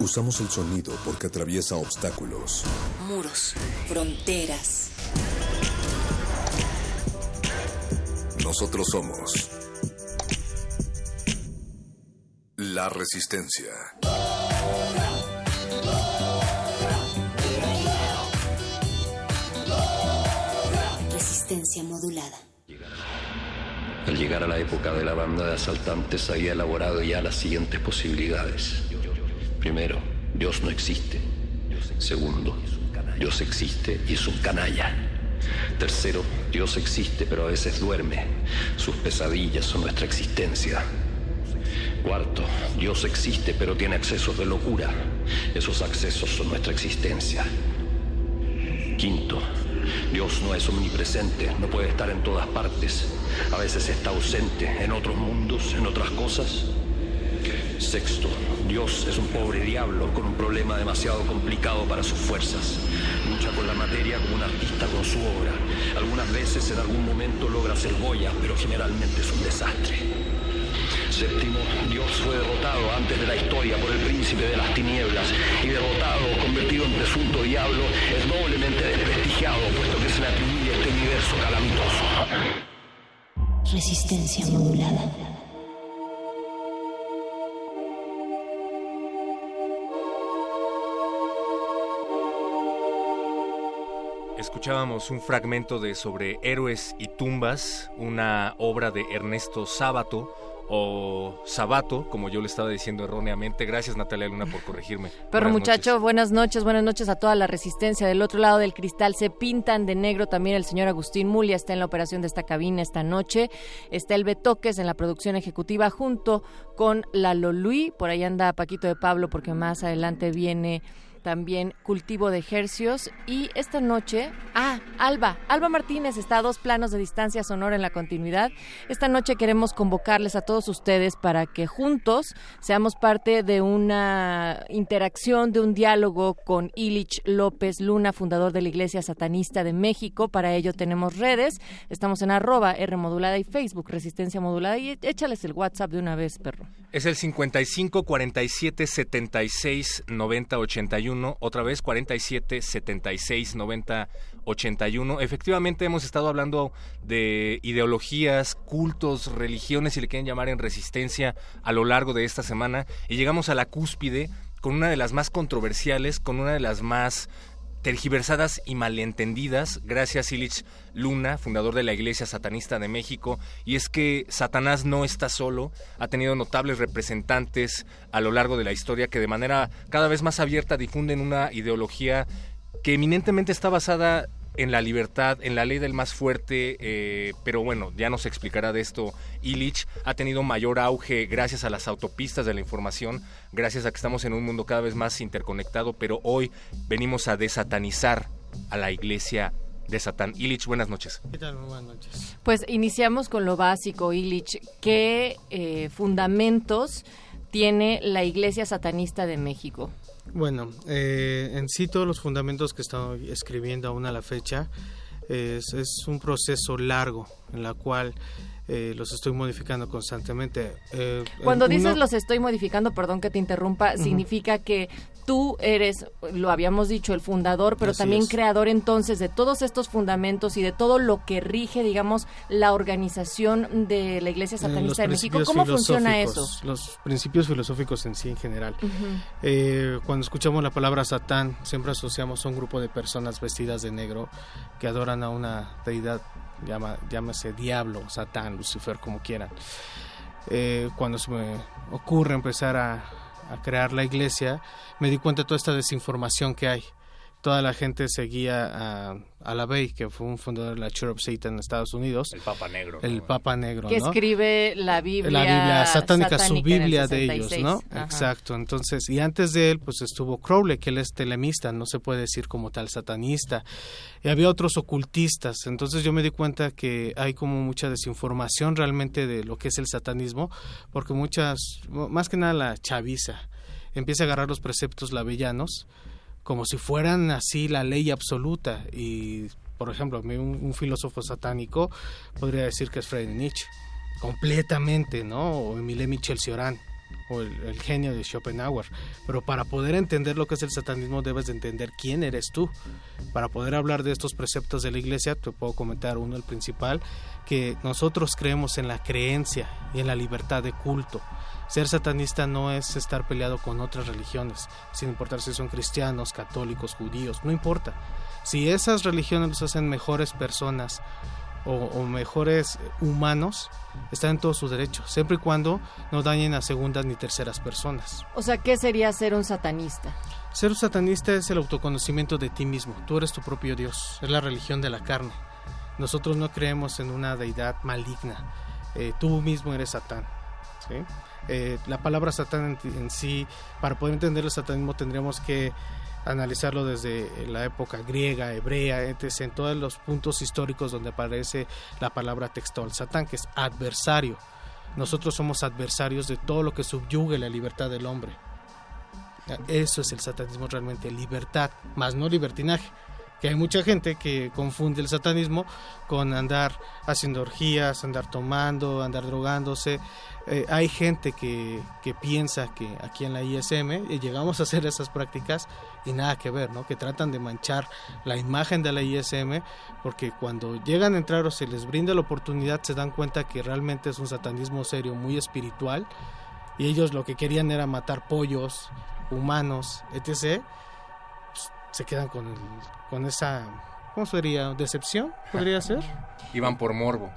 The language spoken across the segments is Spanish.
Usamos el sonido porque atraviesa obstáculos. Muros. Fronteras. Nosotros somos la resistencia. Resistencia modulada. Al llegar a la época de la banda de asaltantes había elaborado ya las siguientes posibilidades. Primero, Dios no existe. Segundo, Dios existe y es un canalla. Tercero, Dios existe pero a veces duerme. Sus pesadillas son nuestra existencia. Cuarto, Dios existe pero tiene accesos de locura. Esos accesos son nuestra existencia. Quinto, Dios no es omnipresente, no puede estar en todas partes. A veces está ausente en otros mundos, en otras cosas. Sexto, Dios es un pobre diablo con un problema demasiado complicado para sus fuerzas. Lucha con la materia como un artista con su obra. Algunas veces en algún momento logra ser Goya, pero generalmente es un desastre. Séptimo, Dios fue derrotado antes de la historia por el príncipe de las tinieblas y derrotado, convertido en presunto diablo, es doblemente desprestigiado, puesto que se le atribuye este universo calamitoso. Resistencia modulada. Escuchábamos un fragmento de Sobre Héroes y Tumbas, una obra de Ernesto Sábato o Sabato, como yo le estaba diciendo erróneamente. Gracias Natalia Luna por corregirme. Buenas muchacho, buenas noches, buenas noches a toda la resistencia. Del otro lado del cristal se pintan de negro también el señor Agustín Mulia, está en la operación de esta cabina esta noche. Está el Betoques en la producción ejecutiva junto con Lalo Luis. Por ahí anda Paquito de Pablo porque más adelante viene también cultivo de ejercios y esta noche, ah, Alba, Alba Martínez está a dos planos de distancia sonora en la continuidad. Esta noche queremos convocarles a todos ustedes para que juntos seamos parte de una interacción, de un diálogo con Ilich López Luna, fundador de la Iglesia Satanista de México. Para ello tenemos redes, estamos en arroba R modulada y Facebook Resistencia Modulada y échales el WhatsApp de una vez, perro. Es el 55 47 76 90 81. Otra vez 47 76 90 81. Efectivamente hemos estado hablando de ideologías, cultos, religiones, si le quieren llamar en resistencia a lo largo de esta semana y llegamos a la cúspide con una de las más controversiales, con una de las más tergiversadas y malentendidas, gracias Illich Luna, fundador de la Iglesia Satanista de México, y es que Satanás no está solo, ha tenido notables representantes a lo largo de la historia que de manera cada vez más abierta difunden una ideología que eminentemente está basada en la libertad, en la ley del más fuerte, eh, pero bueno, ya nos explicará de esto Illich, ha tenido mayor auge gracias a las autopistas de la información, gracias a que estamos en un mundo cada vez más interconectado, pero hoy venimos a desatanizar a la iglesia de Satán. Illich, buenas noches. ¿Qué tal? Muy buenas noches. Pues iniciamos con lo básico, Illich. ¿Qué eh, fundamentos tiene la Iglesia Satanista de México? Bueno, eh, en sí todos los fundamentos que estoy escribiendo aún a la fecha es, es un proceso largo en la cual eh, los estoy modificando constantemente. Eh, Cuando uno- dices los estoy modificando, perdón que te interrumpa, significa que tú eres, lo habíamos dicho, el fundador, pero Así también es. creador entonces de todos estos fundamentos y de todo lo que rige, digamos, la organización de la Iglesia los Satanista de México. ¿Cómo funciona eso? Los principios filosóficos en sí en general. Eh, cuando escuchamos la palabra Satán, siempre asociamos a un grupo de personas vestidas de negro que adoran a una deidad, llama, llámese diablo, Satán, Lucifer, como quieran. Eh, cuando se me ocurre empezar a, a crear la iglesia, me di cuenta de toda esta desinformación que hay toda la gente seguía a, a la Bey, que fue un fundador de la Church of Satan en Estados Unidos. El Papa Negro. El ¿no? Papa Negro, Que ¿no? escribe la Biblia, la Biblia satánica, su en el Biblia de 66. ellos, ¿no? Ajá. Exacto. Entonces, y antes de él, pues estuvo Crowley, que él es telemista, no se puede decir como tal satanista. Y había otros ocultistas. Entonces yo me di cuenta que hay como mucha desinformación realmente de lo que es el satanismo, porque muchas, más que nada la chaviza, empieza a agarrar los preceptos lavellanos como si fueran así la ley absoluta. Y por ejemplo un, un filósofo satánico podría decir que es Friedrich Nietzsche completamente no o Emile Michel Cioran el, genio de Schopenhauer. Pero para poder entender lo que es el satanismo debes de entender quién eres tú. Para poder hablar de estos preceptos de la iglesia te puedo comentar uno el principal que nosotros creemos en la creencia y en la libertad de culto. Ser satanista no es estar peleado con otras religiones, sin importar si son cristianos, católicos, judíos, no importa. Si esas religiones los hacen mejores personas o, o, mejores humanos, están en todo su derecho, siempre y cuando no dañen a segundas ni terceras personas. O sea, ¿qué sería ser un satanista? Ser un satanista es el autoconocimiento de ti mismo, tú eres tu propio Dios, es la religión de la carne. Nosotros no creemos en una deidad maligna, eh, tú mismo eres Satán. ¿sí? Eh, la palabra satán en, en, sí, para poder entender el satanismo tendríamos que analizarlo desde la época griega, hebrea, etc., en todos los puntos históricos donde aparece la palabra textual satán, que es adversario. Nosotros somos adversarios de todo lo que subyugue la libertad del hombre. Eso es el satanismo realmente, libertad, más no libertinaje que hay mucha gente que confunde el satanismo con andar haciendo orgías, andar tomando, andar drogándose. Eh, hay gente que, que, piensa que aquí en la ISM llegamos a hacer esas prácticas y nada que ver, ¿no? Que tratan de manchar la imagen de la ISM porque cuando llegan a entrar o se les brinda la oportunidad se dan cuenta que realmente es un satanismo serio, muy espiritual y ellos lo que querían era matar pollos, humanos, etc se quedan con, el, con esa, ¿cómo sería? ¿Decepción? ¿Podría ser? Iban por morbo.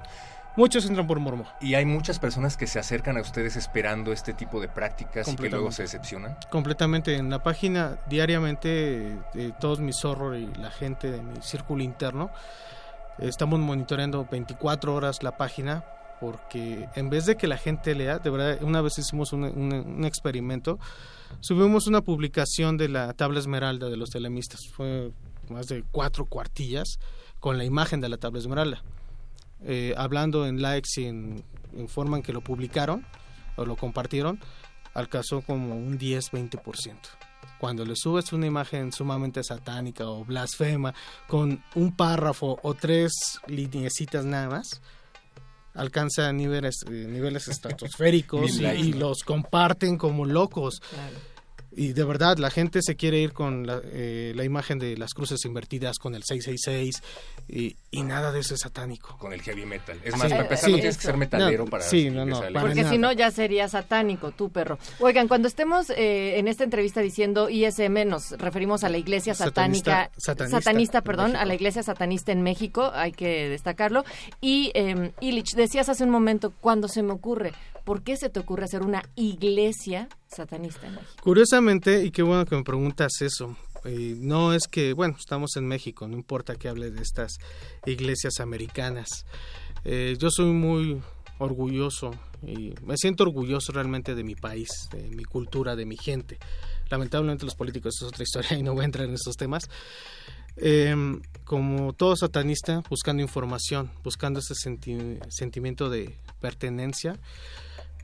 Muchos entran por morbo. Y hay muchas personas que se acercan a ustedes esperando este tipo de prácticas y que luego se decepcionan. Completamente. En la página diariamente, eh, todos mis zorros y la gente de mi círculo interno, estamos monitoreando 24 horas la página porque en vez de que la gente lea, de verdad, una vez hicimos un, un, un experimento, subimos una publicación de la tabla esmeralda de los telemistas. Fue más de cuatro cuartillas con la imagen de la tabla esmeralda. Eh, hablando en likes y en, forma en que lo publicaron o lo compartieron, alcanzó como un 10-20%. Cuando le subes una imagen sumamente satánica o blasfema con un párrafo o tres lineecitas nada más, alcanza niveles, eh, niveles estratosféricos y, y, los comparten como locos. Claro. Y de verdad, la gente se quiere ir con la, eh, la imagen de las cruces invertidas, con el 666, y, y, nada de eso es satánico. Con el heavy metal. Es más, sí, para empezar, sí, no tienes que ser metalero no, para. Sí, no, no. Para Porque si no, ya sería satánico, tú, perro. Oigan, cuando estemos eh, en esta entrevista diciendo ISM, nos referimos a la iglesia satánica. Satanista, satanista, satanista perdón, a la iglesia satanista en México, hay que destacarlo. Y, eh, Illich, decías hace un momento, cuando se me ocurre, ¿por qué se te ocurre hacer una iglesia satanista en México? Curiosamente, y qué bueno que me preguntas eso, eh, no es que, bueno, estamos en México, no importa que hable de estas iglesias americanas. Eh, yo soy muy orgulloso y me siento orgulloso realmente de mi país, de mi cultura, de mi gente. Lamentablemente los políticos es otra historia y no voy a entrar en esos temas. Eh, como todo satanista, buscando información, buscando ese senti sentimiento de pertenencia,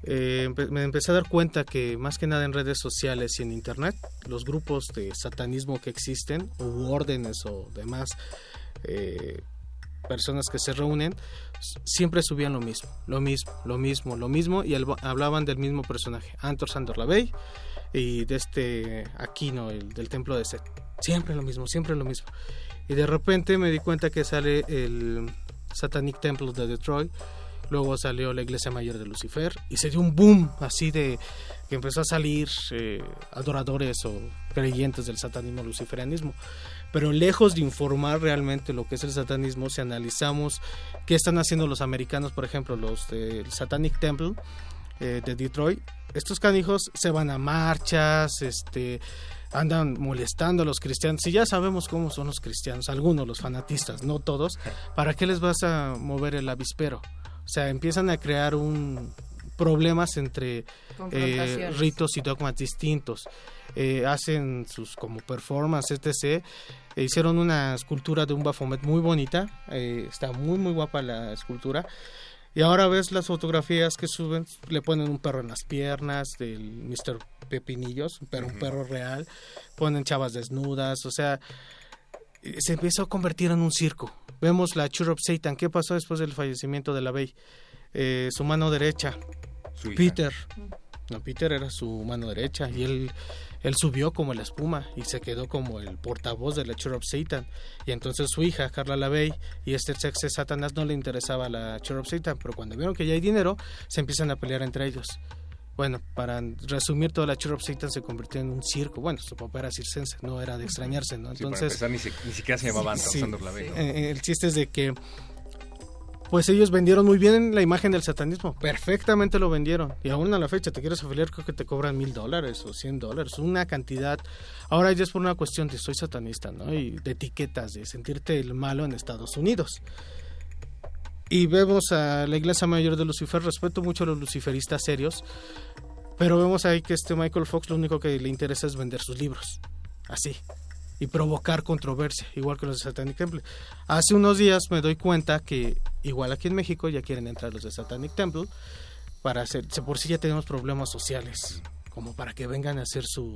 eh, me empecé a dar cuenta que más que nada en redes sociales y en internet, los grupos de satanismo que existen, u órdenes o demás eh, personas que se reúnen, siempre subían lo mismo, lo mismo, lo mismo, lo mismo, y hablaban del mismo personaje, Antor Sandor Lavey y de este Aquino, el del templo de Set. Siempre lo mismo, siempre lo mismo. Y de repente me di cuenta que sale el Satanic Temple de Detroit, luego salió la Iglesia Mayor de Lucifer y se dio un boom así de que empezó a salir eh, adoradores o creyentes del satanismo luciferianismo. Pero lejos de informar realmente lo que es el satanismo, si analizamos qué están haciendo los americanos, por ejemplo, los del Satanic Temple eh, de Detroit, estos canijos se van a marchas, este, andan molestando a los cristianos. Y ya sabemos cómo son los cristianos, algunos, los fanatistas, no todos. ¿Para qué les vas a mover el avispero? O sea, empiezan a crear un problemas entre eh, ritos y dogmas distintos. Eh, hacen sus como performance, etc. E hicieron una escultura de un Bafomet muy bonita. Eh, está muy, muy guapa la escultura. Y ahora ves las fotografías que suben, le ponen un perro en las piernas del Mr. Pepinillos, un perro, un perro real, ponen chavas desnudas, o sea, se empezó a convertir en un circo. Vemos la Church of Satan, ¿qué pasó después del fallecimiento de la Bey? Eh, su mano derecha, Peter. No, Peter era su mano derecha y él, él subió como la espuma y se quedó como el portavoz de la Church of Satan. Y entonces su hija, Carla Lavey, y este sex de Satanás no le interesaba la Church of Satan, pero cuando vieron que ya hay dinero, se empiezan a pelear entre ellos. Bueno, para resumir, toda la Satan se convirtió en un circo. Bueno, su papá era circense, no era de extrañarse, ¿no? Entonces, ni, siquiera se llamaba sí, eh, El chiste es de que pues ellos vendieron muy bien la imagen del satanismo, perfectamente lo vendieron. Y aún a la fecha te quieres afiliar, creo que te cobran mil dólares o cien dólares, una cantidad. Ahora ya es por una cuestión de soy satanista, ¿no? Y de etiquetas, de sentirte el malo en Estados Unidos. Y vemos a la iglesia mayor de Lucifer, respeto mucho a los luciferistas serios, pero vemos ahí que este Michael Fox lo único que le interesa es vender sus libros. Así, y provocar controversia, igual que los de Satanic Temple. Hace unos días me doy cuenta que igual aquí en México ya quieren entrar los de Satanic Temple para hacer, por si ya tenemos problemas sociales, como para que vengan a hacer sus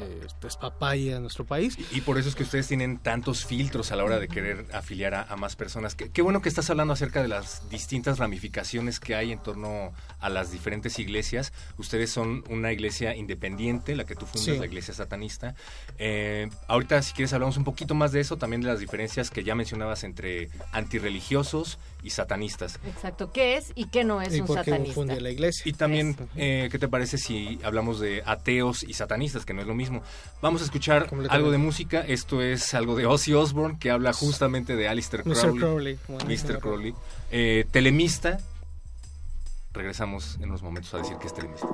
eh, pues, papaya en nuestro país. Y, por eso es que ustedes tienen tantos filtros a la hora de querer afiliar a, más personas. Qué, bueno que estás hablando acerca de las distintas ramificaciones que hay en torno a las diferentes iglesias. Ustedes son una iglesia independiente, la que tú fundas, la iglesia satanista. Eh, ahorita, si quieres, hablamos un poquito más de eso, también de las diferencias que ya mencionabas entre antirreligiosos y satanistas. Exacto, ¿qué es y qué no es un satanista? la iglesia? Y también, eh, ¿qué te parece si hablamos de ateos y satanistas, que no es lo mismo? Vamos a escuchar algo de música. Esto es algo de Ozzy Osbourne, que habla justamente de Alistair Crowley. Mr. Crowley. Eh, telemista. Regresamos en unos momentos a decir que es telemista.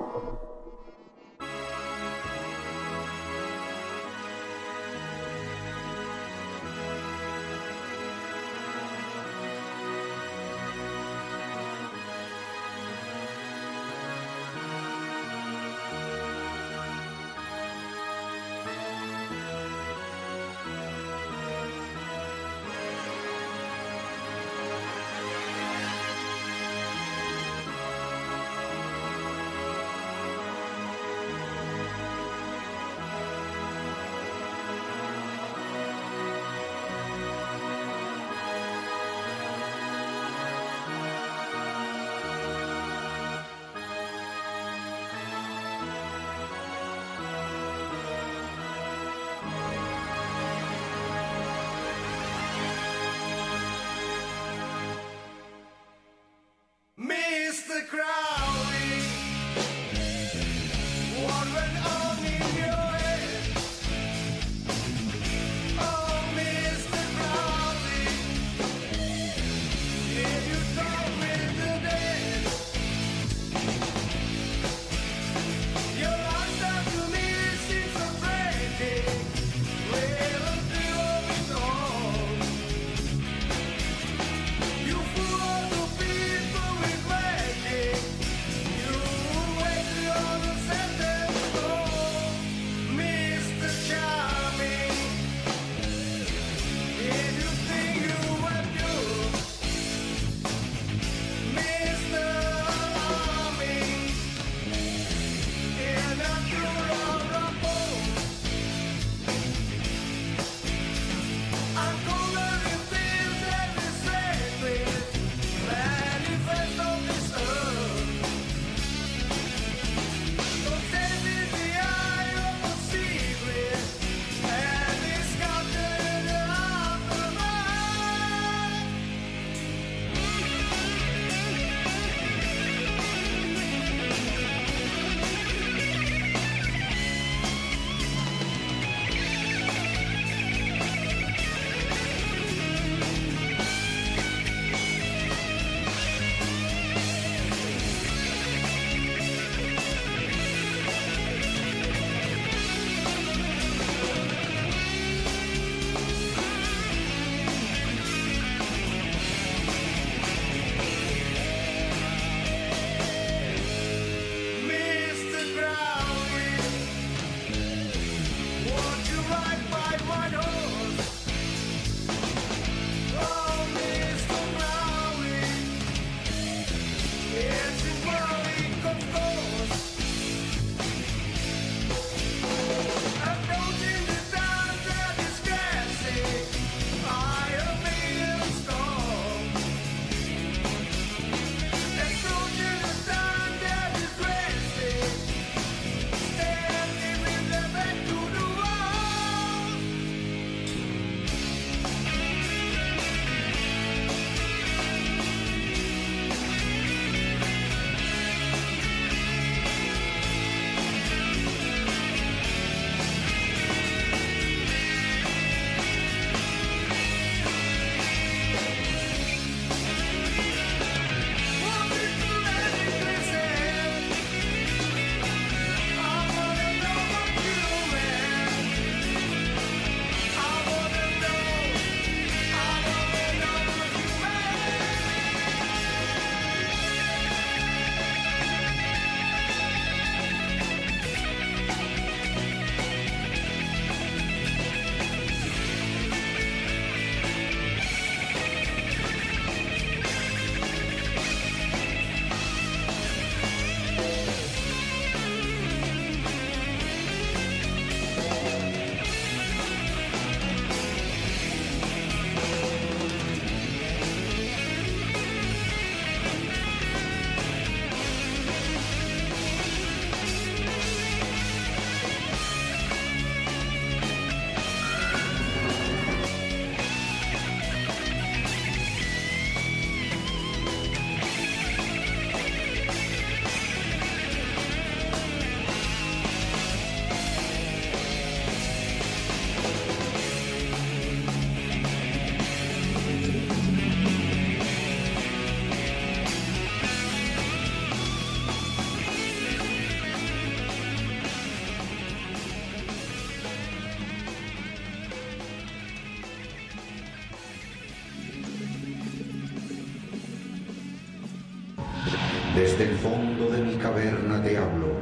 Fondo de mi caverna te hablo,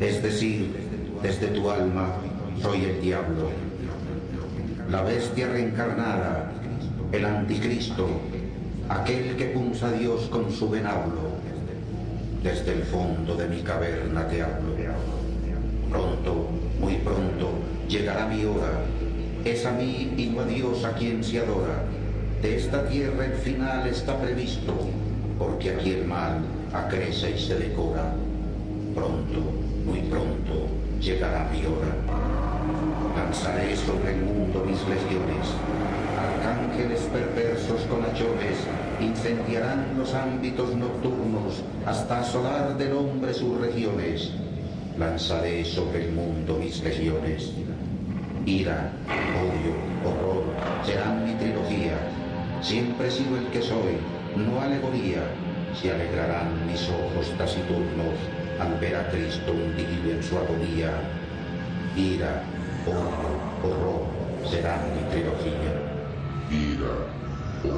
es decir, desde tu alma soy el diablo, la bestia reencarnada, el anticristo, aquel que punza a Dios con su venablo. Desde el fondo de mi caverna te hablo. Pronto, muy pronto, llegará mi hora. Es a mí y no a Dios a quien se adora. De esta tierra el final está previsto, porque aquí el mal acrece y se decora. Pronto, muy pronto, llegará mi hora. Lanzaré sobre el mundo mis legiones. Arcángeles perversos con hachones incendiarán los ámbitos nocturnos hasta asolar del hombre sus regiones. Lanzaré sobre el mundo mis legiones. Ira, odio, horror serán mi trilogía. Siempre he sido el que soy, no alegoría. Se alegrarán mis ojos taciturnos al ver a Cristo hundido en su agonía. Ira, odio, horror serán mi trilogía. Ira, odio,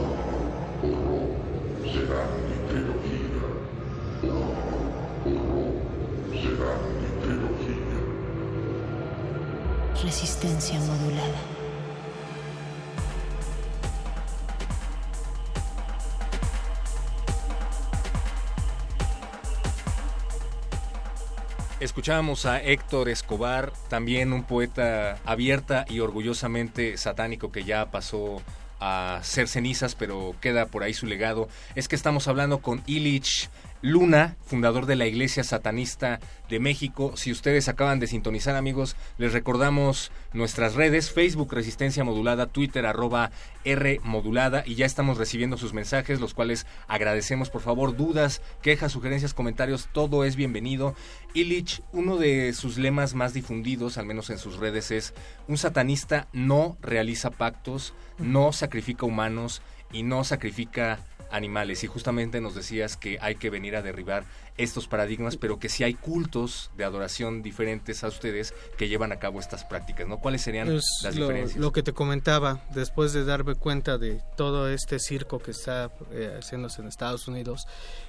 horror serán mi trilogía. Odio, horror serán mi trilogía. Resistencia modulada. Escuchábamos a Héctor Escobar, también un poeta abierta y orgullosamente satánico que ya pasó a ser cenizas, pero queda por ahí su legado. Es que estamos hablando con Illich Luna, fundador de la Iglesia Satanista de México. Si ustedes acaban de sintonizar, amigos, les recordamos nuestras redes, Facebook Resistencia Modulada, Twitter arroba R Modulada, y ya estamos recibiendo sus mensajes, los cuales agradecemos. Por favor, dudas, quejas, sugerencias, comentarios, todo es bienvenido. Illich, uno de sus lemas más difundidos, al menos en sus redes, es un satanista no realiza pactos, no sacrifica humanos y no sacrifica animales. Y justamente nos decías que hay que venir a derribar estos paradigmas, pero que si hay cultos de adoración diferentes a ustedes que llevan a cabo estas prácticas, ¿no? ¿Cuáles serían Pues, las lo, diferencias? lo que te comentaba, después de darme cuenta de todo este circo que está eh, haciéndose en Estados Unidos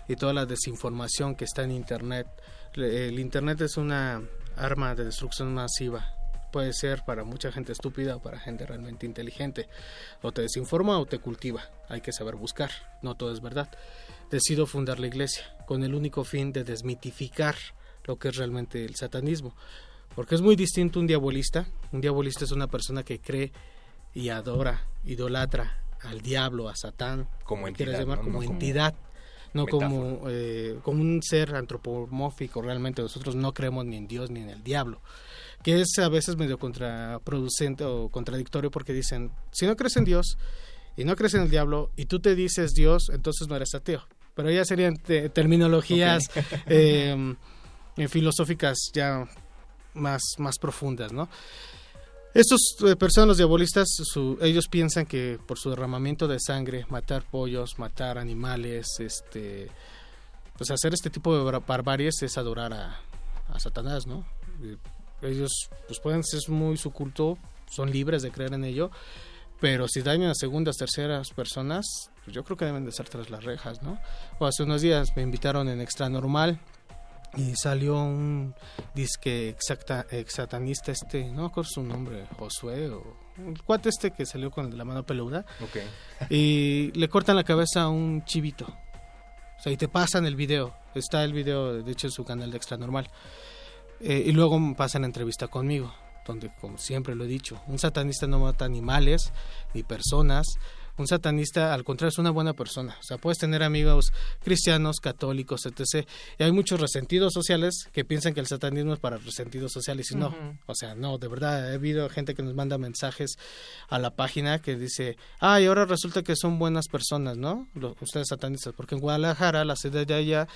y toda la desinformación que está en Internet, el Internet es una arma de destrucción masiva. Puede ser para mucha gente estúpida o para gente realmente inteligente. O te desinforma o te cultiva. Hay que saber buscar. No todo es verdad. Decido fundar la iglesia con el único fin de desmitificar lo que es realmente el satanismo. Porque es muy distinto un diabolista. Un diabolista es una persona que cree y adora, idolatra al diablo, a Satán, Como entidad, llamar, ¿no? como No entidad, no eh, como un ser antropomórfico. Realmente nosotros no creemos ni en Dios ni en el diablo. Que es a veces medio contraproducente o contradictorio porque dicen, si no crees en Dios y no crees en el diablo y tú te dices Dios, entonces no eres ateo. Pero ya serían te- terminologías eh, eh, filosóficas ya más, más profundas, ¿no? Estos eh, personas, los diabolistas, su- ellos piensan que por su derramamiento de sangre, matar pollos, matar animales, este, pues hacer este tipo de bar- barbaries es adorar a, a Satanás, ¿no? Ellos, pues pueden ser muy su culto, son libres de creer en ello, pero si dañan a segundas, terceras personas, pues yo creo que deben de estar tras las rejas, ¿no? O hace unos días me invitaron en Extra Normal y salió un disque exacta, satanista este, no me acuerdo su nombre, Josué o el cuate este que salió con la mano peluda Ok. y le cortan la cabeza a un chivito. O sea, y te pasan el video. Está el video, de hecho, en su canal de Extra Normal. Eh, y luego pasan entrevista conmigo, donde, como siempre lo he dicho, un satanista no mata animales ni personas. Un satanista, al contrario, es una buena persona. O sea, puedes tener amigos cristianos, católicos, etc. Y hay muchos resentidos sociales que piensan que el satanismo es para resentidos sociales y no. O sea, no, de verdad, he habido gente que nos manda mensajes a la página que dice, ah, y ahora resulta que son buenas personas, ¿no? Lo- ustedes satanistas, porque en Guadalajara, la sede de allá,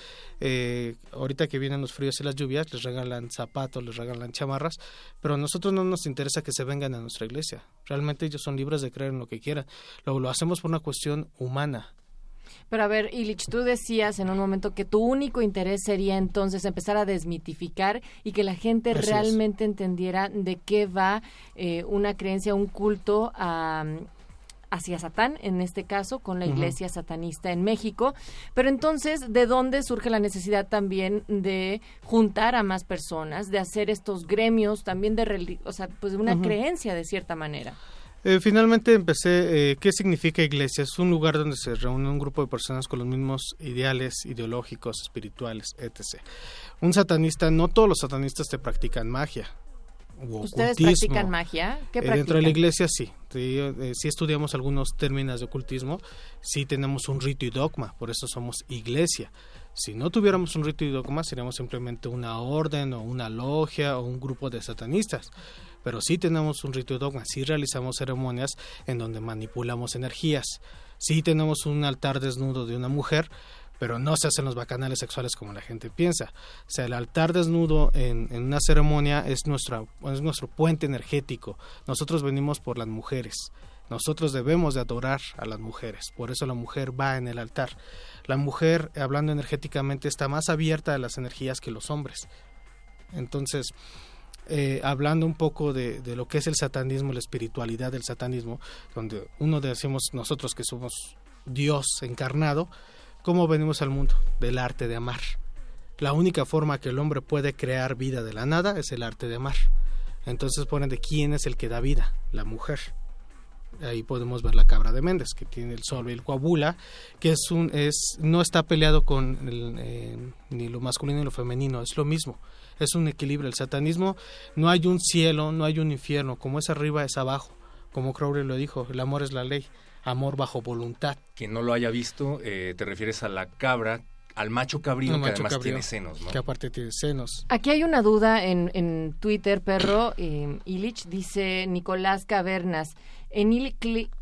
eh, ahorita que vienen los fríos y las lluvias, les regalan zapatos, les regalan chamarras, pero a nosotros no nos interesa que se vengan a nuestra iglesia. Realmente ellos son libres de creer en lo que quieran. Lo, lo hacemos por una cuestión humana. Pero a ver, Illich, tú decías en un momento que tu único interés sería entonces empezar a desmitificar y que la gente Así es. realmente entendiera de qué va eh, una creencia, un culto a, hacia Satán, en este caso, con la iglesia satanista en México. Pero entonces, ¿de dónde surge la necesidad también de juntar a más personas, de hacer estos gremios, también de, o sea, pues de una creencia de cierta manera? Eh, finalmente empecé, eh, ¿qué significa iglesia? Es un lugar donde se reúne un grupo de personas con los mismos ideales ideológicos, espirituales, etc. Un satanista, no todos los satanistas te practican magia. ¿Ustedes practican magia? ¿Qué practican? Eh, dentro de la iglesia sí. Sí, sí, estudiamos algunos términos de ocultismo, sí tenemos un rito y dogma, por eso somos iglesia. Si no tuviéramos un rito y dogma, seríamos simplemente una orden o una logia o un grupo de satanistas pero sí tenemos un rito de dogma, sí realizamos ceremonias en donde manipulamos energías, sí tenemos un altar desnudo de una mujer, pero no se hacen los bacanales sexuales como la gente piensa. O sea, el altar desnudo en, una ceremonia es, nuestra, es nuestro puente energético. Nosotros venimos por las mujeres. Nosotros debemos de adorar a las mujeres. Por eso la mujer va en el altar. La mujer, hablando energéticamente, está más abierta a las energías que los hombres. Entonces, eh, hablando un poco de, lo que es el satanismo, la espiritualidad del satanismo, donde uno decimos nosotros que somos Dios encarnado, ¿cómo venimos al mundo? Del arte de amar. La única forma que el hombre puede crear vida de la nada es el arte de amar. Entonces ponen de quién es el que da vida, la mujer. Ahí podemos ver la cabra de Méndez, que tiene el sol y el coabula, que es un, es, no está peleado con eh, ni lo masculino ni lo femenino, es lo mismo es un equilibrio. El satanismo no hay un cielo, no hay un infierno, como es arriba es abajo, como Crowley lo dijo, el amor es la ley, amor bajo voluntad. Quien no lo haya visto, eh, te refieres a la cabra al macho cabrino que además tiene senos, ¿no? Que aparte tiene senos. Aquí hay una duda en, en Twitter, perro. Eh, Illich dice Nicolás Cavernas. Enil,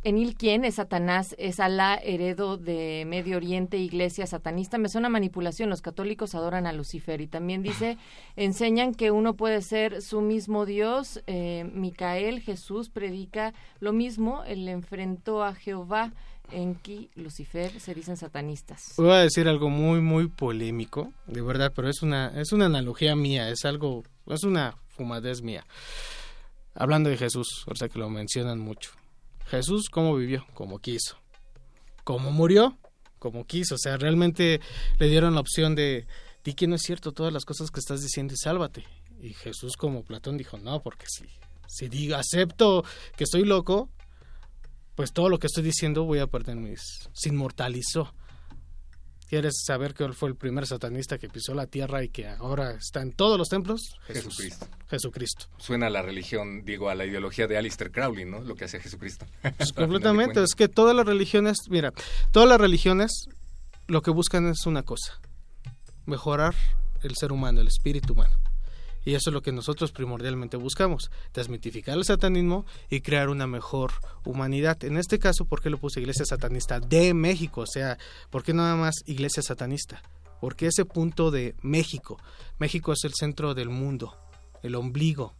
Enil quién es Satanás, es Alá, heredo de Medio Oriente, iglesia satanista. Me suena manipulación, los católicos adoran a Lucifer. Y también dice, enseñan que uno puede ser su mismo Dios. Eh, Micael, Jesús, predica lo mismo, él enfrentó a Jehová. Enki, Lucifer, se dicen satanistas. Voy a decir algo muy, muy polémico, de verdad, pero es una, es una analogía mía, es algo, es una fumadez mía. Hablando de Jesús, o sea que lo mencionan mucho. Jesús, ¿cómo vivió? Como quiso. ¿Cómo murió? Como quiso. O sea, realmente le dieron la opción de, di que no es cierto todas las cosas que estás diciendo y sálvate. Y Jesús, como Platón, dijo, no, porque si, si digo, acepto que estoy loco, pues todo lo que estoy diciendo voy a perder mis... Se inmortalizó. ¿Quieres saber cuál fue el primer satanista que pisó la tierra y que ahora está en todos los templos? Jesucristo. Jesucristo. Suena a la religión, digo, a la ideología de Alistair Crowley, ¿no? Lo que hacía Jesucristo. Pues completamente. Es que todas las religiones, mira, todas las religiones lo que buscan es una cosa. Mejorar el ser humano, el espíritu humano. Y eso es lo que nosotros primordialmente buscamos, desmitificar el satanismo y crear una mejor humanidad. En este caso, ¿por qué lo puse Iglesia Satanista de México? O sea, ¿por qué nada más Iglesia Satanista? Porque ese punto de México, México es el centro del mundo, el ombligo.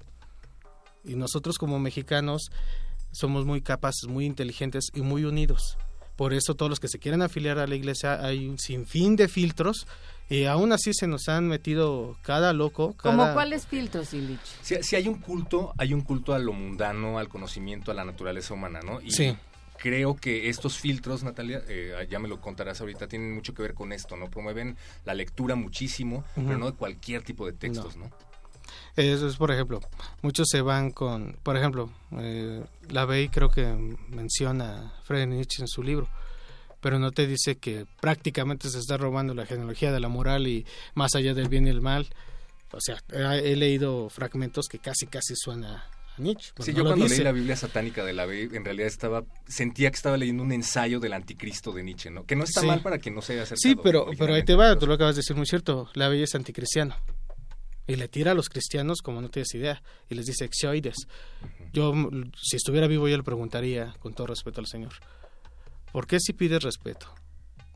Y nosotros como mexicanos somos muy capaces, muy inteligentes y muy unidos. Por eso todos los que se quieren afiliar a la iglesia hay un sinfín de filtros y aún así se nos han metido cada loco. Cada... ¿Cómo cuáles filtros, Illich? Si, hay un culto, hay un culto a lo mundano, al conocimiento, a la naturaleza humana, ¿no? Y sí. Creo que estos filtros, Natalia, eh, ya me lo contarás ahorita, tienen mucho que ver con esto, ¿no? Promueven la lectura muchísimo, pero no de cualquier tipo de textos, ¿no? Eso es, por ejemplo, muchos se van con, por ejemplo, eh, la Bey creo que menciona Friedrich Nietzsche en su libro, pero no te dice que prácticamente se está robando la genealogía de la moral y más allá del bien y el mal. O sea, he leído fragmentos que casi casi suena a Nietzsche. sí, yo cuando leí la Biblia satánica de la B, en realidad estaba sentía que estaba leyendo un ensayo del anticristo de Nietzsche, ¿no? Que no está mal para que no se haya acercado. Sí, pero, pero ahí te va, tú lo acabas de decir muy cierto, la Biblia es anticristiano. Y le tira a los cristianos como no tienes idea. Y les dice exioides. Yo, si estuviera vivo, yo le preguntaría, con todo respeto al Señor, ¿Por qué si pides respeto,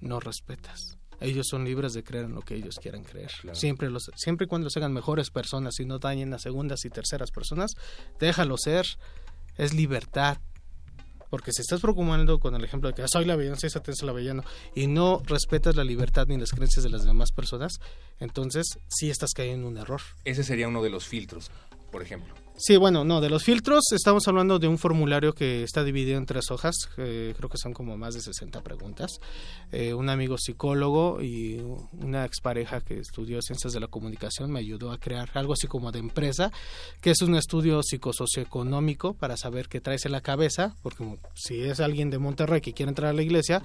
no respetas? Ellos son libres de creer en lo que ellos quieran creer. Siempre, los, siempre y cuando los hagan mejores personas y no dañen a segundas y terceras personas, déjalo ser. Es libertad. Porque si estás preocupando con el ejemplo de que ah, soy la avellano, soy la avellano, y no respetas la libertad ni las creencias de las demás personas, entonces sí estás cayendo en un error. Ese sería uno de los filtros ejemplo. Sí, bueno, no, de los filtros estamos hablando de un formulario que está dividido en tres hojas, eh, creo que son como más de 60 preguntas. Eh, un amigo psicólogo y una expareja que estudió ciencias de la comunicación me ayudó a crear algo así como de empresa, que es un estudio psicosocioeconómico para saber qué traes en la cabeza, porque si es alguien de Monterrey que quiere entrar a la iglesia,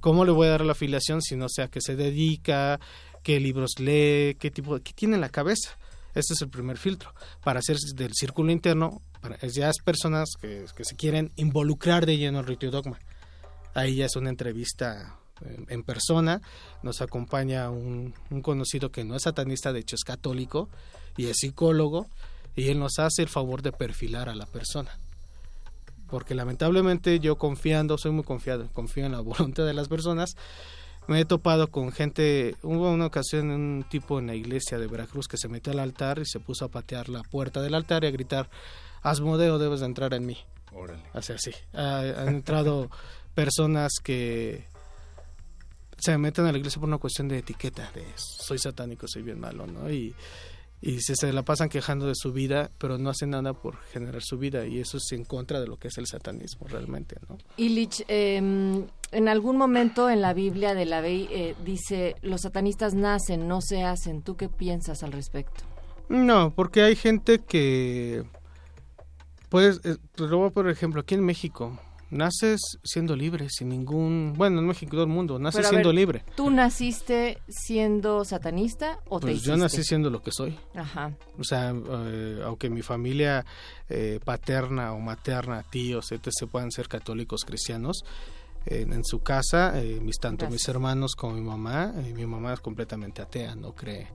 ¿cómo le voy a dar la afiliación si no sé a qué se dedica, qué libros lee, qué tipo, qué tiene en la cabeza? Este es el primer filtro. Para hacer del círculo interno, para, ya es personas que, se quieren involucrar de lleno al rito y dogma. Ahí ya es una entrevista en, persona. Nos acompaña un, un, conocido que no es satanista, de hecho es católico y es psicólogo. Y él nos hace el favor de perfilar a la persona. Porque lamentablemente yo confiando, soy muy confiado, confío en la voluntad de las personas me he topado con gente, hubo una ocasión un tipo en la iglesia de Veracruz que se metió al altar y se puso a patear la puerta del altar y a gritar, Asmodeo, debes de entrar en mí. Órale. Así, así. han entrado personas que se meten a la iglesia por una cuestión de etiqueta, de soy satánico, soy bien malo, ¿no? Y y se, se, la pasan quejando de su vida, pero no hacen nada por generar su vida y eso es en contra de lo que es el satanismo realmente, ¿no? Illich, eh, en algún momento en la Biblia de la ley eh, dice los satanistas nacen, no se hacen. ¿Tú qué piensas al respecto? No, porque hay gente que, pues, eh, por ejemplo, aquí en México, naces siendo libre, sin ningún... Bueno, en México todo el mundo, naces siendo libre. ¿Tú naciste siendo satanista o pues te yo nací siendo lo que soy. Ajá. O sea, eh, aunque mi familia eh, paterna o materna, tíos, etc., puedan ser católicos cristianos, en su casa, eh, mis tanto mis hermanos como mi mamá, mi mamá es completamente atea, no cree.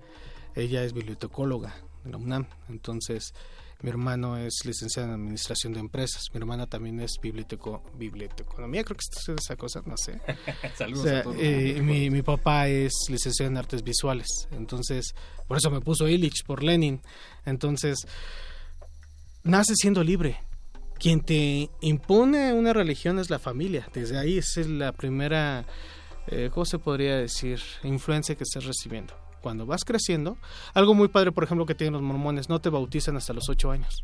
Ella es bibliotecóloga en la UNAM, entonces mi hermano es licenciado en Administración de Empresas. Mi hermana también es biblioteco, biblioteconomía, creo que es esa cosa, no sé. Saludos a todos. Eh, mi, mi, papá es licenciado en Artes Visuales. Entonces, por eso me puso Illich, por Lenin. Entonces, nace siendo libre. Quien te impone una religión es la familia. Desde ahí es la primera, eh, ¿cómo se podría decir? Influencia que estás recibiendo cuando vas creciendo, algo muy padre, por ejemplo, que tienen los mormones, no te bautizan hasta los ocho años.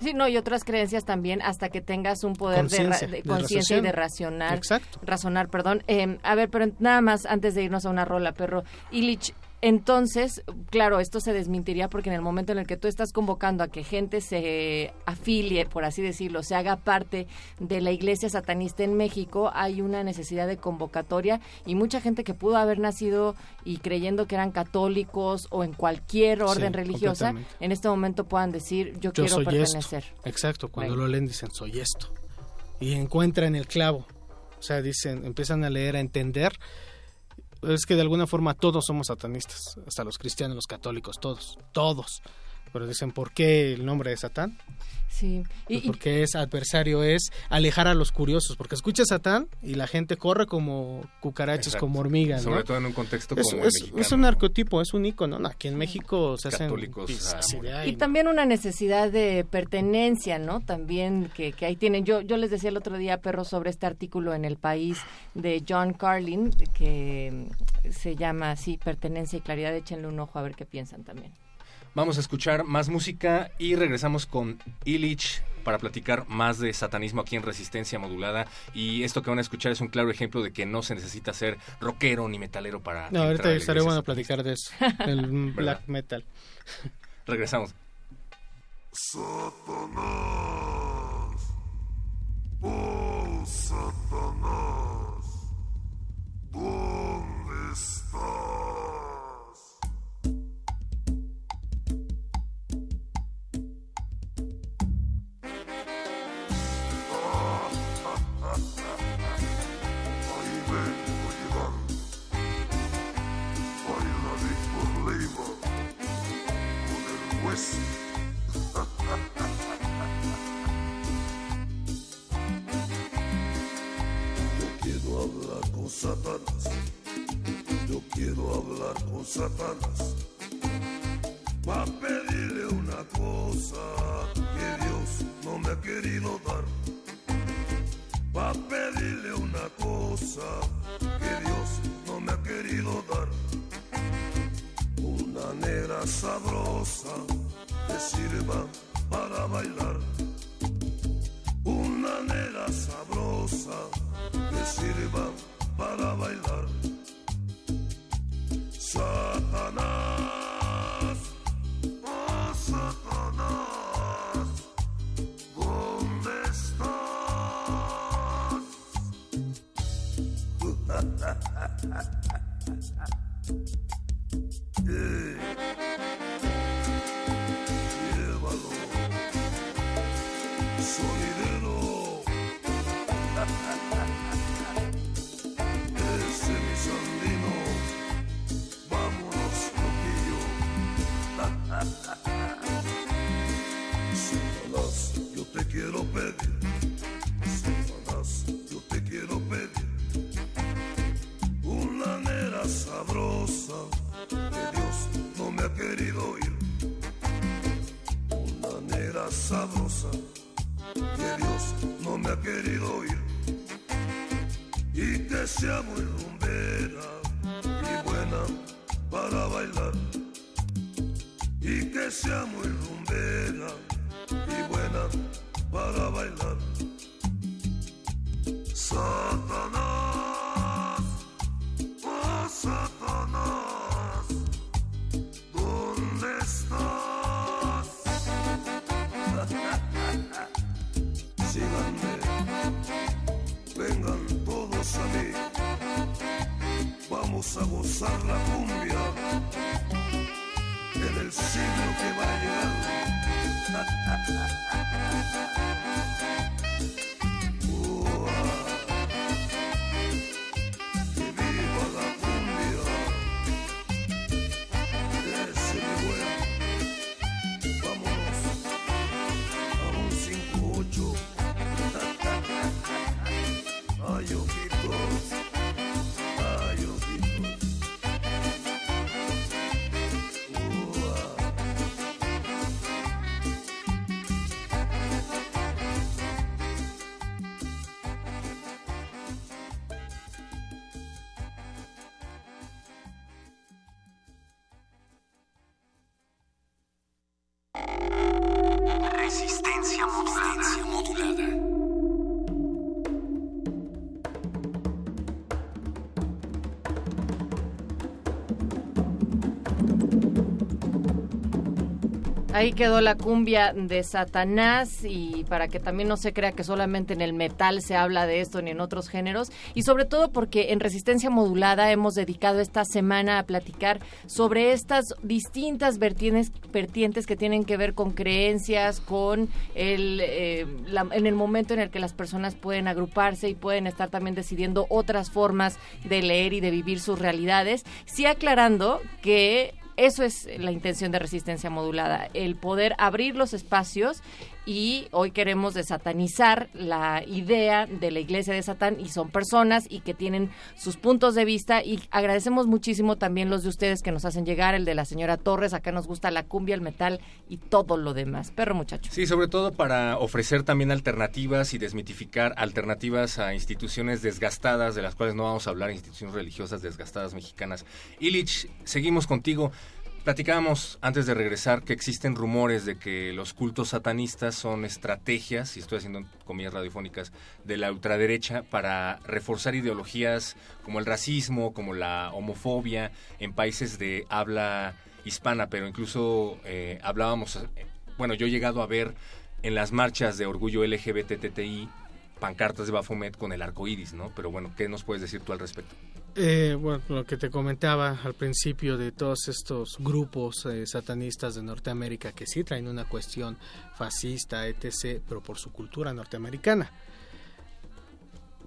Sí, no, y otras creencias también hasta que tengas un poder de, conciencia y de racionar. Exacto. Razonar, perdón. Eh, a ver, pero nada más antes de irnos a una rola, perro. Illich, entonces, claro, esto se desmentiría porque en el momento en el que tú estás convocando a que gente se afilie, por así decirlo, se haga parte de la iglesia satanista en México, hay una necesidad de convocatoria y mucha gente que pudo haber nacido y creyendo que eran católicos o en cualquier orden religiosa, en este momento puedan decir, yo, quiero pertenecer. Exacto, cuando lo leen dicen, soy esto. Y encuentran el clavo. O sea, dicen, empiezan a leer, a entender es que de alguna forma todos somos satanistas, hasta los cristianos, los católicos, todos, todos. Pero dicen, ¿por qué el nombre de Satán? Sí. Pues porque es adversario, es alejar a los curiosos, porque escucha Satán y la gente corre como cucarachas, como hormigas. Sobre todo en un contexto es, como es, es, un arquetipo, es un icono. ¿no? Aquí en México se hacen... y también una necesidad de pertenencia, ¿no? También que, que ahí tienen. Yo, yo les decía el otro día, perro, sobre este artículo en El País de John Carlin, que se llama así, Pertenencia y Claridad. Échenle un ojo a ver qué piensan también. Vamos a escuchar más música y regresamos con Illich para platicar más de satanismo aquí en Resistencia Modulada. Y esto que van a escuchar es un claro ejemplo de que no se necesita ser rockero ni metalero para. No, ahorita estaré bueno platicar de eso, el black metal. Regresamos. Satanás. Oh, Satanás. ¿Dónde estás? Satanás. Yo quiero hablar con Satanás. Va a pedirle una cosa que Dios no me ha querido dar. Va a pedirle una cosa que Dios no me ha querido dar. Una negra sabrosa que sirva para bailar. Una nera sabrosa que sirva para bailar. Satanás, pedir. Satanás, yo te quiero pedir. Una nera sabrosa que Dios no me ha querido oír. Una nera sabrosa que Dios no me ha querido oír. Y que sea muy Ahí quedó la cumbia de Satanás y para que también no se crea que solamente en el metal se habla de esto ni en otros géneros. Y sobre todo porque en Resistencia Modulada hemos dedicado esta semana a platicar sobre estas distintas vertientes, que tienen que ver con creencias, con el, eh, la- en el momento en el que las personas pueden agruparse y pueden estar también decidiendo otras formas de leer y de vivir sus realidades, sí aclarando que eso es la intención de resistencia modulada, el poder abrir los espacios y hoy queremos desatanizar la idea de la iglesia de Satán y son personas y que tienen sus puntos de vista y agradecemos muchísimo también los de ustedes que nos hacen llegar, el de la señora Torres, acá nos gusta la cumbia, el metal y todo lo demás. Perro muchacho. Sí, sobre todo para ofrecer también alternativas y desmitificar alternativas a instituciones desgastadas, de las cuales no vamos a hablar, instituciones religiosas desgastadas mexicanas. Illich, seguimos contigo. Platicábamos antes de regresar que existen rumores de que los cultos satanistas son estrategias, y estoy haciendo comillas radiofónicas, de la ultraderecha para reforzar ideologías como el racismo, como la homofobia en países de habla hispana, pero incluso eh, hablábamos, bueno, yo he llegado a ver en las marchas de orgullo LGBTTI pancartas de Bafomet con el arco iris, ¿no? Pero bueno, ¿qué nos puedes decir tú al respecto? Eh, bueno, lo que te comentaba al principio de todos estos grupos eh, satanistas de Norteamérica que sí traen una cuestión fascista, etc., pero por su cultura norteamericana.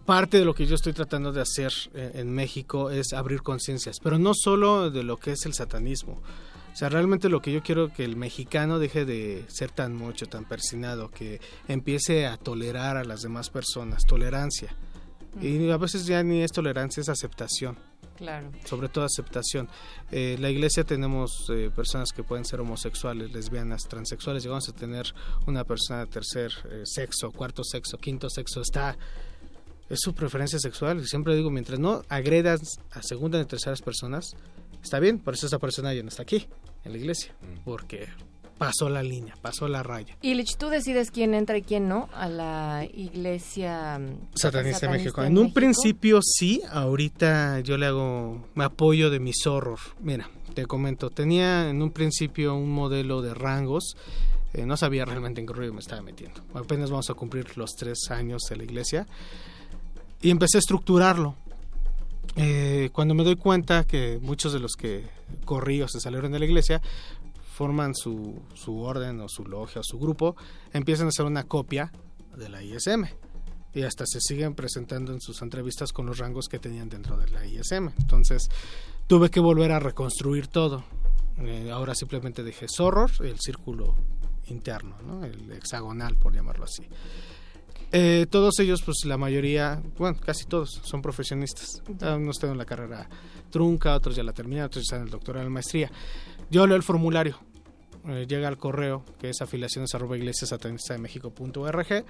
Parte de lo que yo estoy tratando de hacer eh, en México es abrir conciencias, pero no solo de lo que es el satanismo. O sea, realmente lo que yo quiero que el mexicano deje de ser tan mucho, tan persinado, que empiece a tolerar a las demás personas, tolerancia. Y a veces ya ni es tolerancia, es aceptación. Claro. Sobre todo aceptación. Eh, la iglesia tenemos eh, personas que pueden ser homosexuales, lesbianas, transexuales. Llegamos a tener una persona de tercer eh, sexo, cuarto sexo, quinto sexo. Está. Es su preferencia sexual. Y siempre digo, mientras no agredas a segunda y terceras personas, está bien. Por eso esa persona ya no está aquí, en la iglesia. Porque pasó la línea, pasó la raya. Illich, tú decides quién entra y quién no a la iglesia mm, satanista, de México. En, un principio sí, ahorita yo le hago, me apoyo de mis horror. Mira, te comento, tenía en un principio un modelo de rangos. Eh, no sabía realmente en qué ruido me estaba metiendo. Apenas vamos a cumplir los tres años de la iglesia. Y empecé a estructurarlo. Eh, cuando me doy cuenta que muchos de los que corrí o se salieron de la iglesia forman su, su orden o su logia o su grupo, empiezan a hacer una copia de la ISM y hasta se siguen presentando en sus entrevistas con los rangos que tenían dentro de la ISM. Entonces tuve que volver a reconstruir todo. Eh, ahora simplemente dije Zorros, el círculo interno, ¿no? el hexagonal, por llamarlo así. Eh, todos ellos, pues la mayoría, bueno, casi todos son profesionistas. Unos tienen la carrera trunca, otros ya la terminaron, otros ya están en el doctorado en maestría. Yo leo el formulario, eh, llega al correo que es afiliaciones arroba de México.org.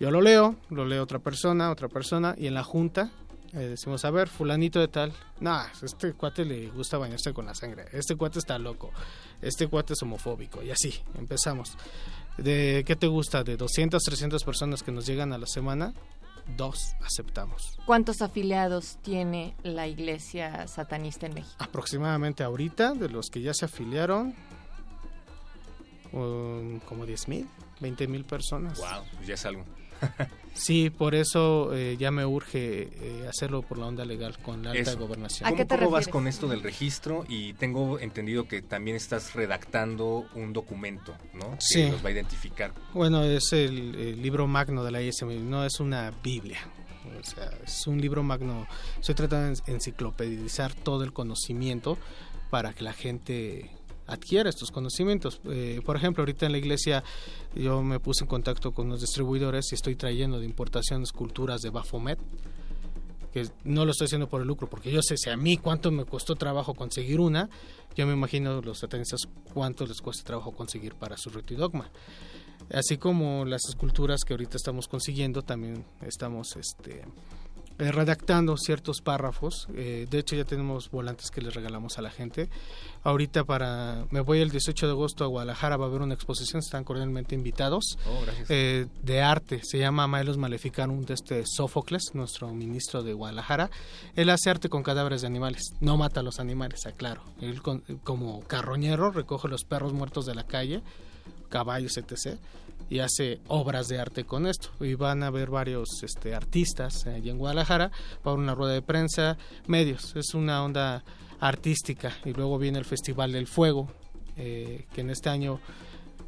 Yo lo leo, lo leo otra persona, otra persona, y en la junta eh, decimos, a ver, fulanito de tal, nah, este cuate le gusta bañarse con la sangre, este cuate está loco, este cuate es homofóbico, y así, empezamos. De qué te gusta de 200 300 personas que nos llegan a la semana dos aceptamos. Cuántos afiliados tiene la iglesia satanista en México aproximadamente ahorita de los que ya se afiliaron um, como 10 mil 20 mil personas. Wow pues ya es algo Sí, por eso eh, ya me urge eh, hacerlo por la onda legal con la alta gobernación. ¿A qué te ¿Cómo vas con esto del registro? Y tengo entendido que también estás redactando un documento, ¿no? Que sí. nos va a identificar. Bueno, es el, libro magno de la ISM, no es una Biblia. O sea, es un libro magno. Estoy tratando de enciclopedizar todo el conocimiento para que la gente adquiera estos conocimientos. Eh, por ejemplo, ahorita en la iglesia yo me puse en contacto con los distribuidores y estoy trayendo de importación esculturas de Bafomet, que no lo estoy haciendo por el lucro, porque yo sé si a mí cuánto me costó trabajo conseguir una, yo me imagino los satanistas cuánto les cuesta trabajo conseguir para su rito y dogma. Así como las esculturas que ahorita estamos consiguiendo, también estamos este, eh, redactando ciertos párrafos. Eh, de hecho, ya tenemos volantes que les regalamos a la gente. Ahorita para me voy el 18 de agosto a Guadalajara, va a haber una exposición, están cordialmente invitados, oh, eh, de arte. Se llama Maelos Maleficarum de este Sófocles, nuestro ministro de Guadalajara. Él hace arte con cadáveres de animales, no mata a los animales, aclaro. Él como carroñero recoge los perros muertos de la calle, caballos, etc y hace obras de arte con esto. Y van a ver varios este, artistas allí en Guadalajara para una rueda de prensa, medios. Es una onda artística. Y luego viene el Festival del Fuego, eh, que en este año,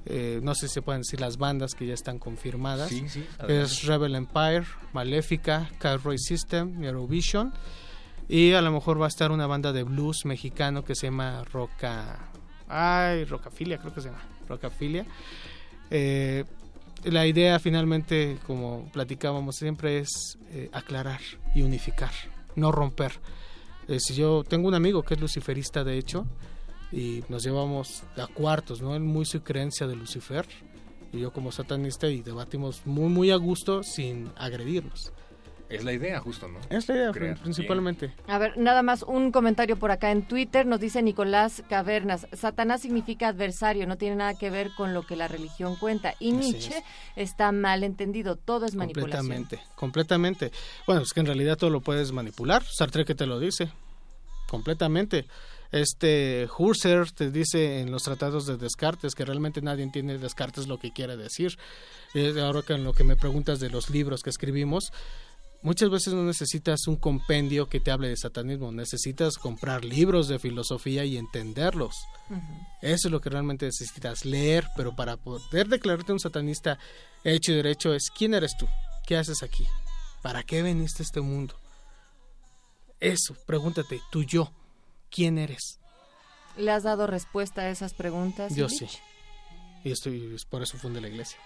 eh, no sé si se pueden decir las bandas que ya están confirmadas. es Rebel Empire, Maléfica, Roy System, Eurovision. Y a lo mejor va a estar una banda de blues mexicano que se llama Roca... Ay, Rocafilia, creo que se llama. Rocafilia. Eh, la idea finalmente, como platicábamos siempre, es eh, aclarar y unificar, no romper. Eh, si yo tengo un amigo que es luciferista, de hecho, y nos llevamos a cuartos, ¿no? Él muy su creencia de Lucifer, y yo como satanista, y debatimos muy, muy a gusto sin agredirnos. Es la idea, justo, ¿no? Es la idea, principalmente. A ver, nada más un comentario por acá en Twitter. Nos dice Nicolás Cavernas, Satanás significa adversario, no tiene nada que ver con lo que la religión cuenta. Y Nietzsche está mal entendido, todo es manipulación. Completamente, completamente. Bueno, es que en realidad todo lo puedes manipular. Sartre que te lo dice, completamente. Este Husserl te dice en los tratados de Descartes que realmente nadie entiende Descartes lo que quiere decir. ahora que en lo que me preguntas de los libros que escribimos, Muchas veces no necesitas un compendio que te hable de satanismo, necesitas comprar libros de filosofía y entenderlos. Eso es lo que realmente necesitas, leer, pero para poder declararte un satanista hecho y derecho es ¿quién eres tú? ¿Qué haces aquí? ¿Para qué veniste a este mundo? Eso, pregúntate, tú yo, ¿quién eres? ¿Le has dado respuesta a esas preguntas? Yo sí. Y estoy, por eso fundé la iglesia.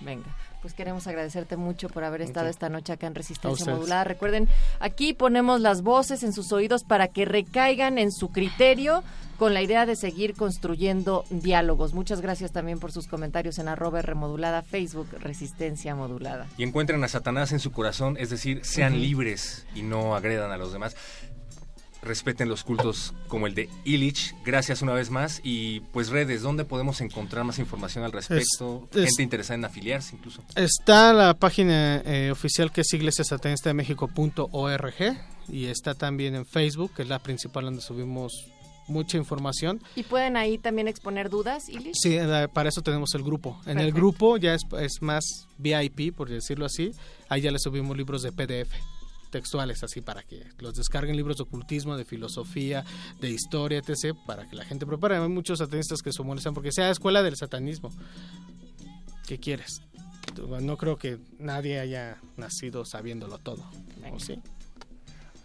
Venga, pues queremos agradecerte mucho por haber estado esta noche acá en Resistencia Modulada. Recuerden, aquí ponemos las voces en sus oídos para que recaigan en su criterio con la idea de seguir construyendo diálogos. Muchas gracias también por sus comentarios en arroba remodulada, Facebook Resistencia Modulada. Y encuentren a Satanás en su corazón, es decir, sean libres y no agredan a los demás. Respeten los cultos como el de Illich. Gracias una vez más. Y pues redes, ¿dónde podemos encontrar más información al respecto? Es- es- Gente interesada en afiliarse incluso. Está la página eh, oficial que es iglesiasatanista-de-méxico.org y está también en Facebook, que es la principal donde subimos mucha información. ¿Y pueden ahí también exponer dudas, Ilish? Sí, eh, para eso tenemos el grupo. En el grupo ya es, es más VIP, por decirlo así. Ahí ya le subimos libros de PDF textuales, así para que los descarguen libros de ocultismo, de filosofía, de historia, etc., para que la gente prepare. Hay muchos satanistas que se molestan porque sea escuela del satanismo. ¿Qué quieres? No creo que nadie haya nacido sabiéndolo todo. ¿O sí?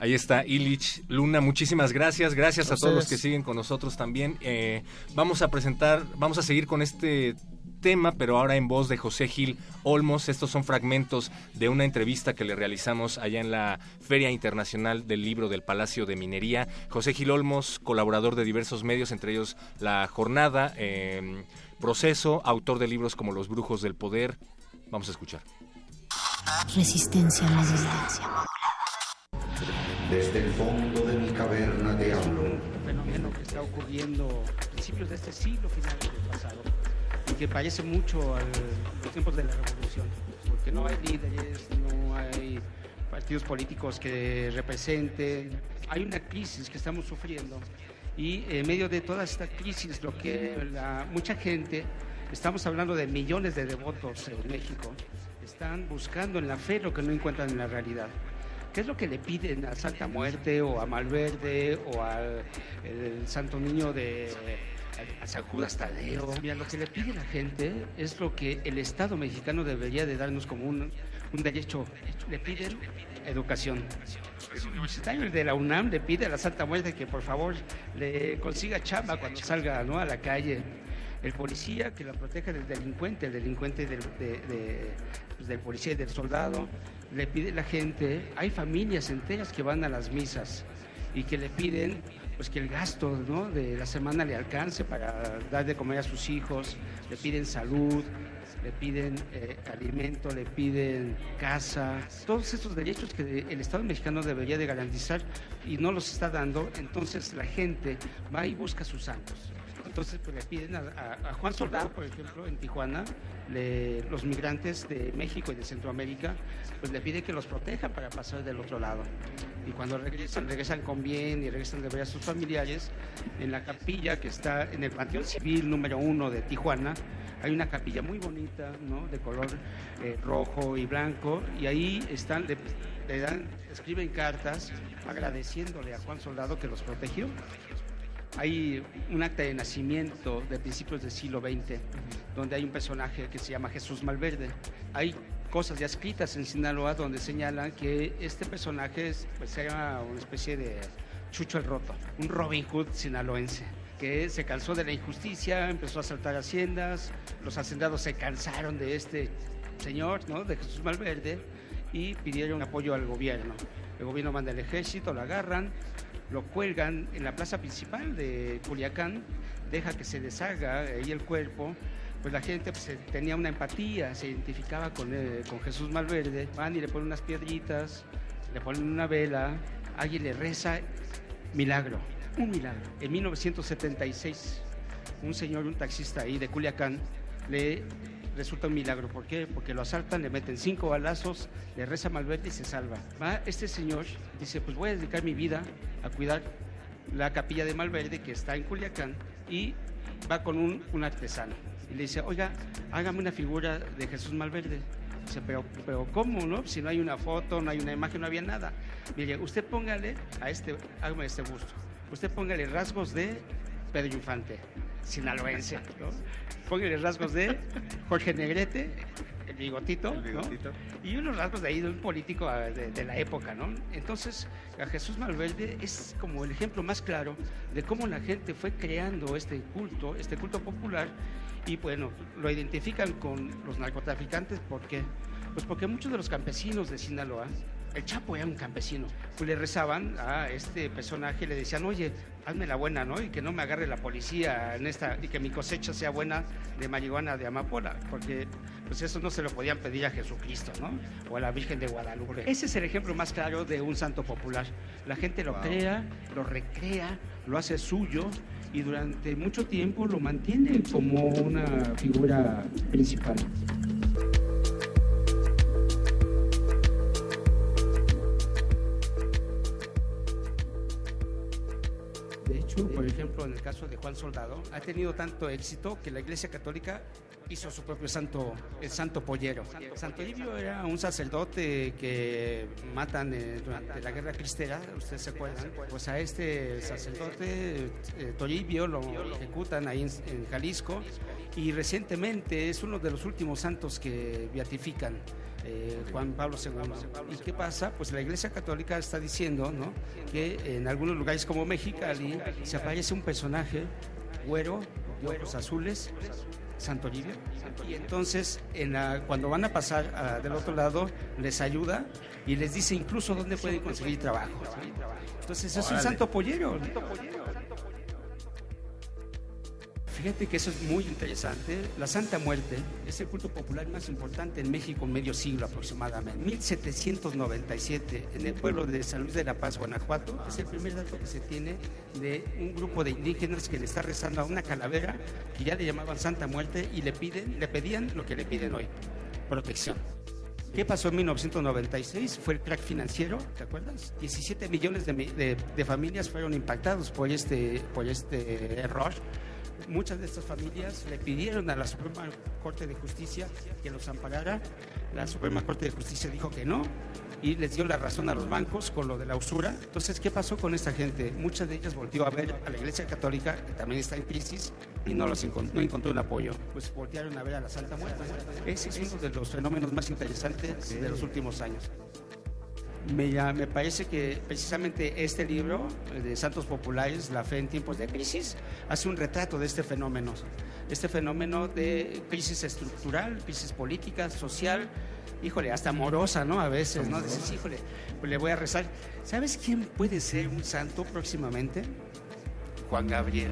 Ahí está Illich Luna, muchísimas gracias, gracias a, A todos los que siguen con nosotros también. Eh, vamos a presentar, vamos a seguir con este tema, pero ahora en voz de José Gil Olmos. Estos son fragmentos de una entrevista que le realizamos allá en la Feria Internacional del Libro del Palacio de Minería. José Gil Olmos, colaborador de diversos medios, entre ellos La Jornada, eh, Proceso, autor de libros como Los Brujos del Poder. Vamos a escuchar. Resistencia modulada. Desde el fondo de mi caverna te hablo. un fenómeno que está ocurriendo a principios de este siglo, finales del pasado, que parece mucho a los tiempos de la revolución, porque no hay líderes, no hay partidos políticos que representen, hay una crisis que estamos sufriendo y en medio de toda esta crisis lo que mucha gente, estamos hablando de millones de devotos en México, están buscando en la fe lo que no encuentran en la realidad. ¿Qué es lo que le piden a Santa Muerte o a Malverde o al Santo Niño de a San Judas Tadeo? Mira, lo que le pide la gente es lo que el Estado mexicano debería de darnos como un, un derecho. Le piden educación. El universitario de la UNAM le pide a la Santa Muerte que por favor le consiga chamba cuando salga ¿no? a la calle. El policía que la proteja del delincuente, el delincuente del, de- de- pues, del policía y del soldado. Le pide la gente, hay familias enteras que van a las misas y que le piden pues que el gasto de la semana le alcance para dar de comer a sus hijos, le piden salud, le piden eh, alimento, le piden casa, todos estos derechos que el Estado mexicano debería de garantizar y no los está dando, entonces la gente va y busca sus santos. Entonces pues, le piden a, Juan Soldado, por ejemplo, en Tijuana, los migrantes de México y de Centroamérica, pues le pide que los protejan para pasar del otro lado. Y cuando regresan, regresan con bien y regresan de ver a sus familiares, en la capilla que está en el Panteón Civil número uno de Tijuana, hay una capilla muy bonita, ¿no? De color eh, rojo y blanco, y ahí están, le dan, escriben cartas agradeciéndole a Juan Soldado que los protegió. Hay un acta de nacimiento de principios del siglo XX, donde hay un personaje que se llama Jesús Malverde. Hay cosas ya escritas en Sinaloa donde señalan que este personaje es, pues, era una especie de Chucho el Roto, un Robin Hood sinaloense que se cansó de la injusticia, empezó a asaltar haciendas, los hacendados se cansaron de este señor, ¿no? de Jesús Malverde, y pidieron apoyo al gobierno. El gobierno manda el ejército, lo agarran, lo cuelgan en la plaza principal de Culiacán, deja que se deshaga ahí el cuerpo, pues la gente pues, tenía una empatía, se identificaba con, eh, con Jesús Malverde, van y le ponen unas piedritas, le ponen una vela, alguien le reza, milagro, un milagro. En 1976, un señor, un taxista ahí de Culiacán, le resulta un milagro. ¿Por qué? Porque lo asaltan, le meten cinco balazos, le reza Malverde y se salva. Va este señor, dice, pues voy a dedicar mi vida a cuidar la capilla de Malverde que está en Culiacán y va con un, un artesano. Y le dice, oiga, hágame una figura de Jesús Malverde. Dice, pero, pero ¿cómo, no? Si no hay una foto, no hay una imagen, no había nada. Mire, usted póngale a este, hágame este gusto. Usted póngale rasgos de Pedro Infante, sinaloense, ¿no? Póngale rasgos de Jorge Negrete, el bigotito, ¿no? Y unos rasgos de ahí de un político ah, de, de la época, ¿no? Entonces, a Jesús Malverde es como el ejemplo más claro de cómo la gente fue creando este culto, este culto popular, y bueno, lo identifican con los narcotraficantes, ¿por qué? Pues porque muchos de los campesinos de Sinaloa el Chapo era un campesino. Pues le rezaban a este personaje, le decían, oye, hazme la buena, ¿no? Y que no me agarre la policía en esta, y que mi cosecha sea buena de marihuana de amapola, porque pues eso no se lo podían pedir a Jesucristo, ¿no? O a la Virgen de Guadalupe. Ese es el ejemplo más claro de un santo popular. La gente lo crea, lo recrea, lo hace suyo y durante mucho tiempo lo mantiene como una figura principal. Por ejemplo, en el caso de Juan Soldado, ha tenido tanto éxito que la Iglesia Católica hizo su propio santo, el santo pollero. Santo Livio era un sacerdote que matan eh, durante la guerra cristera, ustedes se acuerdan. Pues a este sacerdote, eh, Toribio, lo ejecutan ahí en Jalisco y recientemente es uno de los últimos santos que beatifican. Eh, Juan Pablo II. ¿Y qué pasa? Pues la Iglesia Católica está diciendo ¿no? que en algunos lugares como Mexicali se aparece un personaje güero, de ojos azules, Santo Livio, y entonces en la- cuando van a pasar ah, del otro lado les ayuda y les dice incluso dónde pueden conseguir trabajo. Entonces es un santo pollero. Fíjate que eso es muy interesante. La Santa Muerte es el culto popular más importante en México en medio siglo aproximadamente. 1797, en el pueblo de San Luis de la Paz, Guanajuato, es el primer dato que se tiene de un grupo de indígenas que le está rezando a una calavera que ya le llamaban Santa Muerte y le piden, le pedían lo que le piden hoy, protección. ¿Qué pasó en 1996? Fue el crack financiero, ¿te acuerdas? 17 millones de, de- de familias fueron impactados por este, por este error. Muchas de estas familias le pidieron a la Suprema Corte de Justicia que los amparara. La Suprema Corte de Justicia dijo que no y les dio la razón a los bancos con lo de la usura. Entonces, ¿qué pasó con esta gente? Muchas de ellas volteó a ver a la Iglesia Católica, que también está en crisis, y no, los encontró un apoyo. Pues voltearon a ver a la Santa Muerte. Ese es uno de los fenómenos más interesantes de los últimos años. Me, me parece que precisamente este libro eh, de Santos Populares, La fe en tiempos de crisis, hace un retrato de este fenómeno. Este fenómeno de crisis estructural, crisis política, social, híjole, hasta amorosa, ¿no? A veces, ¿no? Dices, híjole, pues le voy a rezar. ¿Sabes quién puede ser un santo próximamente? Juan Gabriel.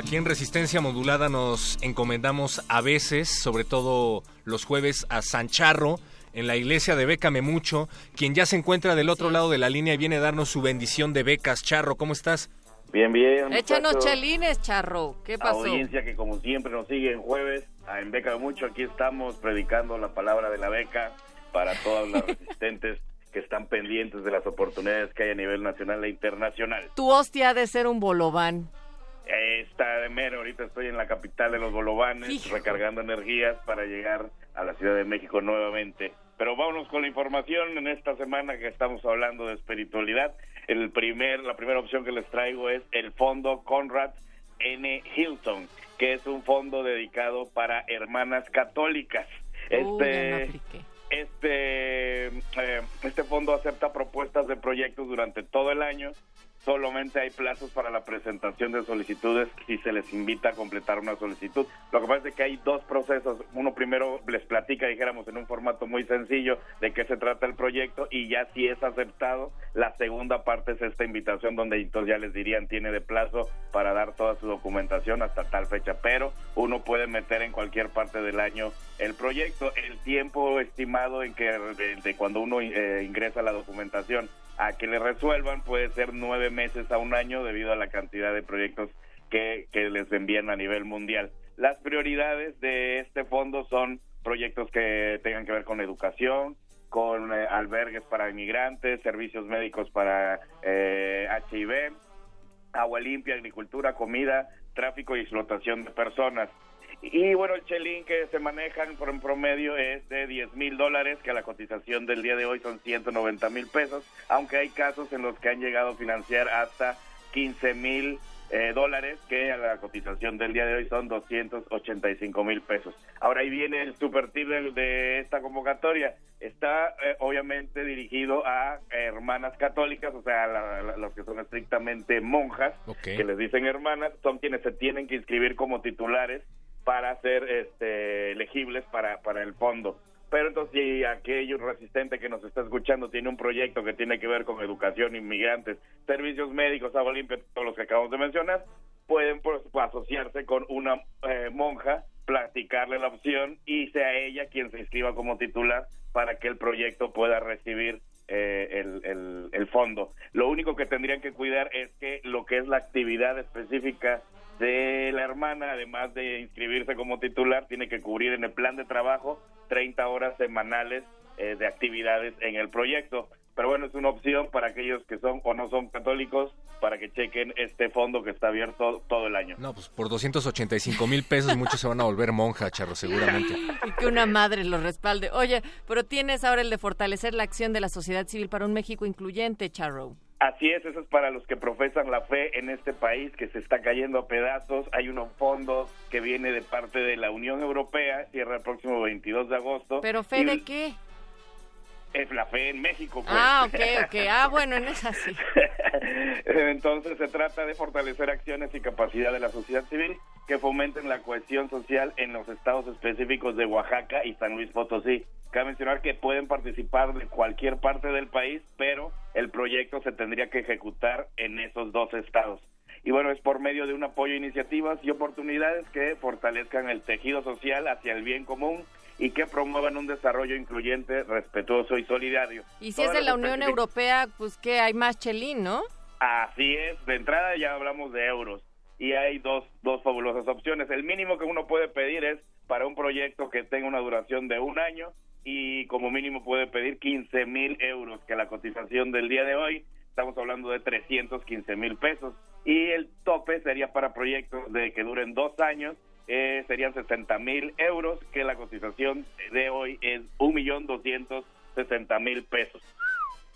Aquí en Resistencia Modulada nos encomendamos a veces, sobre todo los jueves, a San Charro en la iglesia de Bécame Mucho, quien ya se encuentra del otro lado de la línea y viene a darnos su bendición de becas. Charro, ¿cómo estás? Bien, bien. Échanos muchachos. chelines, charro. ¿Qué pasó? Audiencia que como siempre nos sigue en jueves, a en Beca de Mucho, aquí estamos predicando la palabra de la beca para todas las resistentes que están pendientes de las oportunidades que hay a nivel nacional e internacional. Tu hostia ha de ser un bolobán. Está de mero, ahorita estoy en la capital de los Bolovanes, Hijo. recargando energías para llegar a la Ciudad de México nuevamente. Pero vámonos con la información en esta semana que estamos hablando de espiritualidad. El primer, la primera opción que les traigo es el fondo Conrad N. Hilton, que es un fondo dedicado para hermanas católicas. Uy, Este, este, eh, este fondo acepta propuestas de proyectos durante todo el año. Solamente hay plazos para la presentación de solicitudes si se les invita a completar una solicitud. Lo que pasa es que hay dos procesos. Uno primero les platica, dijéramos, en un formato muy sencillo de qué se trata el proyecto y ya si es aceptado, la segunda parte es esta invitación donde entonces ya les dirían tiene de plazo para dar toda su documentación hasta tal fecha. Pero uno puede meter en cualquier parte del año el proyecto. El tiempo estimado en que de, cuando uno eh, ingresa la documentación a que le resuelvan puede ser nueve meses a un año debido a la cantidad de proyectos que, que les envían a nivel mundial. Las prioridades de este fondo son proyectos que tengan que ver con educación, con eh, albergues para inmigrantes, servicios médicos para eh, HIV, agua limpia, agricultura, comida, tráfico y explotación de personas. Y bueno, el chelín que se manejan por en promedio es de 10 mil dólares, que la cotización del día de hoy son 190 mil pesos, aunque hay casos en los que han llegado a financiar hasta 15 mil eh, dólares, que a la cotización del día de hoy son 285 mil pesos. Ahora ahí viene el super tip de, de esta convocatoria. Está eh, obviamente dirigido a hermanas católicas, o sea, la- la- los que son estrictamente monjas, que les dicen hermanas, son quienes se tienen que inscribir como titulares para ser este, elegibles para, el fondo. Pero entonces, si aquello resistente que nos está escuchando tiene un proyecto que tiene que ver con educación, inmigrantes, servicios médicos, agua limpia, todos los que acabamos de mencionar, pueden pues, asociarse con una eh, monja, platicarle la opción y sea ella quien se inscriba como titular para que el proyecto pueda recibir eh, el fondo. Lo único que tendrían que cuidar es que lo que es la actividad específica de la hermana, además de inscribirse como titular, tiene que cubrir en el plan de trabajo 30 horas semanales eh, de actividades en el proyecto. Pero bueno, es una opción para aquellos que son o no son católicos para que chequen este fondo que está abierto todo el año. No, pues por 285 mil pesos muchos se van a volver monja, Charro, seguramente. Y que una madre lo respalde. Oye, pero tienes ahora el de fortalecer la acción de la sociedad civil para un México incluyente, Charro. Así es, eso es para los que profesan la fe en este país que se está cayendo a pedazos. Hay unos fondos que viene de parte de la Unión Europea, cierra el próximo 22 de agosto. ¿Pero fe Y de qué? Es la fe en México. pues. Ah, ok, ok. Ah, bueno, en esa sí. Entonces se trata de fortalecer acciones y capacidad de la sociedad civil que fomenten la cohesión social en los estados específicos de Oaxaca y San Luis Potosí. Cabe mencionar que pueden participar de cualquier parte del país, pero el proyecto se tendría que ejecutar en esos dos estados. Y bueno, es por medio de un apoyo a iniciativas y oportunidades que fortalezcan el tejido social hacia el bien común y que promuevan un desarrollo incluyente, respetuoso y solidario. Y si es de la Unión Europea, pues que hay más chelín, ¿no? Así es, de entrada ya hablamos de euros y hay dos, dos fabulosas opciones. El mínimo que uno puede pedir es para un proyecto que tenga una duración de un año y como mínimo puede pedir 15 mil euros, que la cotización del día de hoy estamos hablando de 315 mil pesos y el tope sería para proyectos de que duren dos años eh, serían 60 mil euros, que la cotización de hoy es un millón doscientos sesenta mil pesos.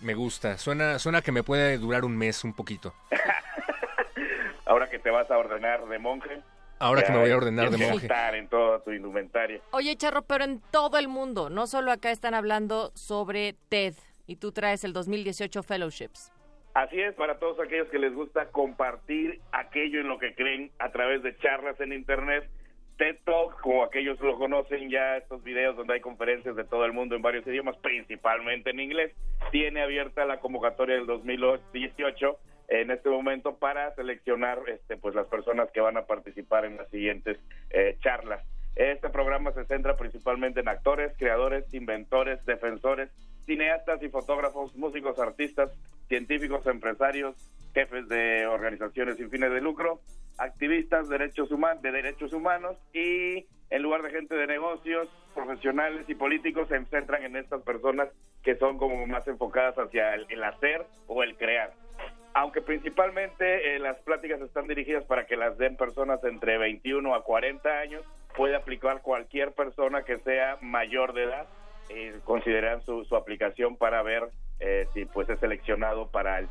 Me gusta. Suena, suena que me puede durar un mes, un poquito. Ahora que te vas a ordenar de monje. Ahora que me voy a ordenar de monje. estar en toda tu indumentaria. Oye, Charro, pero en todo el mundo, no solo acá están hablando sobre TED y tú traes el 2018 Fellowships. Así es, para todos aquellos que les gusta compartir aquello en lo que creen a través de charlas en Internet. TED Talk, como aquellos lo conocen ya, estos videos donde hay conferencias de todo el mundo en varios idiomas, principalmente en inglés, tiene abierta la convocatoria del 2018 en este momento para seleccionar este, pues las personas que van a participar en las siguientes eh, charlas. Este programa se centra principalmente en actores, creadores, inventores, defensores, cineastas y fotógrafos, músicos, artistas, científicos, empresarios, jefes de organizaciones sin fines de lucro, activistas derechos human- de derechos humanos y en lugar de gente de negocios, profesionales y políticos se centran en estas personas que son como más enfocadas hacia el, el hacer o el crear. Aunque principalmente eh, las pláticas están dirigidas para que las den personas entre 21 a 40 años, puede aplicar cualquier persona que sea mayor de edad eh, consideran su, su aplicación para ver eh, si pues es seleccionado para el,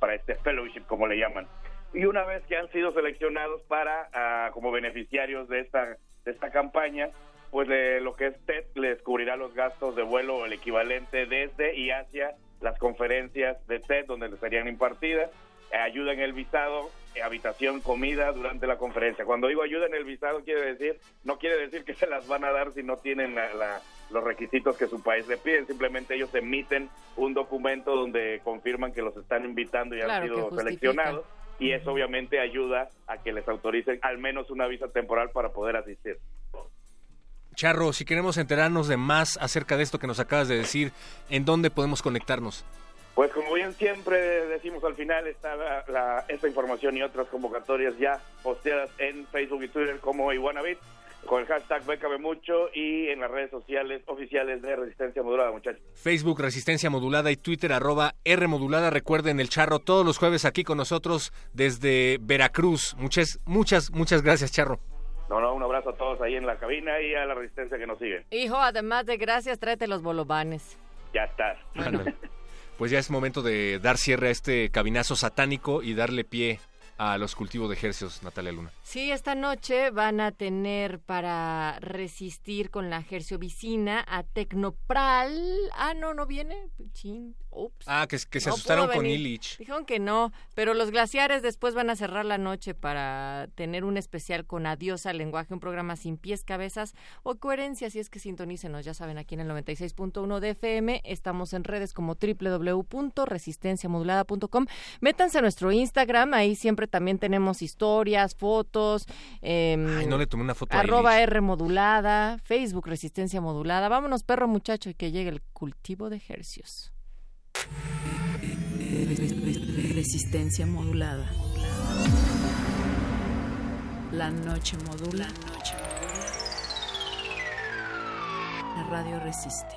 para este fellowship como le llaman. Y una vez que han sido seleccionados para ah, como beneficiarios de esta de esta campaña pues le- lo que es TED les cubrirá los gastos de vuelo el equivalente desde y hacia las conferencias de TED donde les serían impartidas. eh, ayuda en el visado eh, habitación comida durante la conferencia. Cuando digo ayuda en el visado quiere decir no quiere decir que se las van a dar si no tienen la- la- los requisitos que su país le piden simplemente ellos emiten un documento donde confirman que los están invitando y Claro, han sido seleccionados. Y eso obviamente ayuda a que les autoricen al menos una visa temporal para poder asistir. Charro, si queremos enterarnos de más acerca de esto que nos acabas de decir, ¿en dónde podemos conectarnos? Pues como bien siempre decimos al final, está la, la- esta información y otras convocatorias ya posteadas en Facebook y Twitter como Iguanabit. con el hashtag Bécame Mucho y en las redes sociales oficiales de Resistencia Modulada, muchachos. Facebook Resistencia Modulada y Twitter arroba R Modulada. Recuerden el Charro todos los jueves aquí con nosotros desde Veracruz. Muchas, muchas, muchas gracias, Charro. No, no, un abrazo a todos ahí en la cabina y a la Resistencia que nos sigue. Hijo, además de gracias, tráete los bolovanes. Ya está. Pues ya es momento de dar cierre a este cabinazo satánico y darle pie a los cultivos de ejercicios, Natalia Luna. Sí, esta noche van a tener para resistir con la vicina a Tecnopral. Ah, no, no viene. Chin. Ups. Ah, que, que se No asustaron con. Illich. Dijeron que no, pero los glaciares después van a cerrar la noche para tener un especial con Adiós al lenguaje, un programa sin pies, cabezas o coherencia, si es que sintonícenos, ya saben, aquí en el 96.1 de FM, estamos en redes como www.resistenciamodulada.com. Métanse a nuestro Instagram, ahí siempre también tenemos historias, fotos, em, Ay, no le tomé una foto arroba. R modulada, Facebook Resistencia Modulada. Vámonos, perro muchacho, y que llegue el cultivo de ejercios. Resistencia modulada. La noche modula. La radio resiste.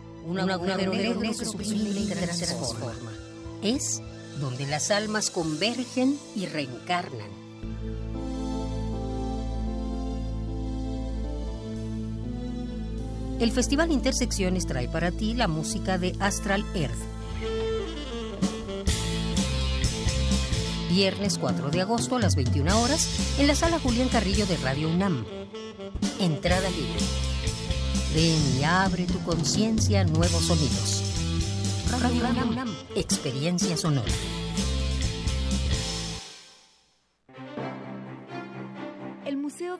un agujero negro que y transforma. Es donde las almas convergen y reencarnan. El Festival Intersecciones trae para ti la música de Astral Earth. Viernes 4 de agosto a las 21 horas en la sala Julián Carrillo de Radio UNAM. Entrada libre. Ven y abre tu conciencia a nuevos sonidos. Radio UNAM, experiencia sonora.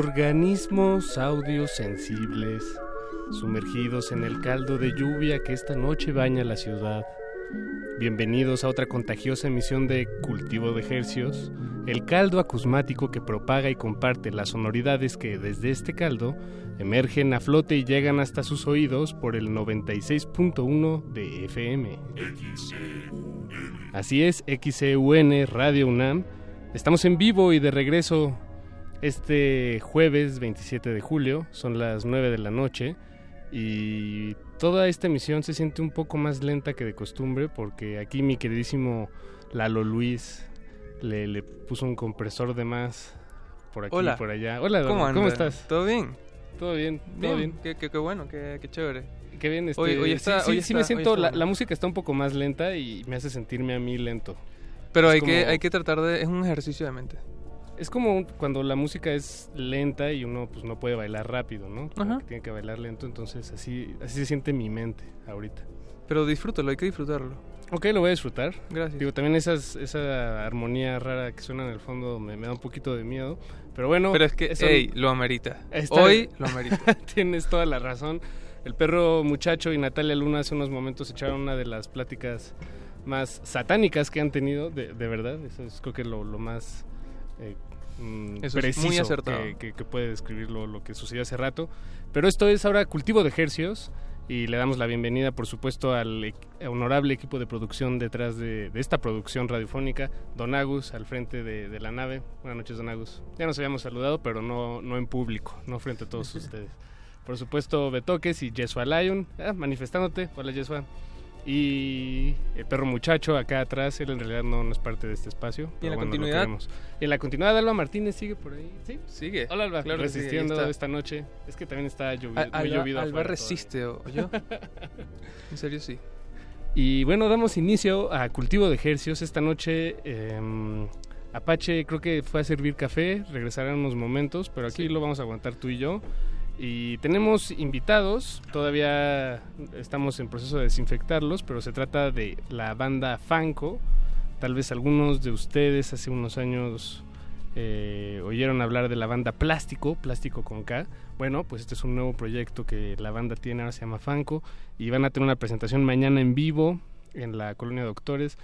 Organismos audiosensibles, sumergidos en el caldo de lluvia que esta noche baña la ciudad. Bienvenidos a otra contagiosa emisión de Cultivo de Hercios, el caldo acusmático que propaga y comparte las sonoridades que desde este caldo emergen a flote y llegan hasta sus oídos por el 96.1 de FM. Así es, XEUN Radio UNAM. Estamos en vivo y de regreso este jueves 27 de julio, son las 9 de la noche y toda esta emisión se siente un poco más lenta que de costumbre porque aquí mi queridísimo Lalo Luis le, le puso un compresor de más por aquí Hola. y por allá. Hola, ¿Cómo, Lalo, ¿cómo estás? ¿Todo bien? Todo bien, todo bien. Qué, qué- qué bueno, qué, qué chévere. Qué bien, este, Hoy, hoy está, sí, hoy sí, sí me siento, la, música está un poco más lenta y me hace sentirme a mí lento. Pero Es hay, que, hay que tratar de... Es un ejercicio de mente. Es como un- cuando la música es lenta y uno pues no puede bailar rápido, ¿no? Como Ajá. que tiene que bailar lento, entonces así, así se siente mi mente ahorita. Pero disfrútalo, hay que disfrutarlo. Ok, lo voy a disfrutar. Gracias. Digo, también esas, esa armonía rara que suena en el fondo me, me da un poquito de miedo. Pero bueno, Pero es que, eso- ey, lo amerita. Está- Hoy lo amerita. Tienes toda la razón. El perro muchacho y Natalia Luna hace unos momentos echaron una de las pláticas más satánicas que han tenido, de, de verdad. Eso es creo que lo, lo más eh, mm, Eso es preciso muy acertado. que, que- que puede describir lo, lo que sucedió hace rato. Pero esto es ahora cultivo de ejercios y le damos la bienvenida, por supuesto, al equ- honorable equipo de producción detrás de, de esta producción radiofónica, Don Agus, al frente de, de la nave. Buenas noches, Don Agus. Ya nos habíamos saludado, pero no, no en público, no frente a todos ustedes. Por supuesto, Betoques y Yesua Lion, ah, manifestándote. Hola, Yesua. Y el perro muchacho acá atrás, él en realidad no, no es parte de este espacio. ¿Y en la bueno, lo continuidad? en la continuidad, Alba Martínez sigue por ahí. ¿Sí? Sigue. Hola, Alba. Claro resistiendo esta noche. Es que también está llovi- Al- muy Alba, llovido. Alba afuera resiste, ¿o yo? en serio, sí. y bueno, damos inicio a Cultivo de Ejercios. Esta noche em, Apache creo que fue a servir café, regresará en unos momentos, pero aquí lo vamos a aguantar tú y yo. Y tenemos invitados, todavía estamos en proceso de desinfectarlos, pero se trata de la banda Fanco. Tal vez algunos de ustedes hace unos años eh, oyeron hablar de la banda Plástico, Plástico con K. Bueno, pues este es un nuevo proyecto que la banda tiene, ahora se llama Fanco, y van a tener una presentación mañana en vivo en la Colonia Doctores.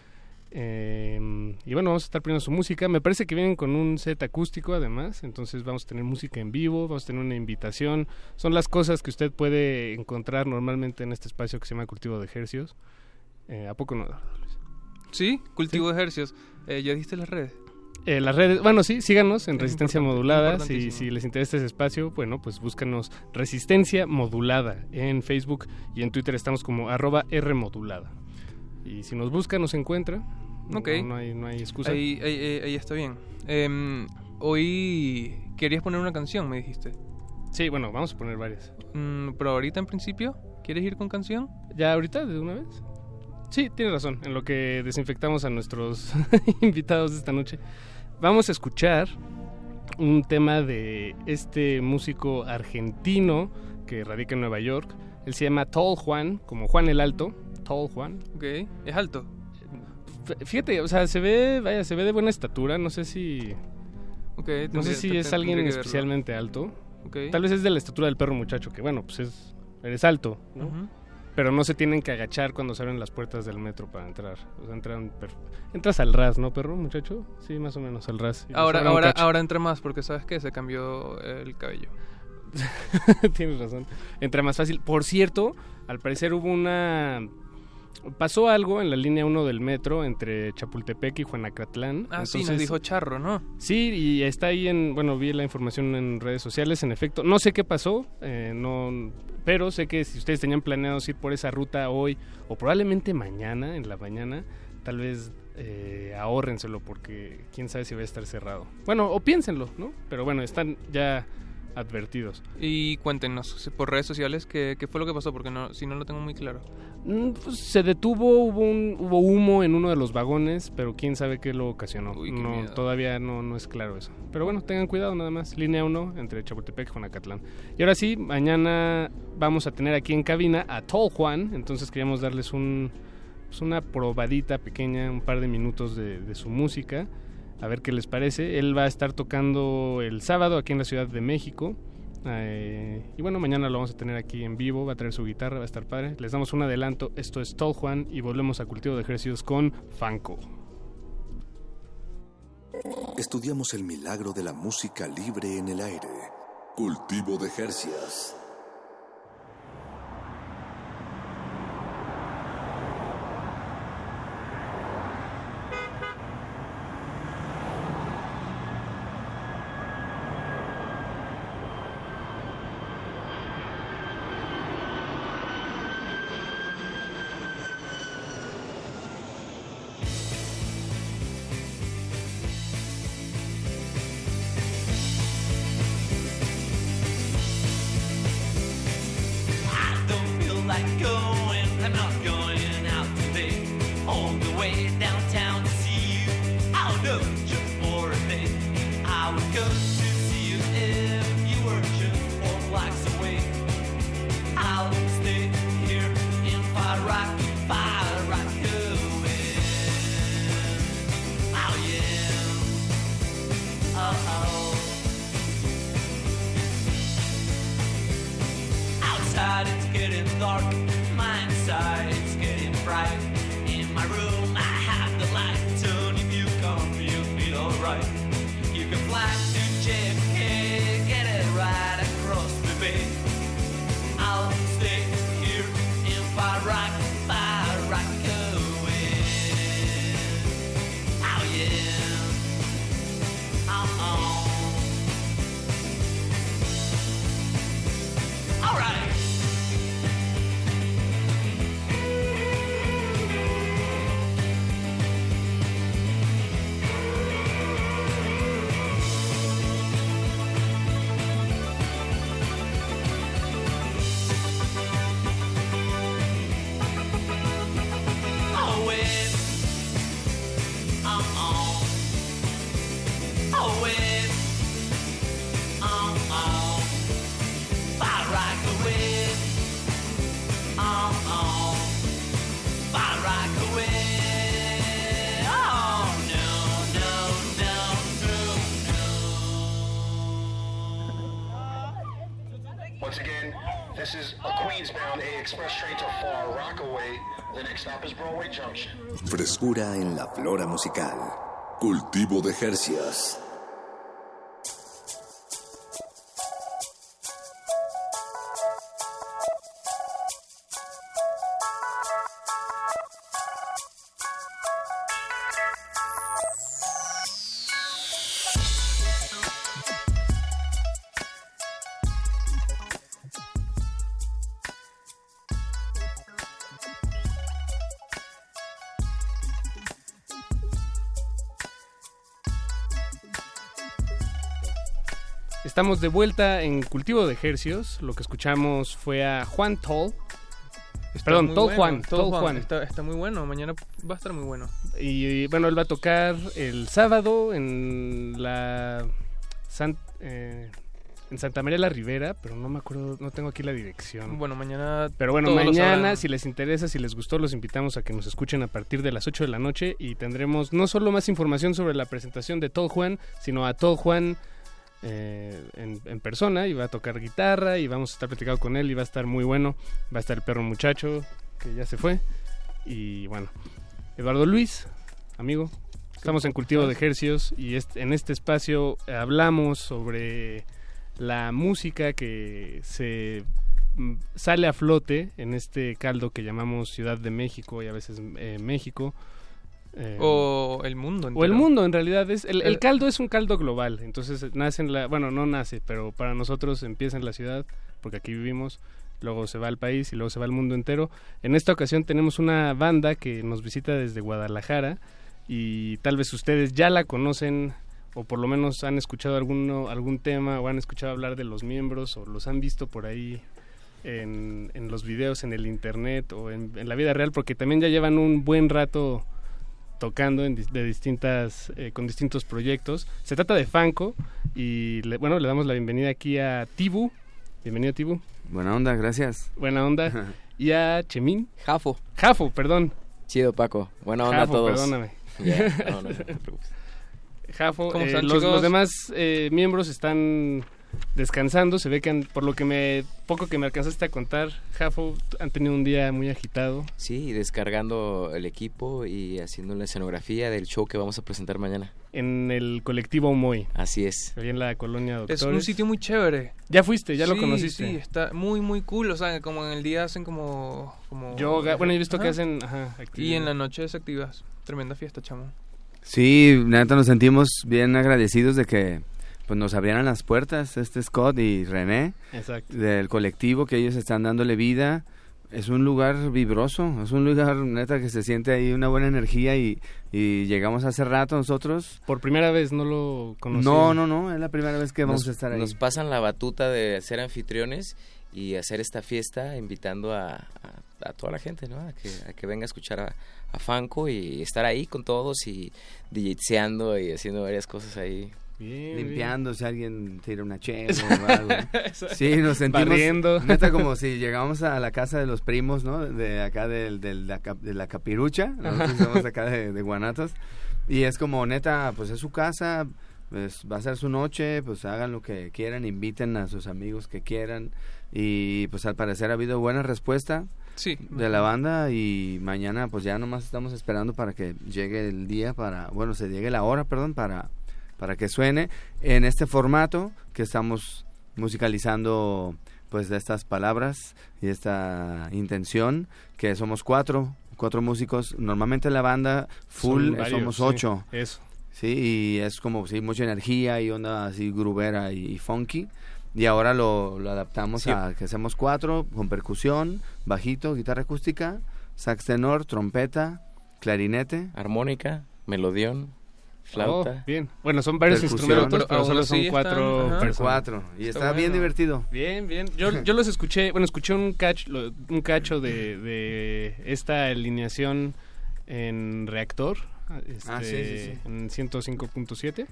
Eh, y bueno, vamos a estar poniendo su música. Me parece que vienen con un set acústico además, entonces vamos a tener música en vivo, vamos a tener una invitación. Son las cosas que usted puede encontrar normalmente en este espacio que se llama Cultivo de Ejercios. Eh, ¿A poco no? Sí, cultivo de ejercicios. Eh, ¿Ya dijiste las redes? Eh, las redes, bueno, sí, síganos en Es Resistencia Modulada. Si, si les interesa ese espacio, bueno, pues búscanos Resistencia Modulada en Facebook y en Twitter estamos como arroba Rmodulada. Y si nos busca, nos encuentra. No- Ok. No, hay, no hay excusa. Ahí, ahí, ahí- ahí está bien. Em, hoy querías poner una canción, me dijiste. Sí, bueno, vamos a poner varias. Mm, pero ahorita en principio, ¿quieres ir con canción? ¿Ya ahorita, de una vez? Sí, tienes razón. En lo que desinfectamos a nuestros invitados de esta noche, vamos a escuchar un tema de este músico argentino que radica en Nueva York. Él se llama Tall Juan, como Juan el Alto. Tall Juan. Ok, es alto. Fíjate, o sea, se ve, vaya, se ve de buena estatura. No sé si, Ok, no sé si es alguien especialmente alto. Ok. Tal vez es de la estatura del perro muchacho, que bueno, pues es, eres alto, ¿no? Pero no se tienen que agachar cuando se abren las puertas del metro para entrar. O sea, entran per- entras al ras, ¿no, perro, muchacho? Sí, más o menos, al ras. Ahora, ahora, ahora entra más porque sabes que se cambió el cabello. Tienes razón. Entra más fácil. Por cierto, al parecer hubo una... Pasó algo en la línea 1 del metro entre Chapultepec y Juanacatlán. Ah, sí, nos Entonces- dijo Charro, ¿no? Sí, y está ahí en, bueno, vi la información en redes sociales, en efecto. No sé qué pasó, eh, no, pero sé que si ustedes tenían planeados ir por esa ruta hoy o probablemente mañana, en la mañana, tal vez eh, ahórrenselo porque quién sabe si va a estar cerrado. Bueno, o piénsenlo, ¿no? Pero bueno, están ya advertidos. Y cuéntenos por redes sociales qué, qué fue lo que pasó, porque no, si no lo tengo muy claro. Mm, pues, se detuvo, hubo, un, hubo humo en uno de los vagones, pero quién sabe qué lo ocasionó. Uy, qué no, todavía no, no es claro eso. Pero bueno, tengan cuidado nada más. Línea 1 entre Chapultepec y Juanacatlán. Y ahora sí, mañana vamos a tener aquí en cabina a Tall Juan, entonces queríamos darles un, pues una probadita pequeña, un par de minutos de, de su música. A ver qué les parece. Él va a estar tocando el sábado aquí en la Ciudad de México. Eh, y bueno, mañana lo vamos a tener aquí en vivo, va a traer su guitarra, va a estar padre. Les damos un adelanto, esto es Tol Juan y volvemos a Cultivo de Ejercicios con Fanco. Estudiamos el milagro de la música libre en el aire. Cultivo de Jercias. Frescura en la flora musical. Cultivo de Jercias. Estamos de vuelta en Cultivo de Ejercios. Lo que escuchamos fue a Juan Toll. Está Perdón, Tol bueno, Juan. Tol Juan. Juan. Está, está muy bueno. Mañana va a estar muy bueno. Y, y, bueno, él va a tocar el sábado en la San- eh, en Santa María la Ribera, pero no me acuerdo, no tengo aquí la dirección. Bueno, mañana. Pero bueno, mañana, si les interesa, si les gustó, los invitamos a que nos escuchen a partir de las 8 de la noche y tendremos no solo más información sobre la presentación de Tol Juan, sino a Tol Juan eh, en, persona y va a tocar guitarra y vamos a estar platicando con él y va a estar muy bueno. Va a estar el perro muchacho que ya se fue y bueno, Eduardo Luis, amigo, estamos en Cultivo de Ejercios y en este espacio hablamos sobre la música que se mm, sale a flote en este caldo que llamamos Ciudad de México y a veces eh, México. Eh, O el mundo o el entero. mundo en realidad es el, el Eh, caldo es un caldo global entonces nace en la bueno no nace pero para nosotros empieza en la ciudad porque aquí vivimos luego se va al país y luego se va al mundo entero en esta ocasión tenemos una banda que nos visita desde Guadalajara y tal vez ustedes ya la conocen o por lo menos han escuchado alguno algún tema o han escuchado hablar de los miembros o los han visto por ahí en, en los videos en el internet o en, en la vida real porque también ya llevan un buen rato tocando en de distintas eh, con distintos proyectos. Se trata de Fanco y le- bueno, le damos la bienvenida aquí a Tibu. Bienvenido Tibu. Buena onda, gracias. Buena onda. y a Chemín. Jafo. Jafo, perdón. Chido, Paco. Buena onda Jafo, a todos. perdóname. Ya, no, no, no te preocupes. Jafo, ¿Cómo eh, están, los, chicos? los demás eh, miembros están descansando. Se ve que, han- por lo que me poco que me alcanzaste a contar, Jafo, han tenido un día muy agitado. Sí, descargando el equipo y haciendo la escenografía del show que vamos a presentar mañana. En el colectivo Moy. Así es. Ahí en la colonia Doctores. Es un sitio muy chévere. Ya fuiste, ya lo conociste. Sí, está muy, muy cool. O sea, como en el día hacen como... como Yoga. Bueno, yo he visto que hacen ajá, Y en la noche se activas. Tremenda fiesta, chamo. Sí, neta nos sentimos bien agradecidos de que pues nos abrieran las puertas este Scott y René Exacto. del colectivo que ellos están dándole vida. Es un lugar vibroso, es un lugar neta que se siente ahí una buena energía y, y llegamos hace rato nosotros. Por primera vez no lo conocí. No, no, no, es la primera vez que vamos nos, a estar ahí. Nos pasan la batuta de ser anfitriones y hacer esta fiesta invitando a, a- a toda la gente, ¿no? A que, a que venga a escuchar a, a Fanco y estar ahí con todos y DJseando y haciendo varias cosas ahí. Limpiando si alguien tira una chela o algo. Sí, nos sentimos Barriendo. neta como si llegamos a la casa de los primos, ¿no? De acá del, del- de la capirucha, nosotros somos acá de, de Guanatos y es como neta, pues es su casa, pues va a ser su noche, pues hagan lo que quieran, inviten a sus amigos que quieran y pues al parecer ha habido buena respuesta Sí. de la banda y mañana pues ya nomás estamos esperando para que llegue el día para, bueno, se llegue la hora, perdón, para para que suene en este formato que estamos musicalizando pues de estas palabras y esta intención que somos cuatro cuatro músicos. Normalmente la banda full Son varios, somos sí, ocho. eso. sí y es como sí mucha energía y onda así grubera y, y funky. Y ahora lo, lo adaptamos Sí. a que hacemos cuatro con percusión bajito guitarra acústica sax tenor trompeta clarinete. Armónica, melodión, flauta. Oh, bien. Bueno, son varios instrumentos, pero solo son cuatro personas. Cuatro. Y está bien divertido. Bien, bien. Yo, yo los escuché, bueno, escuché un cacho, lo- un cacho de, de esta alineación en reactor, este, Ah, sí, sí, sí. en 105.7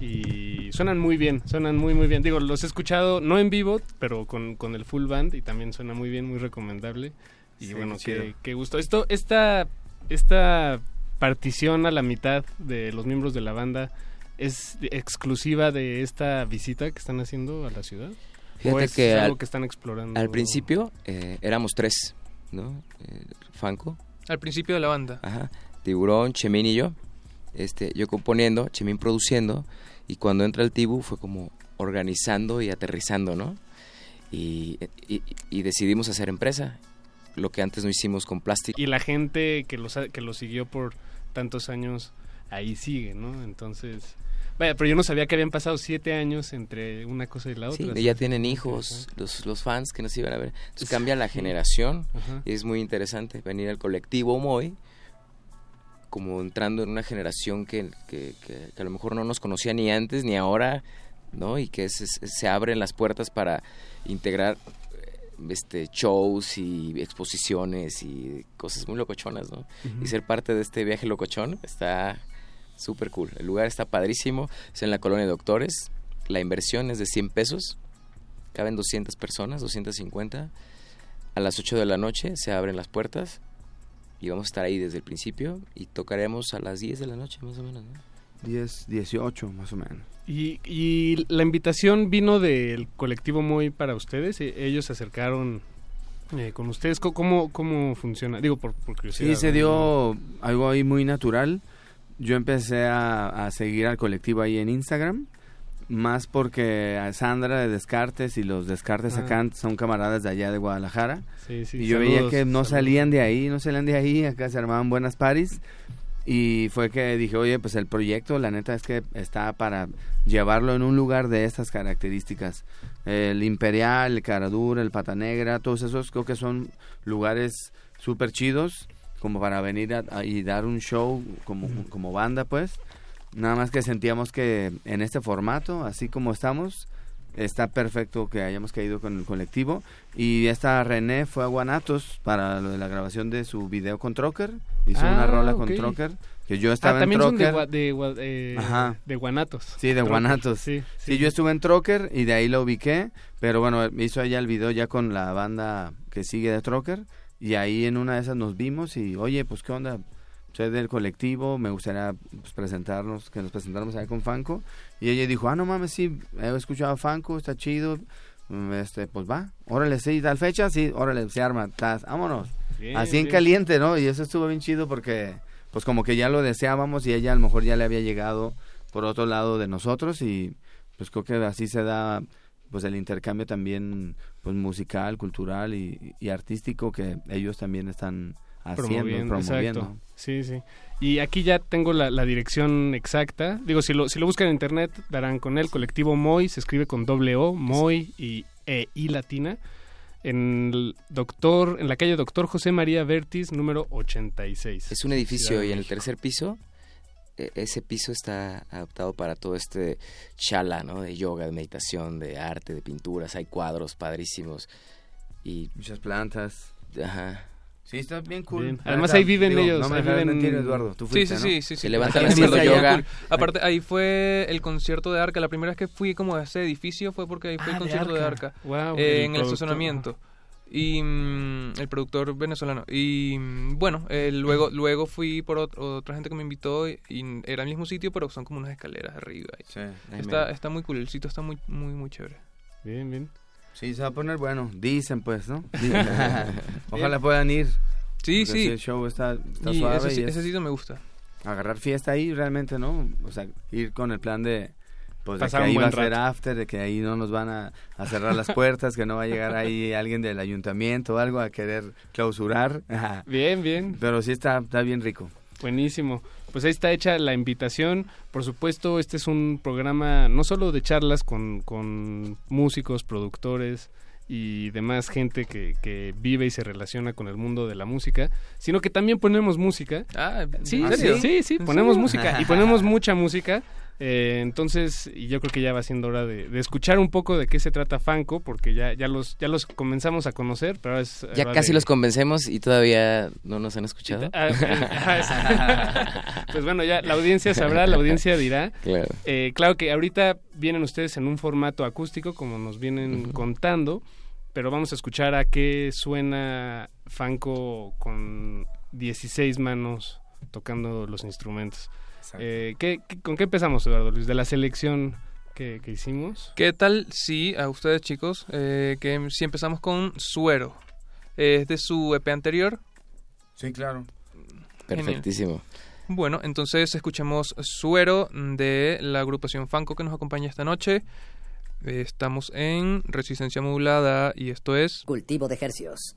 y suenan muy bien, suenan muy muy bien. Digo, los he escuchado no en vivo, pero con, con el full band y también suena muy bien, muy recomendable. Y bueno, qué, qué gusto. Esto, esta, esta partición a la mitad de los miembros de la banda es exclusiva de esta visita que están haciendo a la ciudad. ¿O es que algo al, que están explorando? al principio eh, éramos tres, ¿no? Eh, Fanco, Al principio de la banda. Ajá. Tiburón, Chemín y yo. Este, yo componiendo, Chemín produciendo. Y cuando entra el Tibu fue como organizando y aterrizando, ¿no? Y, y- y decidimos hacer empresa. Lo que antes no hicimos con plástico. Y la gente que los que lo siguió por tantos años ahí sigue, ¿no? Entonces, vaya, pero yo no sabía que habían pasado siete años entre una cosa y la otra. Sí, ya tienen hijos, los, los fans que nos iban a ver. Entonces cambia la generación Ajá. y es muy interesante venir al colectivo Moy como entrando en una generación que, que, que- que a lo mejor no nos conocía ni antes ni ahora, ¿no? Y que se, se abren las puertas para integrar este shows y exposiciones y cosas muy locochonas, ¿no? Y ser parte de este viaje locochón está súper cool. El lugar está padrísimo, es en la colonia de Doctores, la inversión es de 100 pesos, caben 200 personas, 250. A las 8 de la noche se abren las puertas y vamos a estar ahí desde el principio y tocaremos a las 10 de la noche más o menos, ¿no? 10, 18 más o menos. Y, y la invitación vino del colectivo Muy para ustedes. e- Ellos se acercaron eh, con ustedes. ¿Cómo, ¿Cómo funciona? Digo, por, por curiosidad. Sí, se dio algo ahí muy natural. Yo empecé a, a seguir al colectivo ahí en Instagram, más porque a Sandra de Descartes y los Descartes Ah. acá son camaradas de allá de Guadalajara. Sí, sí, y yo veía que no saludos. salían de ahí, no salían de ahí, acá se armaban buenas paris. Y fue que dije, oye, pues el proyecto, la neta es que está para llevarlo en un lugar de estas características. El Imperial, el Caradura, el Pata Negra, todos esos creo que son lugares súper chidos como para venir a- a- y dar un show como, como banda, pues. Nada más que sentíamos que en este formato, así como estamos, está perfecto que hayamos caído con el colectivo. Y esta René fue a Guanatos para lo de la grabación de su video con Trocker. Hizo Ah, una rola con. Trocker. Que yo Ah, estaba en también son de, Trocker. De, eh, Ajá. de Guanatos. Sí, de Trocker, Guanatos. Sí, Sí, yo estuve en Trocker y de ahí lo ubiqué, pero bueno, hizo ella el video ya con la banda que sigue de Trocker y ahí en una de esas nos vimos y, oye, pues qué onda, soy del colectivo, me gustaría pues, presentarnos, que nos presentáramos ahí con Fanco. Y ella dijo, ah, no mames, sí, he escuchado a Fanco, está chido. Mm, Este, pues va, órale, sí, tal fecha, sí, órale, se arma, tas, vámonos. Bien, Así en caliente, ¿no? Y eso estuvo bien chido porque, pues como que ya lo deseábamos y ella a lo mejor ya le había llegado por otro lado de nosotros y pues creo que así se da pues el intercambio también pues musical, cultural y, y artístico que ellos también están haciendo, promoviendo, promoviendo. exacto. Sí, sí. Y aquí ya tengo la, la dirección exacta. Digo, si lo, si lo buscan en internet, darán con él. Colectivo Moy, se escribe con doble O, Moy y E I latina. En el doctor, en la calle Doctor José María Vertis, número 86. Es un edificio y en el tercer piso, e- ese piso está adaptado para todo este chala, ¿no? De yoga, de meditación, de arte, de pinturas. Hay cuadros padrísimos. Y... Muchas plantas. Ajá. Sí, está bien cool. Bien. Además ahí viven digo, ellos. No me viven- mentir, Eduardo. Tú Sí, fuiste, sí, ¿no? sí, sí, sí. Se levantan haciendo yoga. Aparte, ahí fue el concierto de Arca. La primera vez que fui como a ese edificio fue porque ahí fue Ah, el de concierto de Arca. Eh, el en el estacionamiento. Y mm, el productor venezolano. Y mm, bueno, eh, luego luego fui por ot- otra gente que me invitó y, y era el mismo sitio, pero son como unas escaleras arriba. y Sí. Está, está muy cool, el sitio está muy, muy, muy chévere. Bien, bien. Sí, se va a poner bueno. Dicen, pues, ¿no? Ojalá puedan ir. Sí, Porque sí. El show está, está Y suave. ese, y es ese sitio me gusta. Agarrar fiesta ahí realmente, ¿no? O sea, ir con el plan de... Pues de que Pasar ahí va a ser after, de que ahí no nos van a, a cerrar las puertas, que no va a llegar ahí alguien del ayuntamiento o algo a querer clausurar. Ajá. Bien, bien. Pero sí está, está bien rico. Buenísimo. Pues ahí está hecha la invitación. Por supuesto, este es un programa no solo de charlas con, con músicos, productores y demás gente que, que vive y se relaciona con el mundo de la música, sino que también ponemos música. Ah, Sí, ¿en sí, serio? sí, sí, ¿En ponemos música y ponemos mucha música. Eh, entonces, y yo creo que ya va siendo hora de, de escuchar un poco de qué se trata Fanco, porque ya, ya los ya los comenzamos a conocer, pero es Ya casi de- los convencemos y todavía no nos han escuchado. Ah, ah, es- pues bueno, ya la audiencia sabrá, la audiencia dirá. Claro. Eh, claro que ahorita vienen ustedes en un formato acústico, como nos vienen contando, pero vamos a escuchar a qué suena Fanco con 16 manos tocando los instrumentos. Eh, ¿qué- qué- con qué empezamos, Eduardo Luis? De la selección que, que hicimos. ¿Qué tal si a ustedes chicos, eh, que si empezamos con Suero? Eh, es de su EP anterior. Sí, claro. Perfectísimo. Bueno, entonces escuchemos Suero de la agrupación Fanco que nos acompaña esta noche. Eh, estamos en Resistencia Modulada y esto es... Cultivo de ejercios.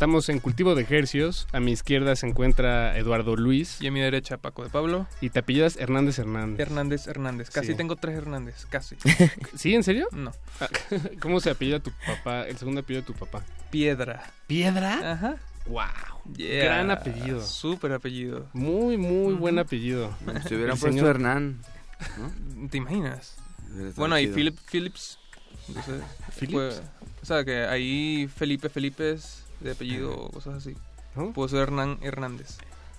Estamos en cultivo de ejercios. A mi izquierda se encuentra Eduardo Luis. Y a mi derecha Paco de Pablo. Y te apellidas Hernández Hernández. Hernández Hernández. Casi Sí. tengo tres Hernández, casi. ¿Sí? ¿En serio? No. ¿Cómo se apellida tu papá? El segundo apellido de tu papá. Piedra. ¿Piedra? Ajá. Wow. Yeah. Gran apellido. Súper apellido. Muy, muy buen apellido. Si hubieran El puesto señor- Hernán. ¿Te imaginas? Bueno, ahí chido. Philip Phillips. no sé, ¿Phillips? fue- o sea, que ahí Felipe Felipes de apellido o cosas así. ¿No? Puedo ser Hernán Hernández.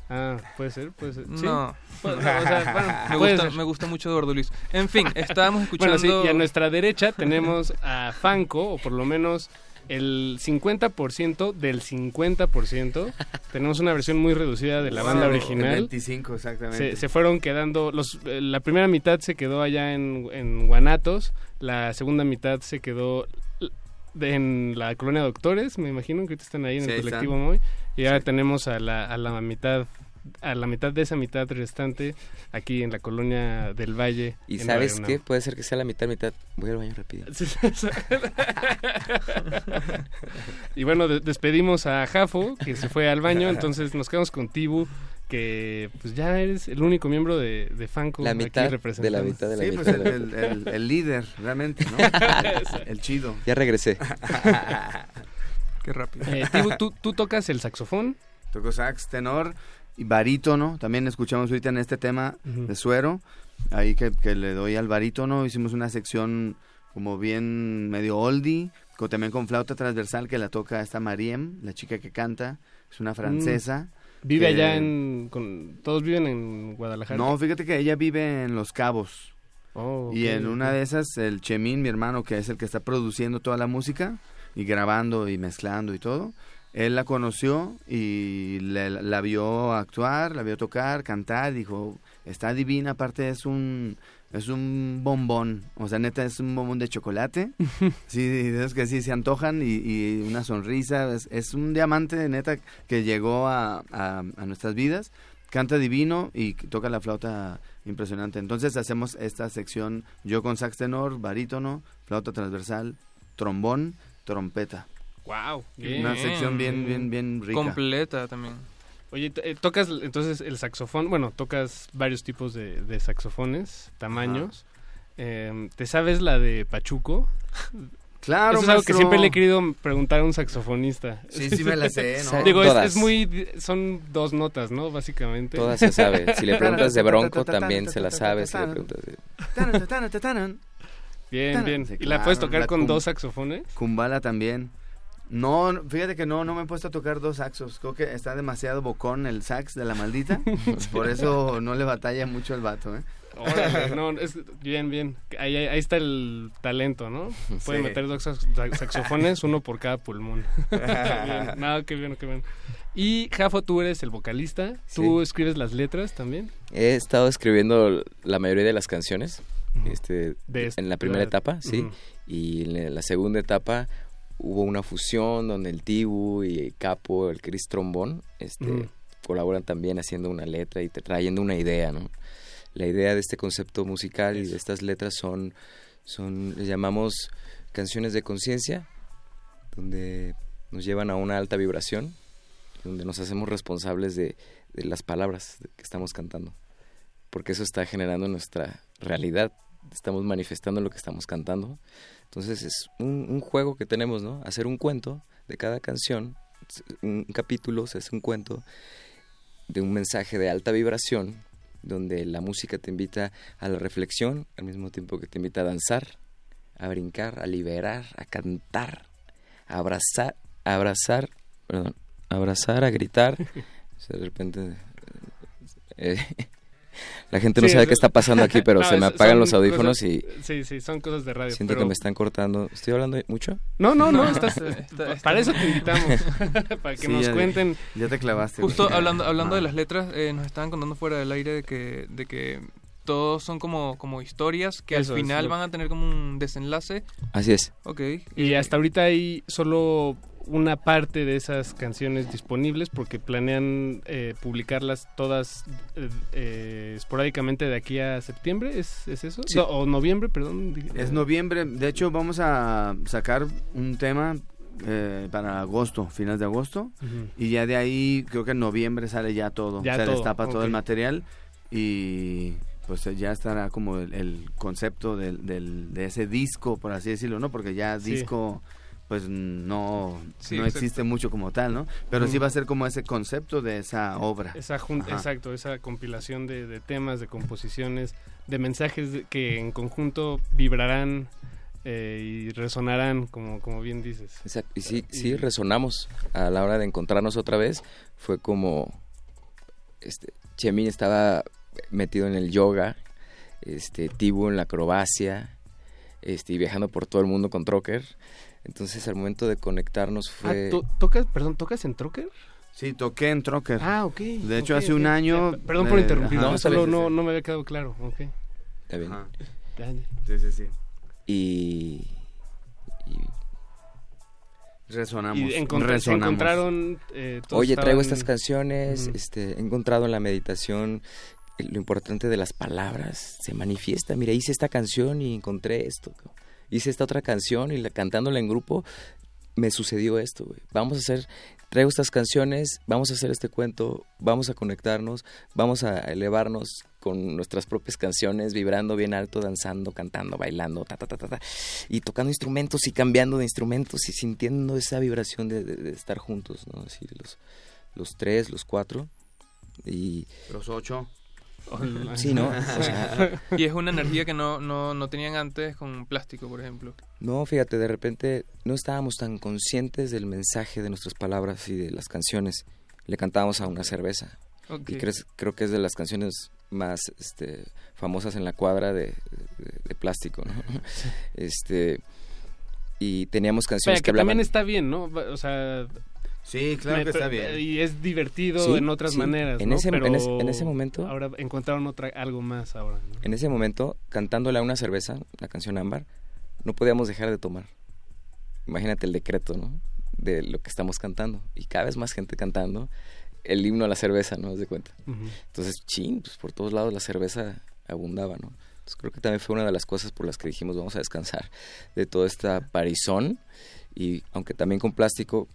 Ah, puede ser, puede ser. ¿Sí? No. Pues, no, o sea, bueno, me, gusta, ser. me gusta mucho Eduardo Luis. En fin, estábamos escuchando... Bueno, sí, y a nuestra derecha tenemos a Fanco, o por lo menos el 50% del 50%. tenemos una versión muy reducida de la banda Wow, original. el 25, exactamente. Se, se fueron quedando, los, eh, la primera mitad se quedó allá en, en Guanatos, la segunda mitad se quedó de- en la colonia Doctores, me imagino que ahorita están ahí en Sí, el colectivo están. Moy, y ahora tenemos a la, a la mitad a la mitad de esa mitad restante aquí en la colonia del Valle. ¿Y sabes qué? Puede ser que sea la mitad, mitad. Voy al baño rápido. y bueno, de- despedimos a Jafo, que se fue al baño, entonces nos quedamos con Tibu, que pues ya eres el único miembro de, de Fanco. La aquí mitad de la mitad de la Sí, mitad. pues el, el- el- el líder, realmente, ¿no? el chido. Ya regresé. Qué rápido. Eh, Tibu, ¿tú, tú tocas el saxofón. Toco sax, tenor y barítono. También escuchamos ahorita en este tema de suero. Ahí que, que le doy al barítono. Hicimos una sección como bien medio oldie. Con, también con flauta transversal que la toca esta Mariem, la chica que canta. Es una francesa. Vive que- allá en... Con, ¿Todos viven en Guadalajara? No, fíjate que ella vive en Los Cabos. Oh, Y en una de esas, el Chemín, mi hermano, que es el que está produciendo toda la música y grabando y mezclando y todo, él la conoció y le- la vio actuar, la vio tocar, cantar, dijo, está divina, aparte es un es un bombón, o sea, neta es un bombón de chocolate, sí, esos que sí se antojan y, y una sonrisa, es, es un diamante, neta, que llegó a, a- a nuestras vidas, canta divino y toca la flauta impresionante. Entonces hacemos esta sección yo con sax tenor, barítono, flauta transversal, trombón, trompeta. Wow. Una sección bien, bien, bien rica. Completa también. Oye, eh, tocas entonces el saxofón, bueno, tocas varios tipos de, de saxofones, tamaños. Eh, ¿Te sabes la de Pachuco? Claro, Eso es algo que siempre le he querido preguntar a un saxofonista. Sí, sí me la sé, ¿no? Digo, es, muy... Son dos notas, ¿no? Básicamente. Todas se sabe. Si le preguntas de Bronco, también se la sabe. Si le preguntas de... Tanan, tanan, tanan. Bien, bien. Sí, ¿Y la puedes tocar la con dos saxofones? Kumbala también. No, fíjate que no, no me he puesto a tocar dos saxos. Creo que está demasiado bocón el sax de la maldita. Por eso no le batalla mucho el vato, ¿eh? Órale, no, es bien, bien. Ahí, ahí- ahí está el talento, ¿no? Puede Sí. meter dos sax- sax- saxofones, uno por cada pulmón. Bien. No, qué bien, qué bien. Y Jafo, tú eres el vocalista. ¿Tú escribes las letras también? He estado escribiendo la mayoría de las canciones. Este, De este- en la primera etapa, sí. Ujú. Y en la segunda etapa hubo una fusión donde el Tibu y el Capo, el Chris Trombón, este, Ujú. colaboran también haciendo una letra y te- trayendo una idea, ¿no? La idea de este concepto musical y de estas letras son, son les llamamos canciones de conciencia, donde nos llevan a una alta vibración, donde nos hacemos responsables de, de las palabras que estamos cantando, porque eso está generando nuestra realidad, estamos manifestando lo que estamos cantando. Entonces es un, un juego que tenemos, ¿no? Hacer un cuento de cada canción, un capítulo, se hace un cuento de un mensaje de alta vibración, donde la música te invita a la reflexión, al mismo tiempo que te invita a danzar, a brincar, a liberar, a cantar, a abrazar, a abrazar, perdón, a abrazar, a gritar. O sea, de repente eh, la gente no Sí, sabe es- qué está pasando aquí, pero No, se me apagan los audífonos cosas- y Sí, sí, son cosas de radio. siento pero- que me están cortando. ¿Estoy hablando mucho? No, no, no, No, estás, está- para eso te invitamos, para que Sí, nos ya- cuenten. Ya te clavaste. Justo hablando hablando Ah. de las letras, eh, nos estaban contando fuera del aire de que, de que todos son como, como historias que Eso al es final van a tener como un desenlace. Así es. Ok. Y hasta ahorita hay solo una parte de esas canciones disponibles porque planean eh, publicarlas todas eh, eh, esporádicamente de aquí a septiembre, ¿es, es eso? Sí. No, o noviembre, perdón. Es noviembre, de hecho vamos a sacar un tema eh, para agosto, finales de agosto, y ya de ahí creo que en noviembre sale ya todo, Ya se todo, destapa todo el material y pues ya estará como el, el concepto del, del- de ese disco, por así decirlo, ¿no? Porque ya Sí. Pues no, Sí, no existe mucho como tal, ¿no? Pero sí va a ser como ese concepto de esa obra. Esa exacto, esa compilación de, de temas, de composiciones, de mensajes que en conjunto vibrarán eh, y resonarán, como, como bien dices. Exacto. Y sí, sí resonamos a la hora de encontrarnos otra vez. Fue como este Chemín estaba metido en el yoga, este Tibu en la acrobacia, este y viajando por todo el mundo con Trocker. Entonces al momento de conectarnos fue Ah, ¿to- ¿tocas, perdón, ¿tocas en Trocker? Sí, toqué en Trocker. Ah, ok. De hecho, hace un año... Perdón por eh, interrumpir, ajá. no, solo no, no me había quedado claro. ok. Está bien. Sí, sí, sí. Y, Resonamos. Y encont- se resonamos. encontraron... eh, Oye, traigo estaban- estas canciones, este, he encontrado en la meditación lo importante de las palabras, se manifiesta. Mira, hice esta canción y encontré esto. Hice esta otra canción y la, cantándola en grupo me sucedió esto. Vamos a hacer, traigo estas canciones, vamos a hacer este cuento, vamos a conectarnos, vamos a elevarnos con nuestras propias canciones, vibrando bien alto, danzando, cantando, bailando, ta, ta, ta, ta, ta, y tocando instrumentos y cambiando de instrumentos y sintiendo esa vibración de estar juntos, ¿no? Así, los, los tres, los cuatro y... Los ocho. Sí, ¿no? O sea, y es una energía que no, no, no tenían antes con plástico, por ejemplo. No, fíjate, de repente no estábamos tan conscientes del mensaje de nuestras palabras y de las canciones. Le cantábamos a una cerveza. Ok. Y crees- creo que es de las canciones más este, famosas en la cuadra de, de- de plástico, ¿no? Este, y teníamos canciones que que hablaban... también está bien, ¿no? O sea... Sí, claro que está bien. Y es divertido Sí, en otras sí. maneras, En ¿no? ese- en Pero ese- en ese momento- Ahora encontraron otra, algo más ahora, ¿no? En ese momento, cantándole a una cerveza, la canción Ámbar, no podíamos dejar de tomar. Imagínate el decreto, ¿no? De lo que estamos cantando. Y cada vez más gente cantando el himno a la cerveza, ¿no? ¿Haz de cuenta? Ujú. Entonces, chin, pues por todos lados la cerveza abundaba, ¿no? Entonces creo que también fue una de las cosas por las que dijimos vamos a descansar de toda esta parizón y aunque también con plástico,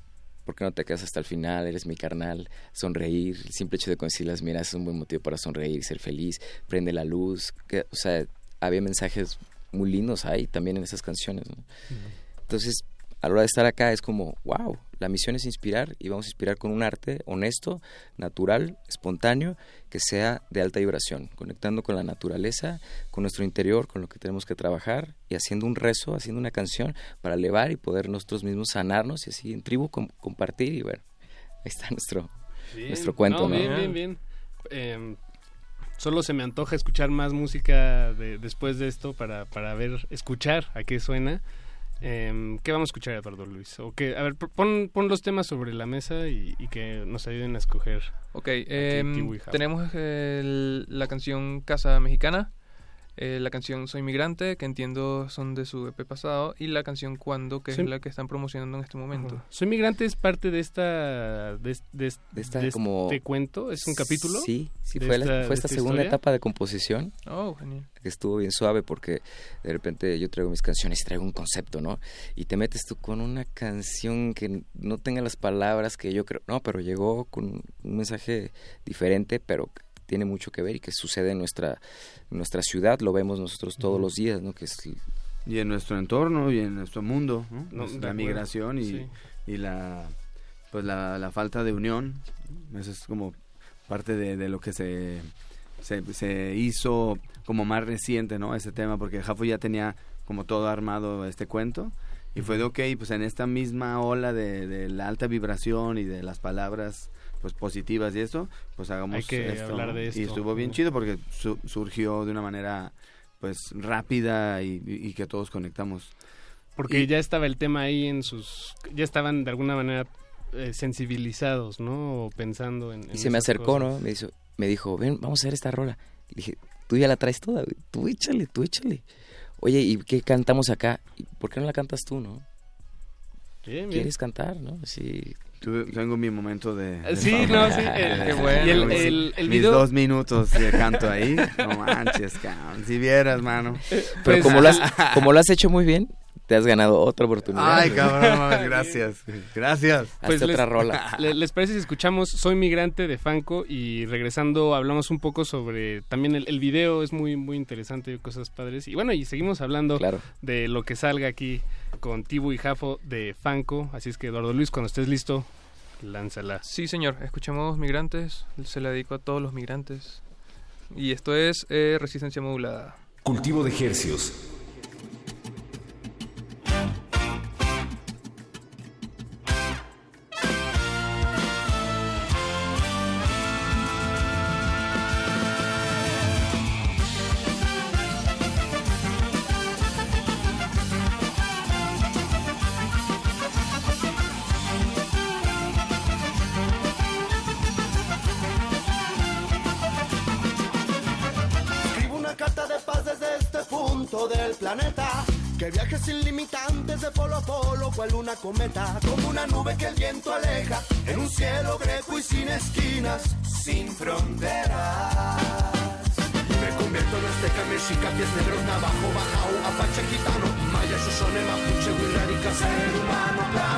¿por qué no te quedas hasta el final? Eres mi carnal, sonreír, el simple hecho de conseguir las miras es un buen motivo para sonreír, ser feliz, prende la luz, que, o sea, había mensajes muy lindos ahí también en esas canciones, ¿no? Entonces, a la hora de estar acá es como, wow, la misión es inspirar y vamos a inspirar con un arte honesto, natural, espontáneo, que sea de alta vibración, conectando con la naturaleza, con nuestro interior, con lo que tenemos que trabajar y haciendo un rezo, haciendo una canción para elevar y poder nosotros mismos sanarnos y así en tribu com- compartir y bueno, ahí está nuestro, Bien. nuestro cuento, ¿no? Bien, bien, bien. Eh, solo se me antoja escuchar más música de- después de esto para, para ver, escuchar a qué suena. Eh, ¿Qué vamos a escuchar, Eduardo Luis? O que, a ver, pon, pon los temas sobre la mesa y, y que nos ayuden a escoger. Ok, em, tenemos el- la canción Casa Mexicana, eh, la canción Soy Migrante, que entiendo son de su EP pasado, y la canción Cuando, que Soy- es la que están promocionando en este momento. Soy migrante es parte de esta de, de- De esta de como- este cuento, es un capítulo. Sí, sí, fue, la- esta- fue de esta esta segunda historia. etapa de composición. Oh, genial. que estuvo bien suave porque de repente yo traigo mis canciones y traigo un concepto, ¿no? Y te metes tú con una canción que no tenga las palabras que yo creo, no, pero llegó con un mensaje diferente, pero tiene mucho que ver y que sucede en nuestra, en nuestra ciudad, lo vemos nosotros todos Ujú. los días, ¿no? Que es Y en nuestro entorno y en nuestro mundo, ¿no? No, Pues la migración y, sí. y la pues la, la falta de unión. Eso es como parte de, de lo que se, se, se hizo como más reciente, ¿no? Ese tema, porque Jafo ya tenía como todo armado este cuento. Y fue de, ok, pues en esta misma ola de, de la alta vibración y de las palabras pues positivas y eso, pues hagamos Hay que esto, hablar de Y esto. estuvo bien chido porque su- surgió de una manera pues rápida y, y- y que todos conectamos. Porque Y- ya estaba el tema ahí en sus... Ya estaban de alguna manera eh, sensibilizados, ¿no? O pensando en... en Y se me acercó, cosas. ¿no? Me dijo, me dijo, ven, vamos a hacer esta rola. Y dije, Tú ya la traes toda, güey. Tú échale, tú échale. Oye, ¿y qué cantamos acá? ¿Y ¿Por qué no la cantas tú, no? Bien, bien. ¿Quieres cantar, no? Sí. Tu- Tengo mi momento de... de Sí, fama. no, sí, eh, De- qué bueno. Y el- mis- el- el mis video- dos minutos de canto ahí. No manches, cabrón. Si vieras, mano. Pero Pues- como, lo has, como lo has hecho muy bien, te has ganado otra oportunidad. Ay, cabrón, gracias. Gracias. Hazte otra rola. le- ¿Les parece si escuchamos Soy Migrante de Fanco y regresando hablamos un poco sobre también el, el video es muy muy interesante, cosas padres. Y bueno, y seguimos hablando de lo que salga aquí con Tibu y Jafo de Fanco. Así es que Eduardo Luis, cuando estés listo, lánzala. Sí, señor. Escuchemos Migrantes. Se la dedico a todos los migrantes. Y esto es eh, Resistencia Modulada. Cultivo de hercios. Una cometa. Como una nube que el viento aleja. En un cielo greco y sin esquinas, sin fronteras. Me convierto en azteca, mexica, pies negros, navajo, bajao, apache, gitano, maya, shosone, mapuche, wirrárica, ser humano.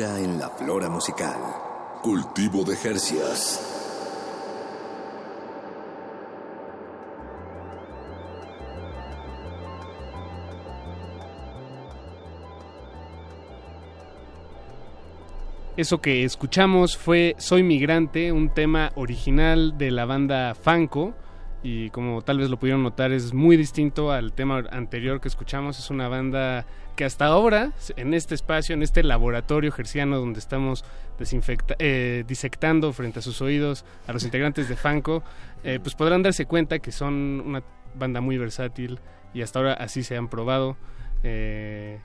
En la flora musical. Cultivo de Jercias. Eso que escuchamos fue Soy Migrante, un tema original de la banda Fanco. Y como tal vez lo pudieron notar, es muy distinto al tema anterior que escuchamos. Es una banda que hasta ahora, en este espacio, en este laboratorio gerciano donde estamos eh, disectando frente a sus oídos a los integrantes de Fanco, eh, pues podrán darse cuenta que son una banda muy versátil y hasta ahora así se han probado. Eh,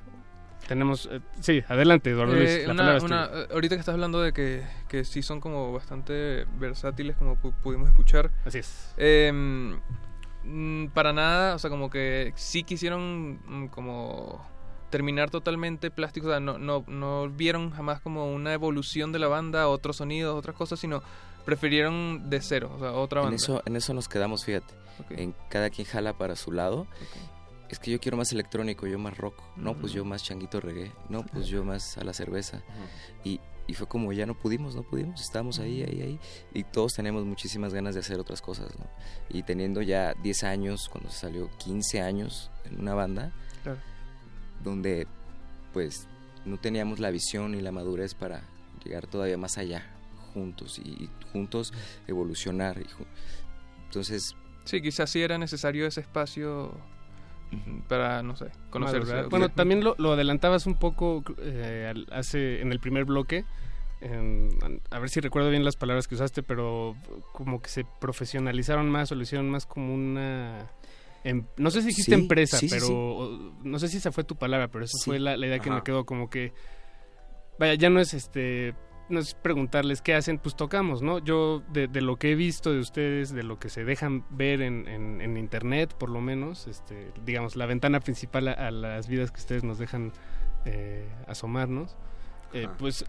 tenemos... eh, sí, adelante, Eduardo Luis. Eh, la una- una- eh, ahorita que estás hablando de que, que sí son como bastante versátiles, como pu- pudimos escuchar. Así es. Mm, para nada, o sea, como que sí quisieron mm, como terminar totalmente plásticos, o sea, no, no, no vieron jamás como una evolución de la banda, otros sonidos, otras cosas, sino prefirieron de cero, o sea, otra En banda. eso, en eso nos quedamos, fíjate. Ok. En cada quien jala para su lado. Es que yo quiero más electrónico, yo más rock. No, pues yo más changuito reggae. No, pues yo más a la cerveza. Y y fue como ya no pudimos, no pudimos, estábamos ahí, ahí, ahí, y todos tenemos muchísimas ganas de hacer otras cosas, ¿no? Y teniendo ya 10 años, cuando se salió 15 años en una banda, Claro. donde pues no teníamos la visión y la madurez para llegar todavía más allá juntos y, y juntos evolucionar. y ju- entonces, Sí, quizás sí era necesario ese espacio para, no sé, conocerse. Madurar. Bueno, también lo, lo adelantabas un poco eh, al- hace en el primer bloque. a ver si recuerdo bien las palabras que usaste, pero como que se profesionalizaron más o lo hicieron más como una... em- no sé si dijiste Sí, empresa, sí, pero sí. o- no sé si esa fue tu palabra, pero esa Sí. fue la, la idea que me quedó como que... Vaya, ya no es este no es preguntarles qué hacen, pues tocamos, ¿no? Yo de, de lo que he visto de ustedes, de lo que se dejan ver en, en- en internet, por lo menos, este, digamos, la ventana principal a, a las vidas que ustedes nos dejan eh, asomarnos, eh, pues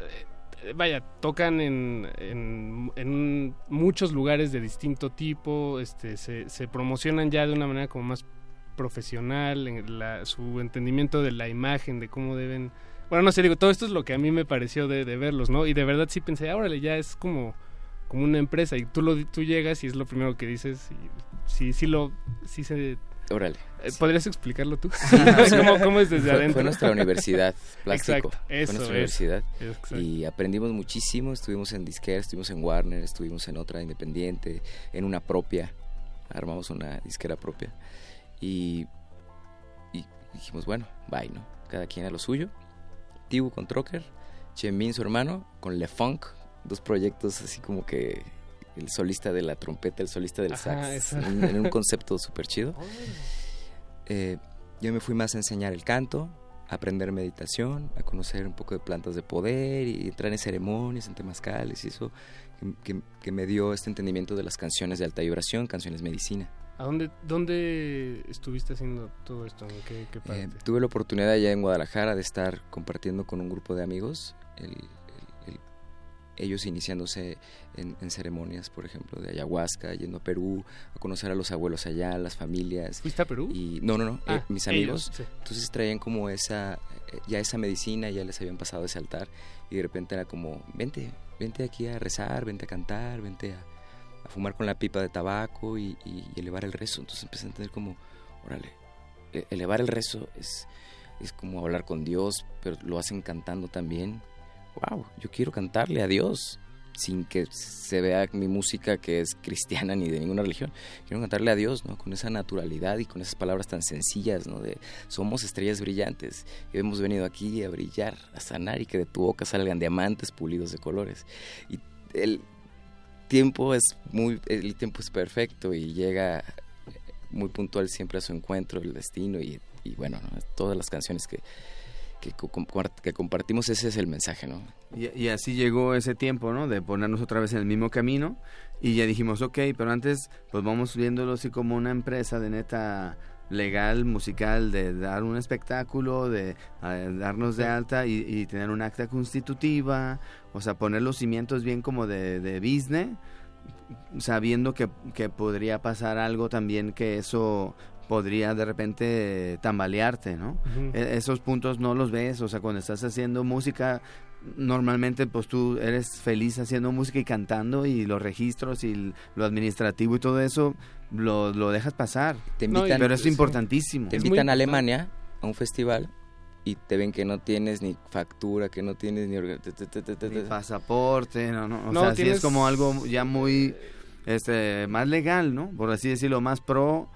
eh, vaya, tocan en, en, en muchos lugares de distinto tipo, este, se, se promocionan ya de una manera como más profesional, en la- su entendimiento de la imagen, de cómo deben... Bueno, no sé, digo, todo esto es lo que a mí me pareció de, de verlos, ¿no? Y de verdad sí pensé, ah, órale, ya es como, como una empresa y tú, lo, tú llegas y es lo primero que dices y sí, sí lo... Sí se, órale. eh, ¿Podrías explicarlo tú? ¿Cómo, cómo es desde Fue- adentro? Fue nuestra universidad, plástico. Exacto, fue nuestra es. universidad. Exacto. Y aprendimos muchísimo. Estuvimos en disquera, estuvimos en Warner, estuvimos en otra independiente, en una propia. Armamos una disquera propia. Y, y dijimos, bueno, bye, ¿no? Cada quien a lo suyo. Tibu con Trocker, Chemin, su hermano, con Le Funk. Dos proyectos así como que el solista de la trompeta, el solista del Ajá, sax. En, en un concepto súper chido. Eh, yo me fui más a enseñar el canto, a aprender meditación, a conocer un poco de plantas de poder y entrar en ceremonias, en temazcales y eso que, que- que me dio este entendimiento de las canciones de alta vibración, canciones medicina. ¿A dónde, dónde estuviste haciendo todo esto? ¿En qué, qué parte? Eh, tuve la oportunidad ya en Guadalajara de estar compartiendo con un grupo de amigos, el- el- el- ellos iniciándose en, en ceremonias, por ejemplo, de ayahuasca, yendo a Perú, a conocer a los abuelos allá, las familias. ¿Fuiste a Perú? Y, no, no, no, Ah, eh, mis ellos, amigos. sí. Entonces traían como esa, eh, ya esa medicina, ya les habían pasado ese altar y de repente era como, vente, vente aquí a rezar, vente a cantar, vente a, a fumar con la pipa de tabaco y, y- y elevar el rezo. Entonces empecé a entender como, órale, e- elevar el rezo es, es como hablar con Dios, pero lo hacen cantando también. Wow, yo quiero cantarle a Dios sin que se vea mi música que es cristiana ni de ninguna religión. Quiero cantarle a Dios, ¿no? Con esa naturalidad y con esas palabras tan sencillas, ¿no? De somos estrellas brillantes y hemos venido aquí a brillar, a sanar y que de tu boca salgan diamantes pulidos de colores. Y el tiempo es muy, el tiempo es perfecto y llega muy puntual siempre a su encuentro, el destino y, y bueno, ¿no? todas las canciones que, que, que compartimos, ese es el mensaje, ¿no? Y, y así llegó ese tiempo, ¿no? De ponernos otra vez en el mismo camino. Y ya dijimos, ok, pero antes, pues vamos viéndolo así como una empresa de neta legal, musical, de dar un espectáculo, de eh, darnos de alta y, y tener un acta constitutiva, o sea, poner los cimientos bien como de, de business, sabiendo que, que podría pasar algo también que eso podría de repente tambalearte, ¿no? E- esos puntos no los ves, o sea, cuando estás haciendo música, normalmente pues tú eres feliz haciendo música y cantando y los registros y lo administrativo y todo eso lo, lo dejas pasar. Te invitan, pero es importantísimo. Te invitan a Alemania a un festival y te ven que no tienes ni factura, que no tienes ni, Ni te- pasaporte, no, no, o No, sea, sí tienes- es como algo ya muy este más legal, ¿no? Por así decirlo, más pro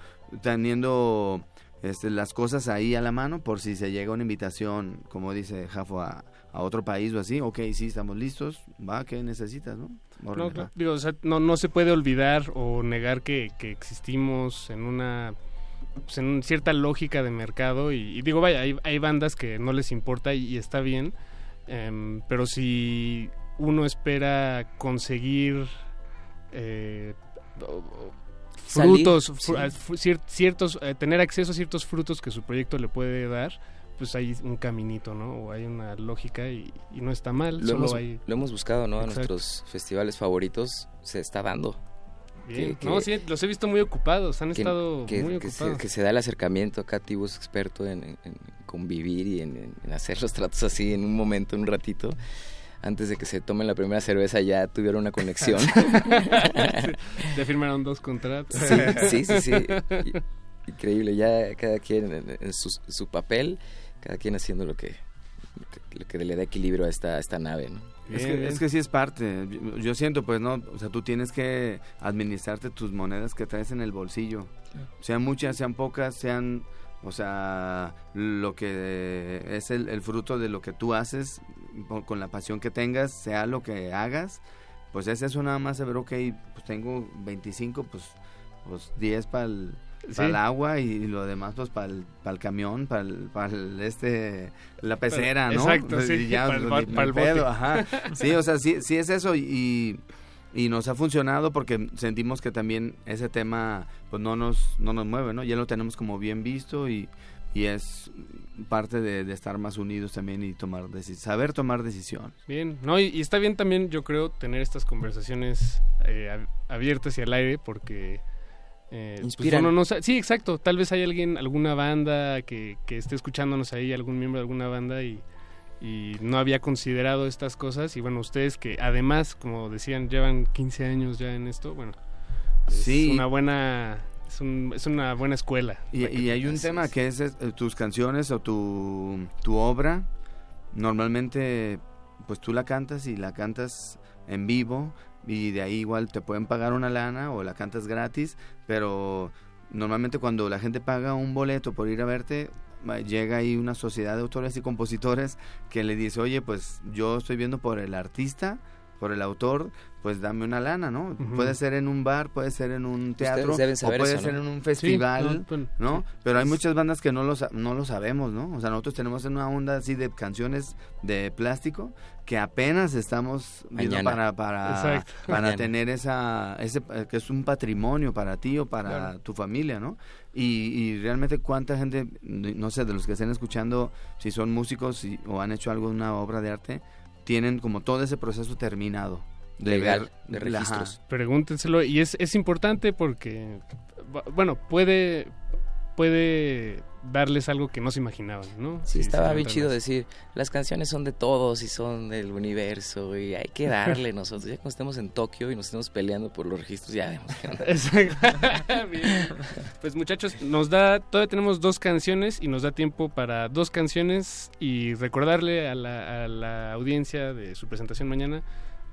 teniendo este, las cosas ahí a la mano por si se llega una invitación, como dice Jafo, a, a otro país o así, ok, sí, estamos listos, va, ¿qué necesitas, no? No, claro. Digo, o sea, no, no se puede olvidar o negar que, que existimos en una pues, en cierta lógica de mercado y, y digo, vaya, hay, hay bandas que no les importa y, y está bien, em, pero si uno espera conseguir eh, frutos, sí. ciertos, eh, tener acceso a ciertos frutos que su proyecto le puede dar, pues hay un caminito, ¿no? O hay una lógica y, y no está mal, lo, solo hemos, hay... lo hemos buscado, ¿no? A Exacto. nuestros festivales favoritos se está dando. Bien. Que- no, que- sí, los he visto muy ocupados, han que, estado que- muy ocupados. se, que se da el acercamiento acá Tibu es experto en, en- en convivir y en, hacer los tratos así en un momento en un ratito antes de que se tomen la primera cerveza ya tuvieron una conexión. Ya firmaron dos contratos. Sí, sí, sí, sí. Increíble, ya cada quien en, en su, su papel, cada quien haciendo lo que, lo que, le da equilibrio a esta, a esta nave, ¿no? Es que, es que sí es parte. Yo, yo siento, pues, ¿no? O sea, tú tienes que administrarte tus monedas que traes en el bolsillo. Sean muchas, sean pocas, sean, o sea, lo que es el, el fruto de lo que tú haces, con, con la pasión que tengas, sea lo que hagas, pues es eso nada más saber, ok, pues tengo 25, pues, pues 10 para el... Sí. Para el agua y lo demás pues para el, para el camión, para el, para el, este la pecera, ¿no? Exacto, Pues, sí, ya, para el para ni el bote. pedo, ajá. Sí, o sea, sí, sí es eso y, y nos ha funcionado porque sentimos que también ese tema pues no nos, no nos mueve, ¿no? Ya lo tenemos como bien visto y, y es parte de, de estar más unidos también y tomar saber tomar decisiones. Bien, no, y, y está bien también, yo creo, tener estas conversaciones eh, ab- abiertas y al aire porque... eh, pues Inspiran. no sí, exacto. Tal vez hay alguien, alguna banda que, que esté escuchándonos ahí, algún miembro de alguna banda y, y no había considerado estas cosas. Y bueno, ustedes que además, como decían, llevan 15 años ya en esto, bueno, es Sí. una buena... Es, un- es una buena escuela. Y, y hay un tema que es, es, eh, tus canciones o tu, tu obra, normalmente pues tú la cantas y la cantas en vivo y de ahí igual te pueden pagar una lana o la cantas gratis, pero normalmente cuando la gente paga un boleto por ir a verte, llega ahí una sociedad de autores y compositores que le dice, oye, pues yo estoy viendo por el artista, por el autor, pues dame una lana, ¿no? Puede ser en un bar, puede ser en un teatro, o puede eso, ser ¿no? en un Sí, festival, no, bueno, ¿no? sí. Pero hay muchas bandas que no lo, no lo sabemos, ¿no? O sea, nosotros tenemos una onda así de canciones de plástico que apenas estamos viendo para para, para tener esa ese eh, que es un patrimonio para ti o para Claro. tu familia, ¿no? Y, y realmente cuánta gente, no sé, de los que estén escuchando, si son músicos y- o han hecho alguna obra de arte, tienen como todo ese proceso terminado. De Legal, ver- de ajá. registros. Pregúntenselo y es, es importante porque, bu- bueno, puede, puede darles algo que no se imaginaban, ¿no? Sí, Si estaba bien chido más. decir, las canciones son de todos y son del universo y hay que darle nosotros. Ya cuando estemos en Tokio y nos estemos peleando por los registros, ya vemos qué onda. Exacto. Bien. Pues muchachos, nos da, todavía tenemos dos canciones y nos da tiempo para dos canciones y recordarle a la, a la audiencia de su presentación mañana.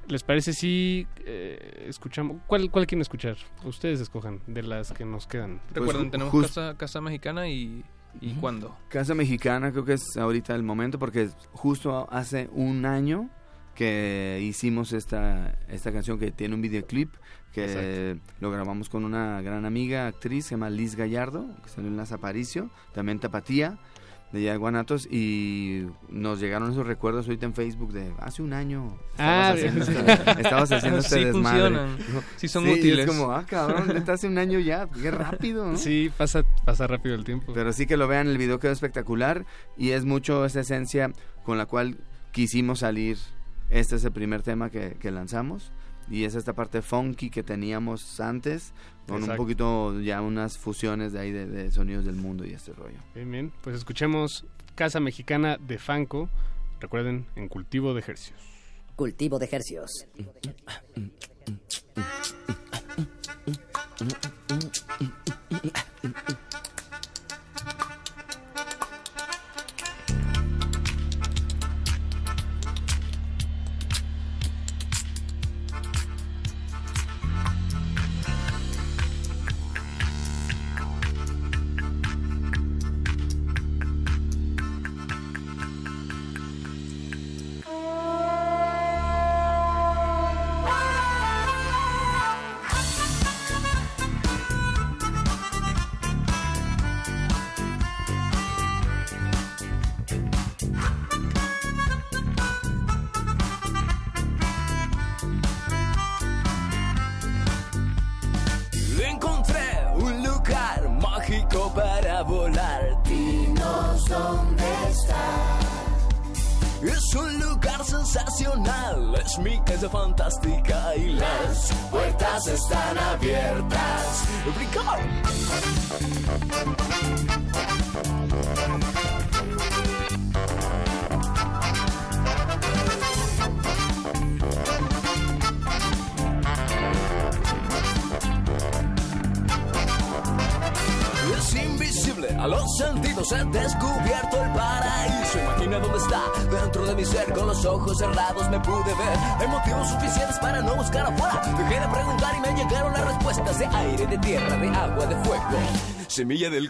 ¿Les parece si eh, escuchamos? ¿Cuál, ¿Cuál quieren escuchar? Ustedes escojan de las que nos quedan. Recuerden, ju- tenemos just- casa, casa Mexicana y, y ¿cuándo? Casa Mexicana creo que es ahorita el momento porque justo hace un año que hicimos esta, esta canción que tiene un videoclip que lo grabamos con una gran amiga actriz se llama Liz Gallardo que salió en Las Aparicio, también Tapatía de allá de Guanatos y nos llegaron esos recuerdos ahorita en Facebook de hace un año Ah, estabas haciendo, bien. este, estabas haciendo este Sí desmadre. funcionan, sí son y útiles. es como, ah cabrón, neta, hace un año ya, qué rápido, ¿no? Sí, pasa, pasa rápido el tiempo. Pero sí que lo vean, el video quedó espectacular y es mucho esa esencia con la cual quisimos salir. Este es el primer tema que, que lanzamos y es esta parte funky que teníamos antes con un poquito ya unas fusiones de ahí de, de sonidos del mundo y este rollo. Bien, bien. Pues escuchemos Casa Mexicana de Fanco. Recuerden, en cultivo de ejercicios. Cultivo de ejercicios.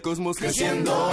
Cosmos creciendo.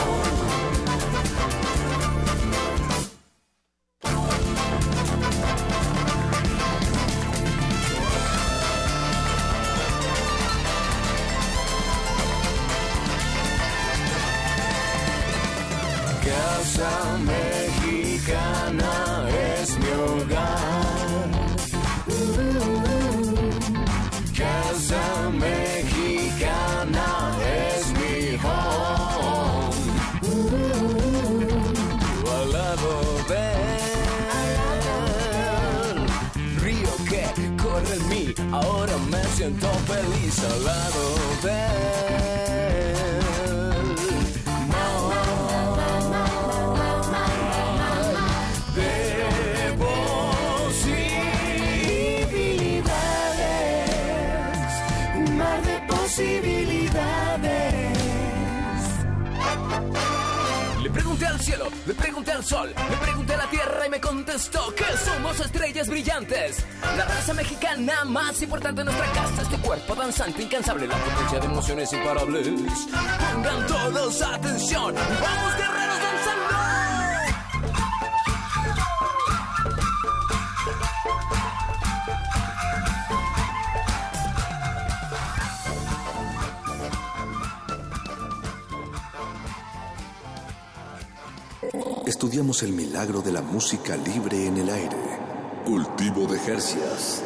Emociones imparables. Pongan todos atención, vamos guerreros danzando. Estudiamos el milagro de la música libre en el aire. Cultivo de Jercias.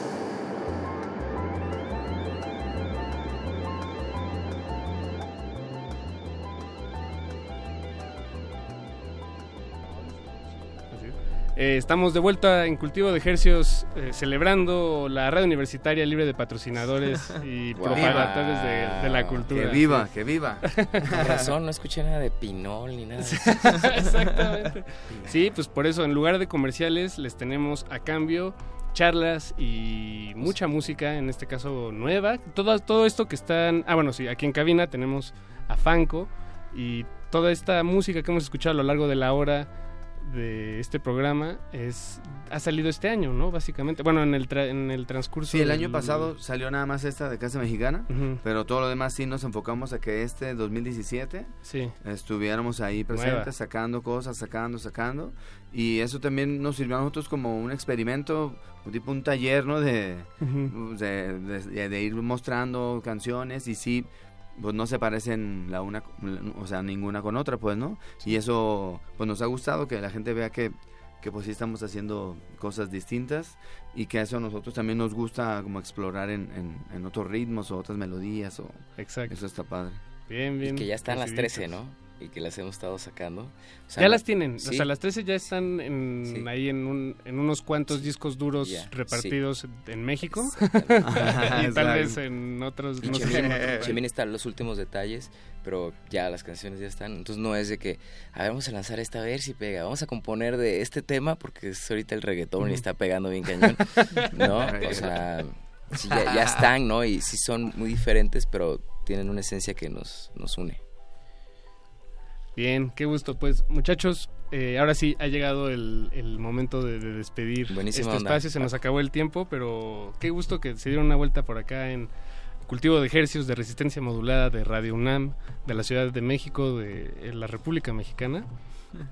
Eh, estamos de vuelta en Cultivo de Ejercios eh, celebrando la radio universitaria libre de patrocinadores y Wow. propagadores de, de la cultura. Que viva, Sí. que viva. Con razón, no escuché nada de Pinol ni nada. Exactamente. Sí, pues por eso en lugar de comerciales les tenemos a cambio charlas y mucha música, en este caso nueva. Todo, todo esto que están... Ah, bueno, sí, aquí en cabina tenemos a Fanco y toda esta música que hemos escuchado a lo largo de la hora de este programa es ha salido este año, ¿no? Básicamente. Bueno, en el, tra- en el transcurso... Sí, el año del- pasado salió nada más esta de Casa Mexicana, Ujú. pero todo lo demás sí nos enfocamos a que este 2017 Sí. estuviéramos ahí presentes, Nueva. sacando cosas, sacando, sacando. Y eso también nos sirvió a nosotros como un experimento, tipo un taller, ¿no? De, de, de- de ir mostrando canciones y sí, pues no se parecen la una, o sea, ninguna con otra, pues, ¿no? Y eso, pues nos ha gustado que la gente vea que, que pues sí estamos haciendo cosas distintas y que eso a nosotros también nos gusta como explorar en, en, en otros ritmos o otras melodías o... Exacto. Eso está padre. Bien, bien. Y que ya están las recibidos. 13, ¿no? Y que las hemos estado sacando. O sea, ya las tienen, sí. o sea, las 13 ya están en, ahí en, un, en unos cuantos discos duros Ya, repartidos en México y tal vez en otros, Y no Chemín, otro país. Chemín está en los últimos detalles, pero ya las canciones ya están. Entonces no es de que, a ver, vamos a lanzar esta a ver si pega. Vamos a componer de este tema porque es ahorita el reggaetón y Ujú. está pegando bien cañón. ¿No? O sea, sí, ya, ya están, ¿no? Y sí son muy diferentes, pero tienen una esencia que nos, nos une. Bien, qué gusto. Pues muchachos, eh, ahora sí ha llegado el, el momento de, de despedir Buenísima este onda. espacio. Se nos acabó el tiempo, pero qué gusto que se dieron una vuelta por acá en cultivo de ejercicios de resistencia modulada de Radio UNAM, de la Ciudad de México, de eh, la República Mexicana.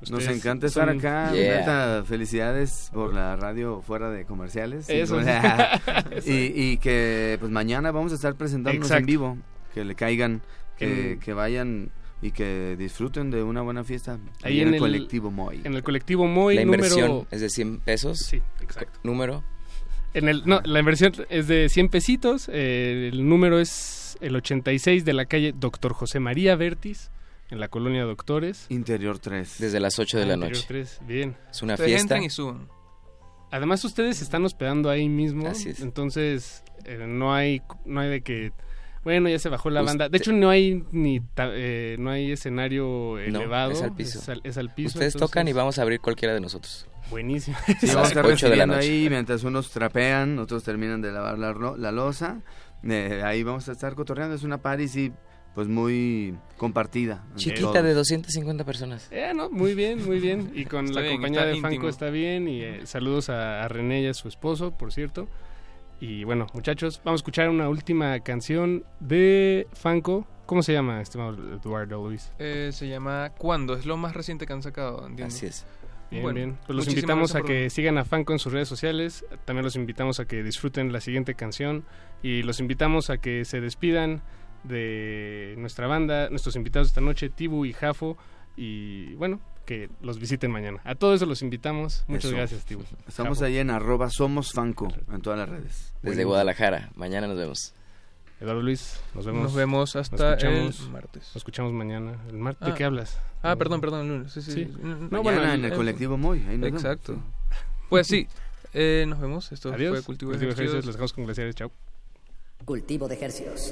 Nos encanta estar son- acá. neta, felicidades por la radio fuera de comerciales. Eso. y, y que pues mañana vamos a estar presentándonos Exacto. en vivo. Que le caigan, que, En- que vayan y que disfruten de una buena fiesta. Ahí en el colectivo Moy. En el colectivo Moy, la inversión número... es de 100 pesos. Sí, exacto. Número. En el, no, la inversión es de 100 pesitos. eh, el número es el 86 de la calle Doctor José María Vertis, en la colonia Doctores. Interior 3. Desde las 8 de la Ah, Interior noche. 3, bien. Es una Ustedes fiesta. entran y suban. Además, ustedes se están hospedando ahí mismo. Así es. Entonces, eh, no hay no hay de que. Bueno, ya se bajó la Usted- banda. De hecho, no hay ni ta- eh, no hay escenario No, elevado. es al piso. Es al, es al piso, Ustedes tocan y vamos a abrir cualquiera de nosotros. Buenísimo. Sí, vamos a estar de la recibiendo noche. ahí mientras unos trapean, otros terminan de lavar la, la losa. Eh, ahí vamos a estar cotorreando. Es una party, sí, pues muy compartida. Chiquita de 250 personas. Eh, no, muy bien, muy bien. Y con Está la bien, compañía de Fanco está bien. Y eh, saludos a, a René y a su esposo, por cierto. Y bueno, muchachos, vamos a escuchar una última canción de Fanco. ¿Cómo se llama, estimado Eduardo Luis? Eh, se llama ¿Cuándo? Es lo más reciente que han sacado, entiendo. Así es. Bien, Bueno, bien. Pues los invitamos a por- que sigan a Fanco en sus redes sociales. También los invitamos a que disfruten la siguiente canción. Y los invitamos a que se despidan de nuestra banda, nuestros invitados esta noche, Tibu y Jafo. Y bueno, que los visiten mañana. A todo eso los invitamos. Muchas Eso. gracias, Tibu. Estamos Jafo. ahí en arroba somos Fanco en todas las redes. Desde Guadalajara. Mañana nos vemos. Eduardo Luis, nos vemos. Nos vemos hasta Nos el martes. Nos escuchamos mañana. ¿El martes? ¿De Ah. qué hablas? Ah, perdón, perdón, el lunes. Sí, sí. Sí. No, bueno, Mañana en el- el colectivo Moy. Ahí nos. Exacto. Pues sí, eh, nos vemos. Esto Adiós. fue Cultivo, Cultivo de Ejercicios. Ejercicios. Los dejamos con glaciares. Chao. Cultivo de ejercicios.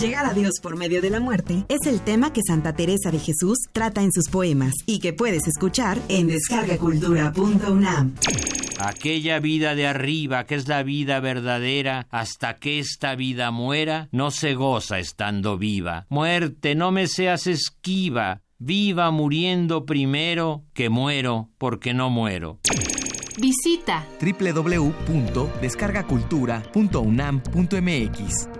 Llegar a Dios por medio de la muerte es el tema que Santa Teresa de Jesús trata en sus poemas y que puedes escuchar en descargacultura.unam. Aquella vida de arriba, que es la vida verdadera, hasta que esta vida muera, no se goza estando viva. Muerte, no me seas esquiva, viva muriendo primero, que muero porque no muero. Visita www.descargacultura.unam.mx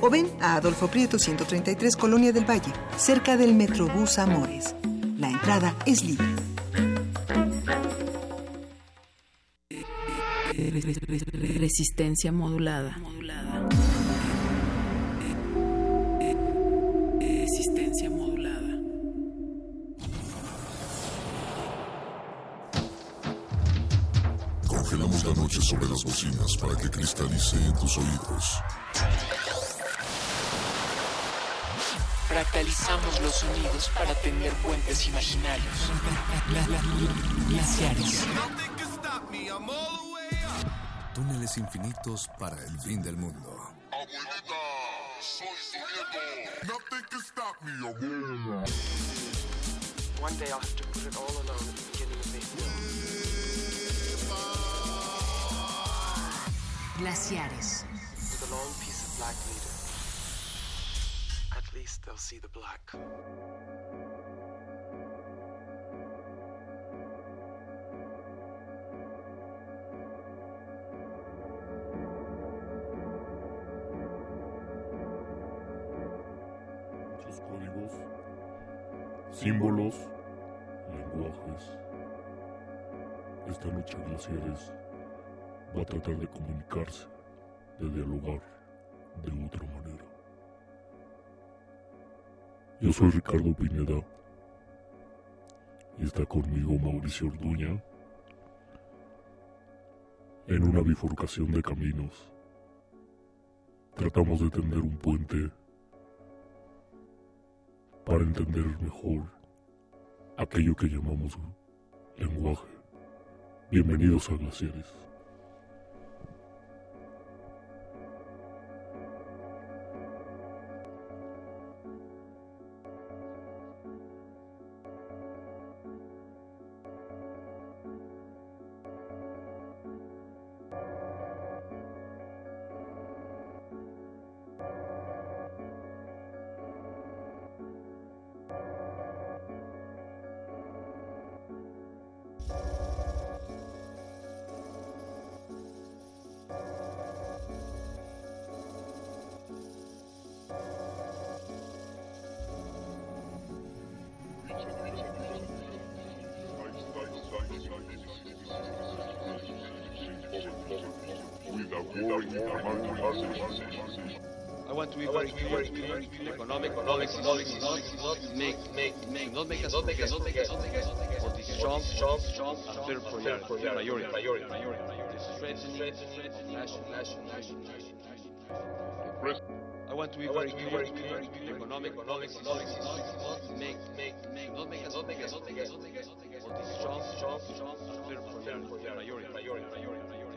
o ven a Adolfo Prieto 133 Colonia del Valle, cerca del Metrobús Amores. La entrada es libre. Resistencia modulada. Resistencia modulada. Congelamos la noche sobre las bocinas para que cristalice en tus oídos. Fractalizamos los sonidos para tender puentes imaginarios. Glaciares. Túneles infinitos para el fin del mundo. One day I'll have to put it all alone at the beginning of film. Glaciares. With a long piece of black leader. Least they'll see the black. códigos, símbolos, lenguajes. Esta lucha glaciares va a tratar de comunicarse, de dialogar de otra manera. Yo soy Ricardo Pineda y está conmigo Mauricio Orduña en una bifurcación de caminos. Tratamos de tender un puente para entender mejor aquello que llamamos lenguaje. Bienvenidos a Glaciares. I want to be very clear. Economic policies do not make not make us forget for this strong, strong, strong, third priority. The strengthening. I want to be very clear. Economic policies not make make make not make us forget for this strong, strong, strong, third priority.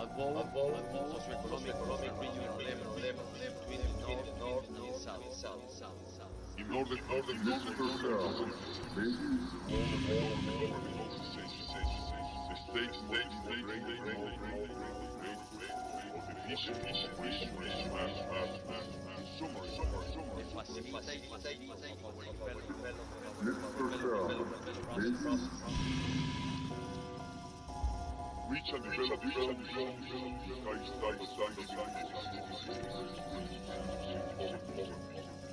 a goal, a goal between north, and south. In order to Let's reach and develop films, guys, guys, guys,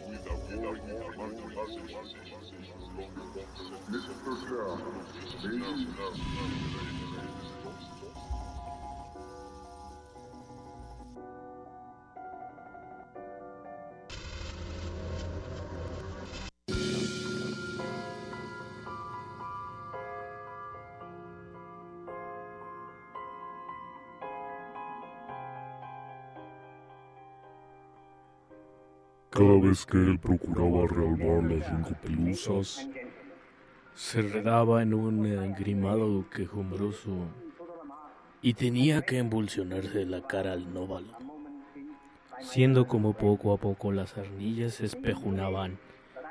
with a warring Mr. Purcell, Cada vez que él procuraba realbar las rincopelusas, se enredaba en un engrimado quejumbroso y tenía que embulsionarse la cara al nóvalo, siendo como poco a poco las arnillas se espejunaban,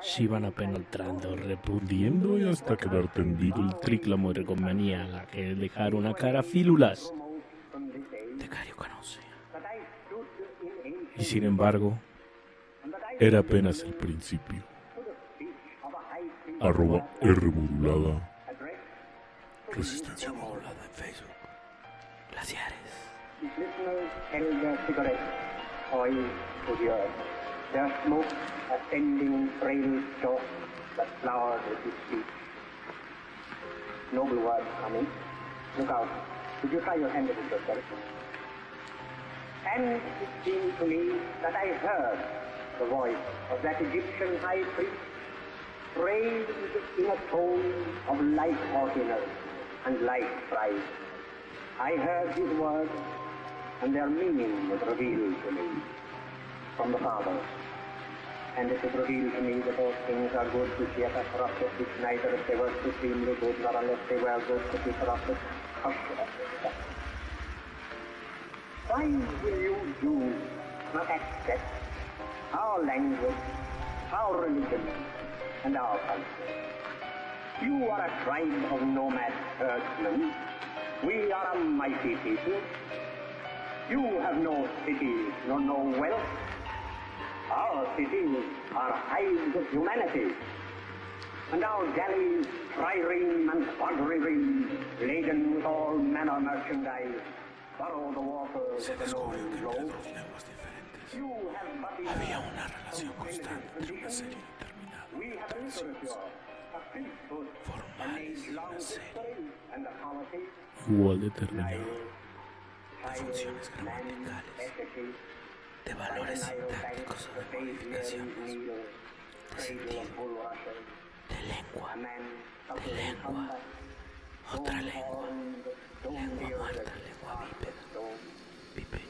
se iban apenetrando, repudiendo y hasta quedar tendido el tríclamo ergomanía que dejar una cara fílulas de Cario Canose. Y sin embargo, era apenas el principio. Arroba R modulada. Resistencia modulada en Facebook. Glaciares. Noble words coming. Look out. You try your hand at it yourself? And it seemed to me that I heard the voice of that Egyptian high priest praised in a tone of light haughtiness and light pride. I heard his words, and their meaning was revealed to me from the Father. And it was revealed to me that all things are good which yet are corrupted, which neither if they were supremely good nor unless they were good could be corrupted. Hush, Why will you do not accept our language, our religion, and our culture? You are a tribe of nomad herdsmen. We are a mighty people. You have no cities nor no wealth. Our cities are hives of humanity. And our galleys, trireme and quadrireme, laden with all manner merchandise, borrow the waters of the known Había una relación constante entre una serie determinada We have a literature, a priesthood, an age long history, and a polity. igual determinado de funciones gramaticales, de valores sintácticos o de modificaciones, de sentido, de lengua, de lengua, otra lengua, lengua muerta, lengua bípeda, bípeda,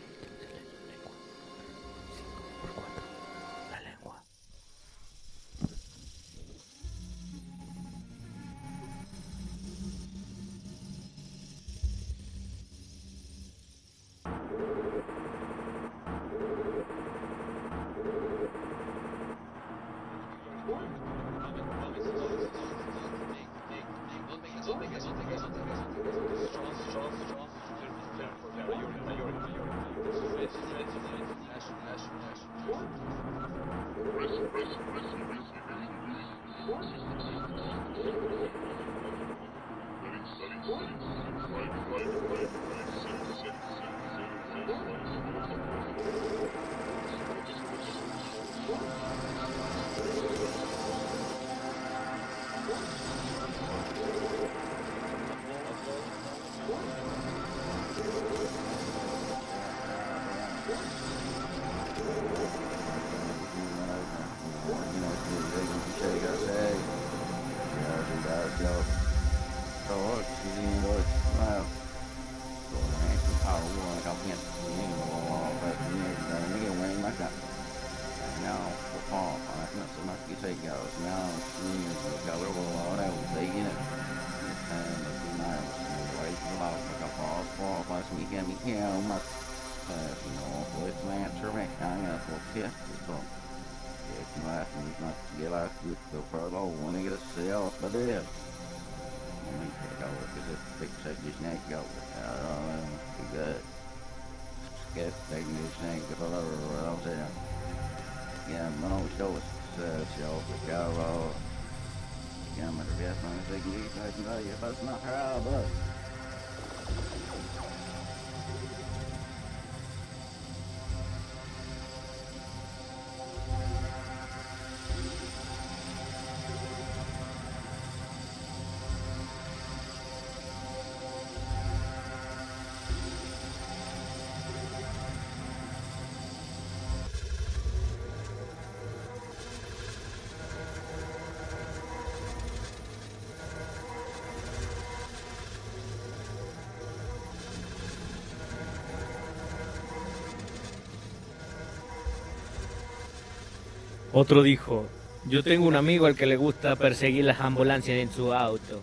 Otro dijo, Yo tengo un amigo al que le gusta perseguir las ambulancias en su auto.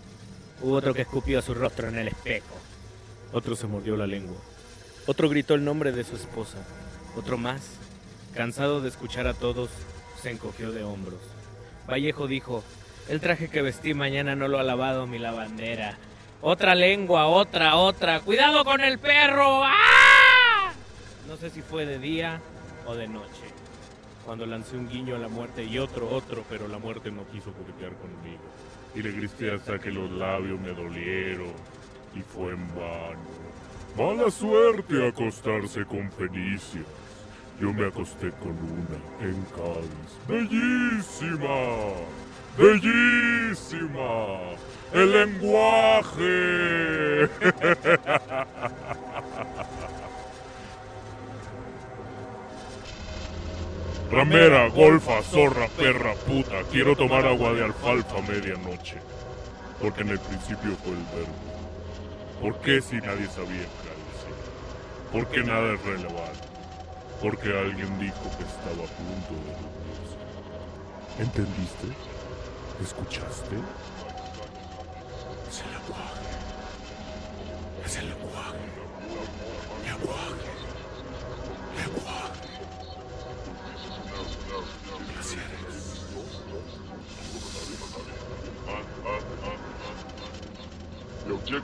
Hubo otro que escupió su rostro en el espejo. Otro se mordió la lengua. Otro gritó el nombre de su esposa. Otro más, cansado de escuchar a todos, se encogió de hombros. Vallejo dijo, el traje que vestí mañana no lo ha lavado mi lavandera. Otra lengua, otra, otra. ¡Cuidado con el perro! ¡Ah! No sé si fue de día o de noche. Cuando lancé un guiño a la muerte y otro, otro, pero la muerte no quiso coquetear conmigo. Y le grité hasta que los labios me dolieron. Y fue en vano. Mala suerte acostarse con Fenicias. Yo me acosté con una en Cádiz. ¡Bellísima! ¡Bellísima! ¡El lenguaje! Ramera, golfa, zorra, perra, puta. Quiero tomar agua de alfalfa a medianoche. Porque en el principio fue el verbo. ¿Por qué si nadie sabía qué decir? ¿Por qué nada es relevante? Porque alguien dijo que estaba a punto de dormirse. ¿Entendiste? ¿Escuchaste?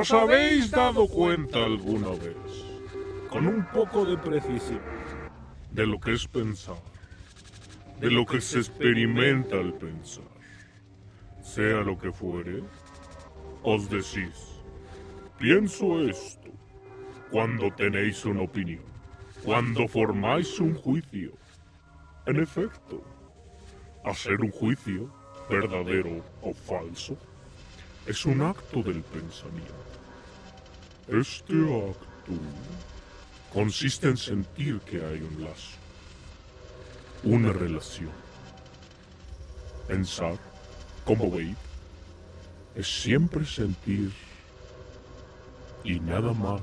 ¿Os habéis dado cuenta alguna vez, con un poco de precisión, de lo que es pensar, de lo que se experimenta al pensar? Sea lo que fuere, os decís, pienso esto, cuando tenéis una opinión, cuando formáis un juicio. En efecto, hacer un juicio, verdadero o falso, es un acto del pensamiento. Este acto consiste en sentir que hay un lazo, una relación. Pensar, como Wade, es siempre sentir y nada más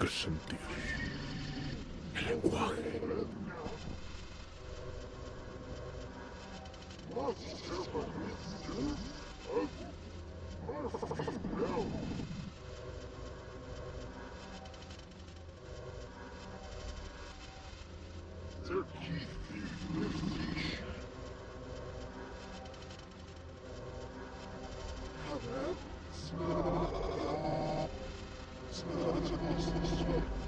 que sentir. El lenguaje. Snow. Snow. Snow. Snow. Snow. Snow.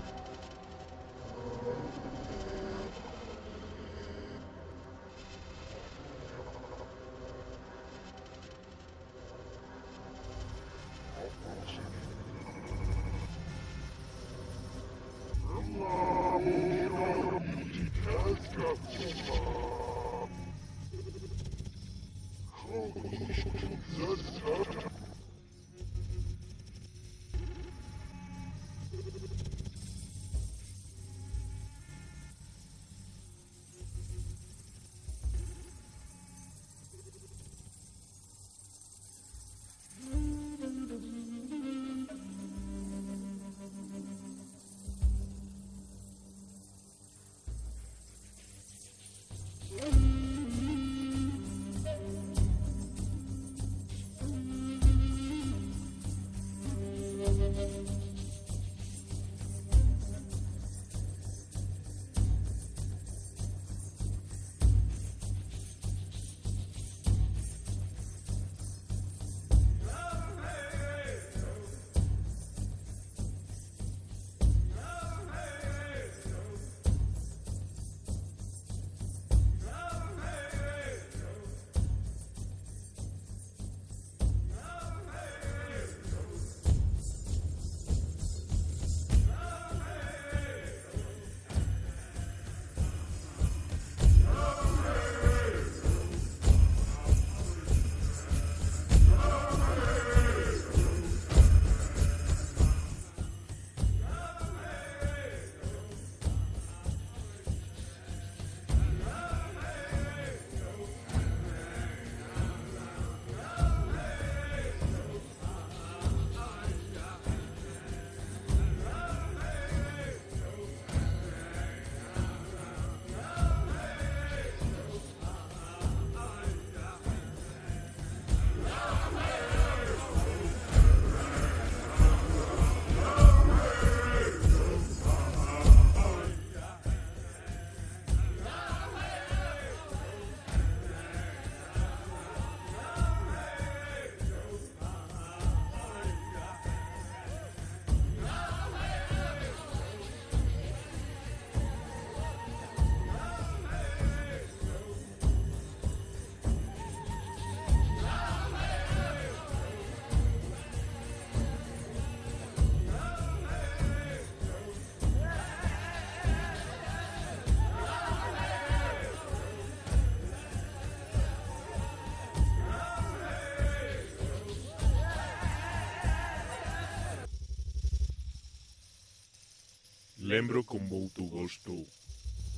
Lembro con moito gosto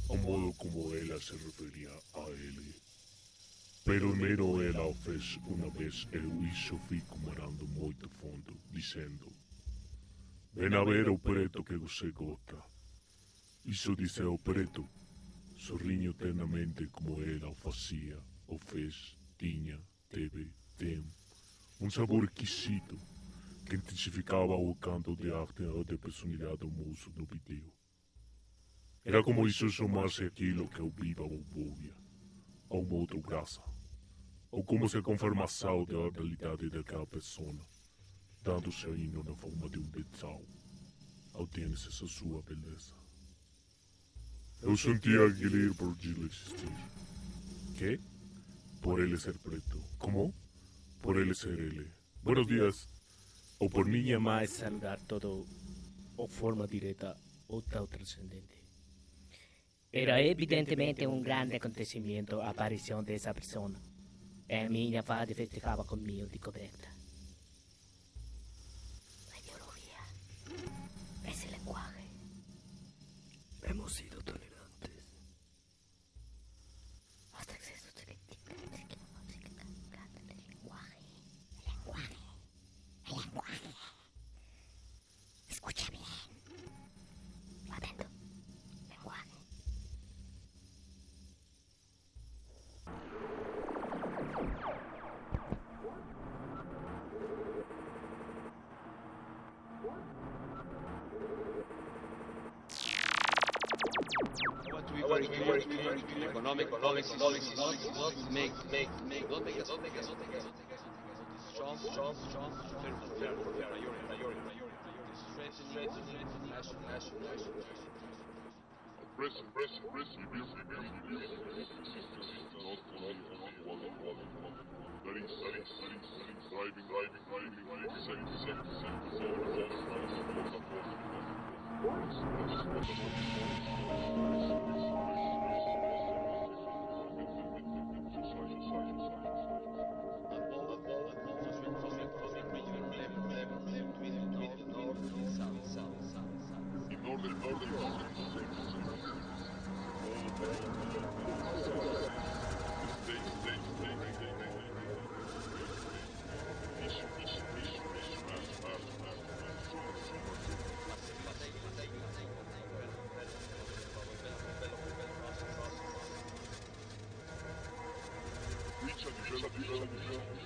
o modo como ela se refería a ele. Pero mero ela o fez unha vez e eu iso fico marando moito fondo, dicendo Ven a ver o preto que você gota. Iso dice o preto, sorriño tenamente como ela o facía, o fez, tiña, teve, tem, un sabor exquisito que intensificaba o canto de arte de personalidade do moço no vídeo. Era como iso somarse aquilo que eu viva ou bobia, uma outra graça, ou como se a conformação da realidade daquela pessoa, dando-se ainda na forma de um pensal, ao ter-se essa sua beleza. Eu sentia aquele por ele existir. Que? Por ele ser preto. Como? Por ele ser ele. Buenos días. O por mí es saludar todo o forma direta o tal trascendente. Era evidentemente un grande acontecimiento a aparição dessa persona. E minha fada festejava comigo de coberta. La ideología, ese lenguaje. Hemos sido economic policies do not make make make not make us strong strong strong Aggressive, aggressive, aggressive, aggressive, aggressive, aggressive, aggressive, you. Reach a déjà la déjà la déjà.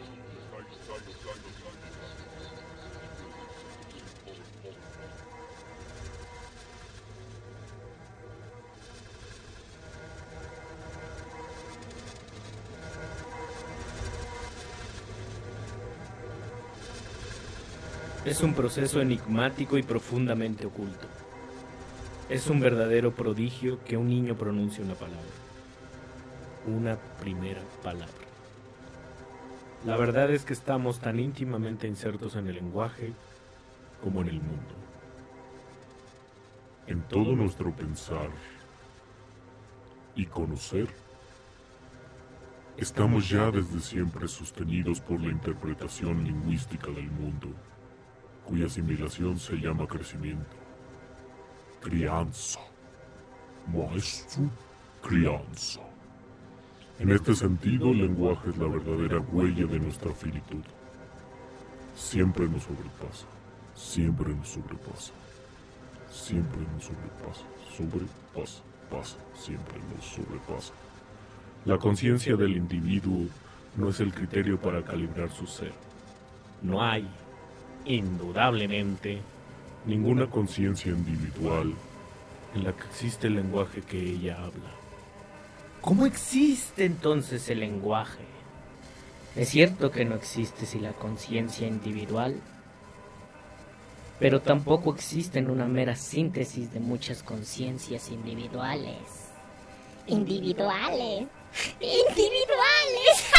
Es un proceso enigmático y profundamente oculto. Es un verdadero prodigio que un niño pronuncie una palabra. Una primera palabra. La verdad es que estamos tan íntimamente insertos en el lenguaje como en el mundo. En todo nuestro pensar y conocer, estamos ya desde siempre sostenidos por la interpretación lingüística del mundo, cuya asimilación se llama crecimiento. Crianza. Maestro, crianza. En este sentido, el lenguaje es la verdadera huella de nuestra finitud. Siempre nos sobrepasa, siempre nos sobrepasa, siempre nos sobrepasa, sobrepasa, pasa, siempre nos sobrepasa. La conciencia del individuo no es el criterio para calibrar su ser. No hay, indudablemente, Ninguna conciencia individual en la que existe el lenguaje que ella habla. ¿Cómo existe entonces el lenguaje? Es cierto que no existe sin la conciencia individual, pero tampoco existe en una mera síntesis de muchas conciencias individuales. Individuales. Individuales.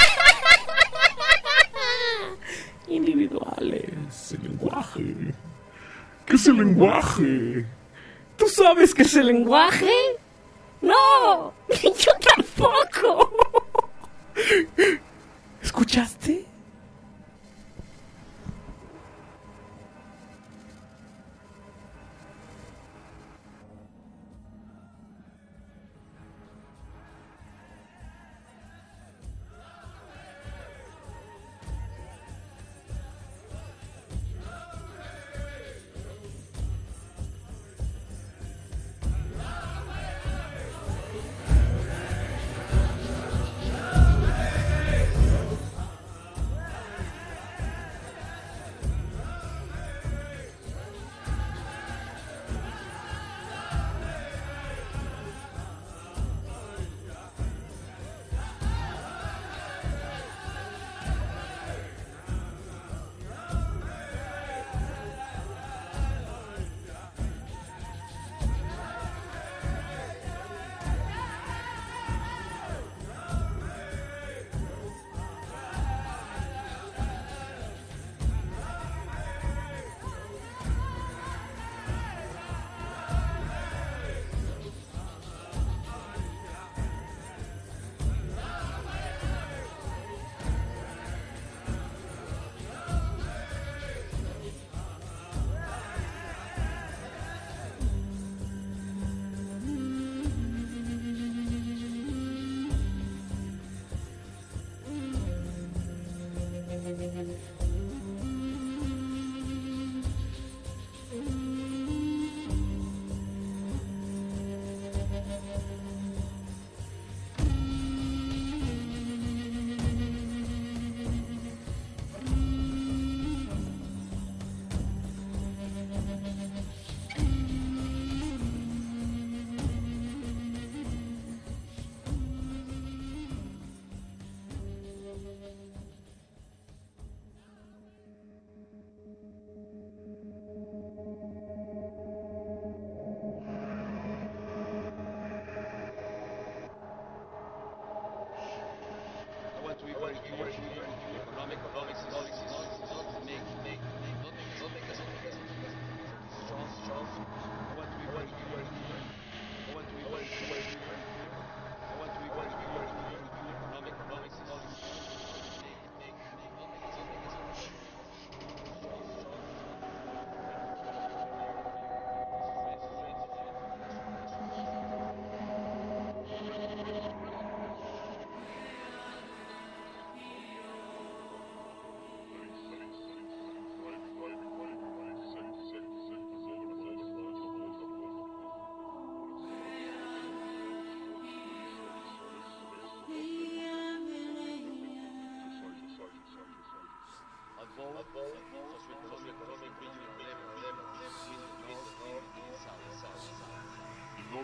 Individuales. El lenguaje. ¿Qué es el lenguaje? ¿Tú sabes qué es el lenguaje? No, yo tampoco. ¿Escuchaste?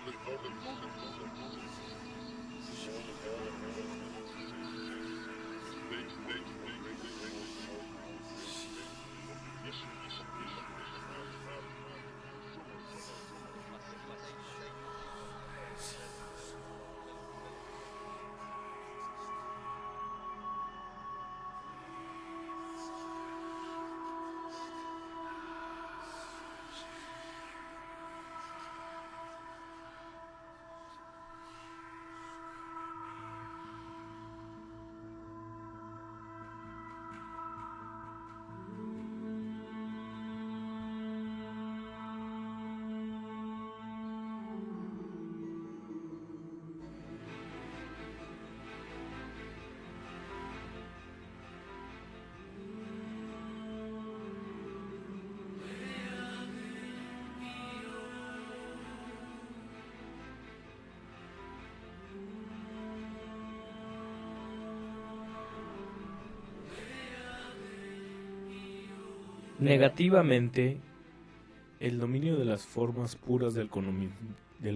Holy, holy, holy, holy, holy. Negativamente, el dominio de las formas puras del,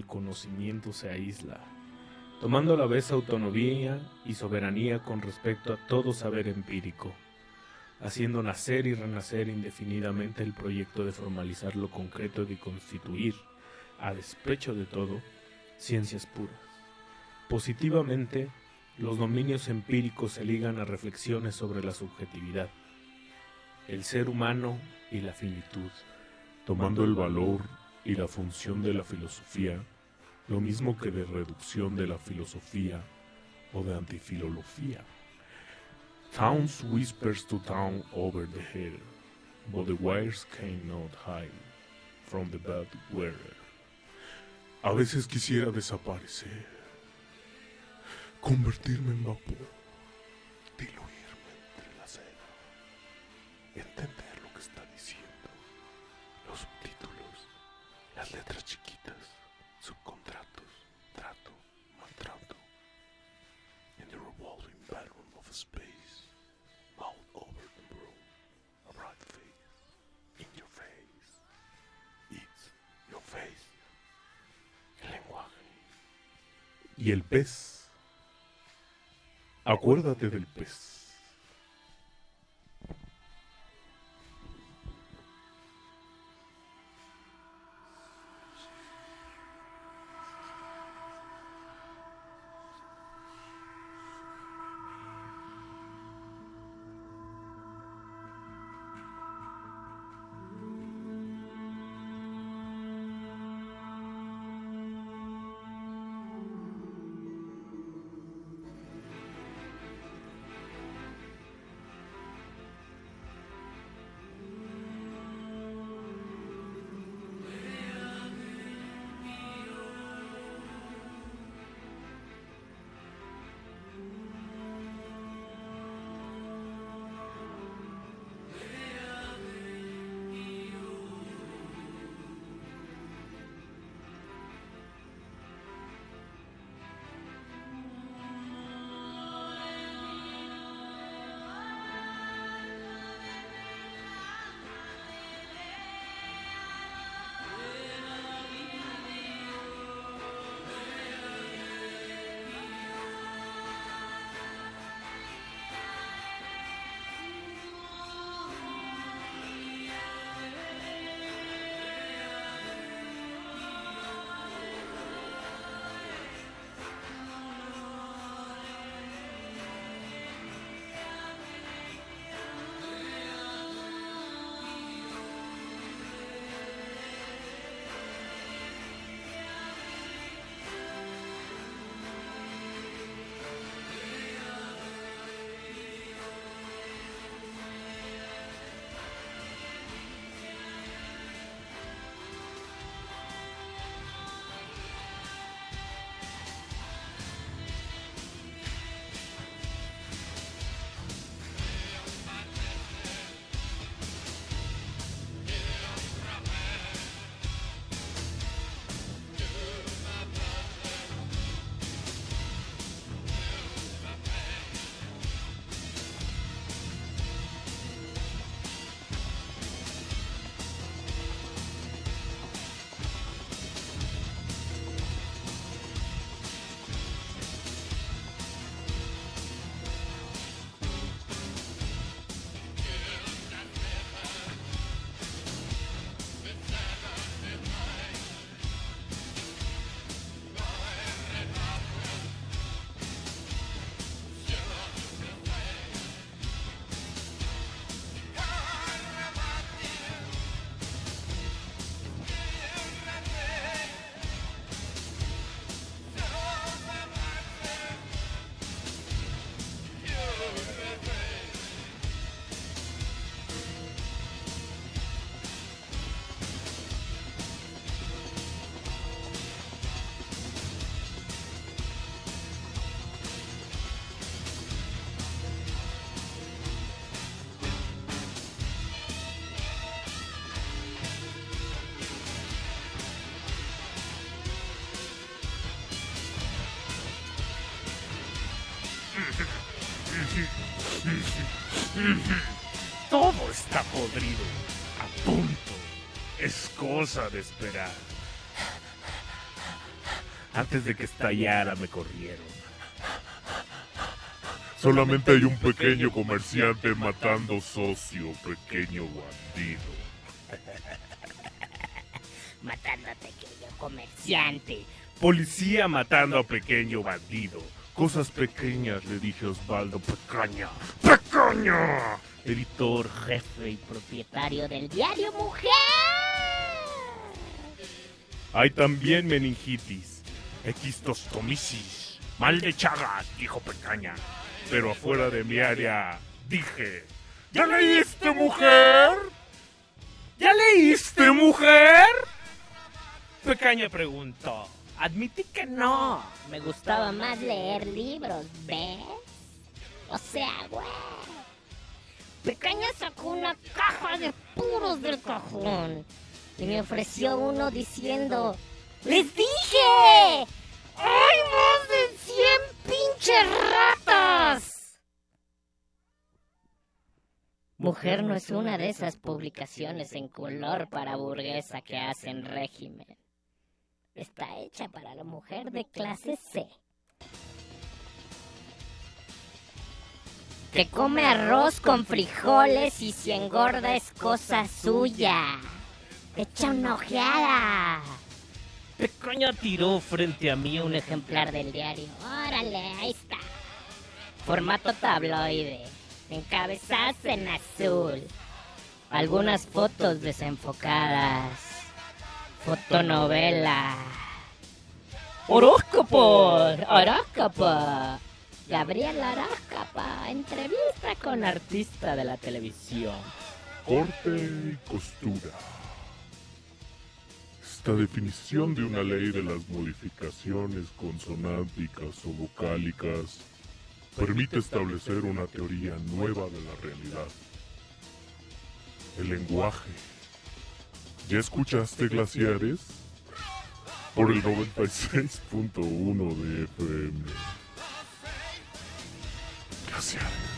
conocimiento se aísla, tomando a la vez autonomía y soberanía con respecto a todo saber empírico, haciendo nacer y renacer indefinidamente el proyecto de formalizar lo concreto y constituir, a despecho de todo, ciencias puras. Positivamente, los dominios empíricos se ligan a reflexiones sobre la subjetividad, el ser humano y la finitud, tomando el valor y la función de la filosofía, lo mismo que de reducción de la filosofía o de antifilología. Towns whispers to town over the hill, but the wires cannot hide from the bad weather. A veces quisiera desaparecer, convertirme en vapor, Y el pez. Acuérdate del pez. Todo está podrido. A punto. Es cosa de esperar. Antes de que estallara me corrieron. Solamente hay un pequeño comerciante matando socio, pequeño bandido. Matando a pequeño comerciante. Policía matando a pequeño bandido. Cosas pequeñas, le dije a Osvaldo Pecaña. ¡Pecaña! Editor, jefe y Propietario del diario Mujer. Hay también meningitis, equistostomisis, mal de chagas, dijo Pecaña. Pero afuera de mi área dije, ¿ya leíste, mujer? ¿Ya leíste, mujer? Pecaña preguntó. Admití que no. Me gustaba más leer libros, ¿ves? O sea, güey. Pecaña sacó una caja de puros del cajón y me ofreció uno diciendo: ¡Les dije! ¡Hay más de 100 pinches ratas! Mujer no es una de esas publicaciones en color para burguesa que hacen régimen. Está hecha para la mujer de clase C. Que come arroz con frijoles y si engorda es cosa suya. Echa una ojeada. Pecaña tiró frente a mí un ejemplar del diario. Órale, ahí está. Formato tabloide. Encabezadas en azul. Algunas fotos desenfocadas. Fotonovela. Horóscopo. Horóscopo. Gabriela Horóscopo. Entrevista con artista de la televisión. Corte y costura. Esta definición de una ley de las modificaciones consonánticas o vocálicas permite establecer una teoría nueva de la realidad. El lenguaje. ¿Ya escuchaste glaciares? Por el 96.1 de FM. Glaciares.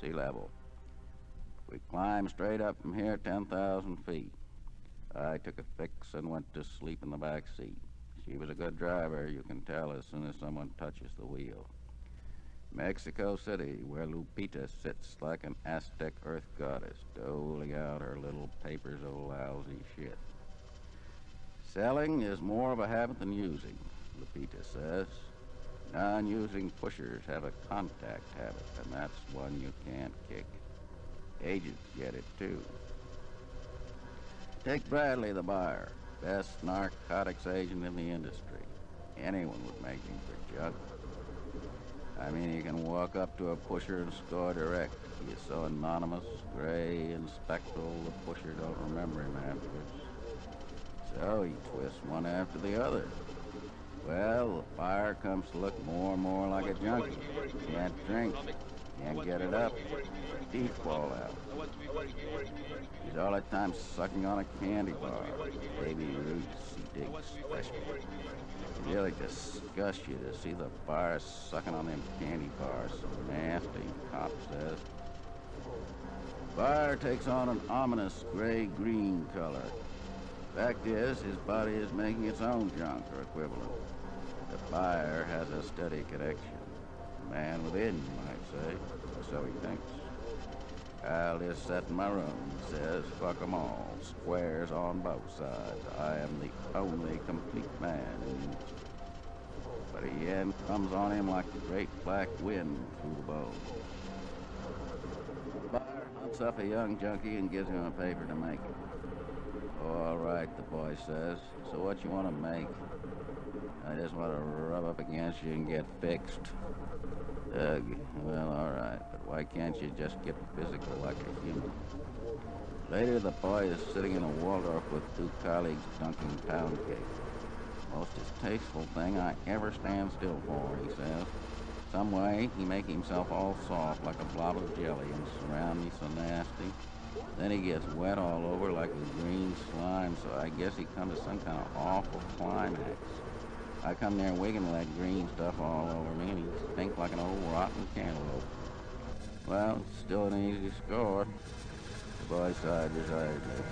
Sea level. We climbed straight up from here 10,000 feet. I took a fix and went to sleep in the back seat. She was a good driver, you can tell as soon as someone touches the wheel. Mexico City, where Lupita sits like an Aztec earth goddess, doling out her little papers of lousy shit. Selling is more of a habit than using, Lupita says. Non using pushers have a contact habit, and that's one you can't kick. Agents get it too. Take Bradley, the buyer, best narcotics agent in the industry. Anyone would make him for junk. I mean, you can walk up to a pusher and score direct. He's so anonymous, gray, and spectral, the pusher don't remember him afterwards. So he twists one after the other. Well, the fire comes to look more and more like a junkie. Can't drink, can't get it up, teeth fall out. He's all the time sucking on a candy bar. Baby roots he digs special. It really disgusts you to see the bars sucking on them candy bars. So nasty, cop says. Fire takes on an ominous gray-green color. Fact is, his body is making its own junk or equivalent. Fire has a steady connection. Man within, you might say. So he thinks. I'll just sit in my room, he says, fuck 'em all. Squares on both sides. I am the only complete man. But the end comes on him like the great black wind through the bone. Fire hunts up a young junkie and gives him a paper to make. All right, the boy says. So what you want to make? I just want to rub up against you and get fixed. Ugh, well, all right, but why can't you just get physical like a human? Later, the boy is sitting in a Waldorf with two colleagues dunking pound cake. Most distasteful thing I ever stand still for, he says. Some way, he make himself all soft like a blob of jelly and surround me so nasty. Then he gets wet all over like a green slime, so I guess he come to some kind of awful climax. I come there wigging that green stuff all over me, and he stinks like an old rotten cantaloupe. Well, still an easy score. The boy sighed resignedly.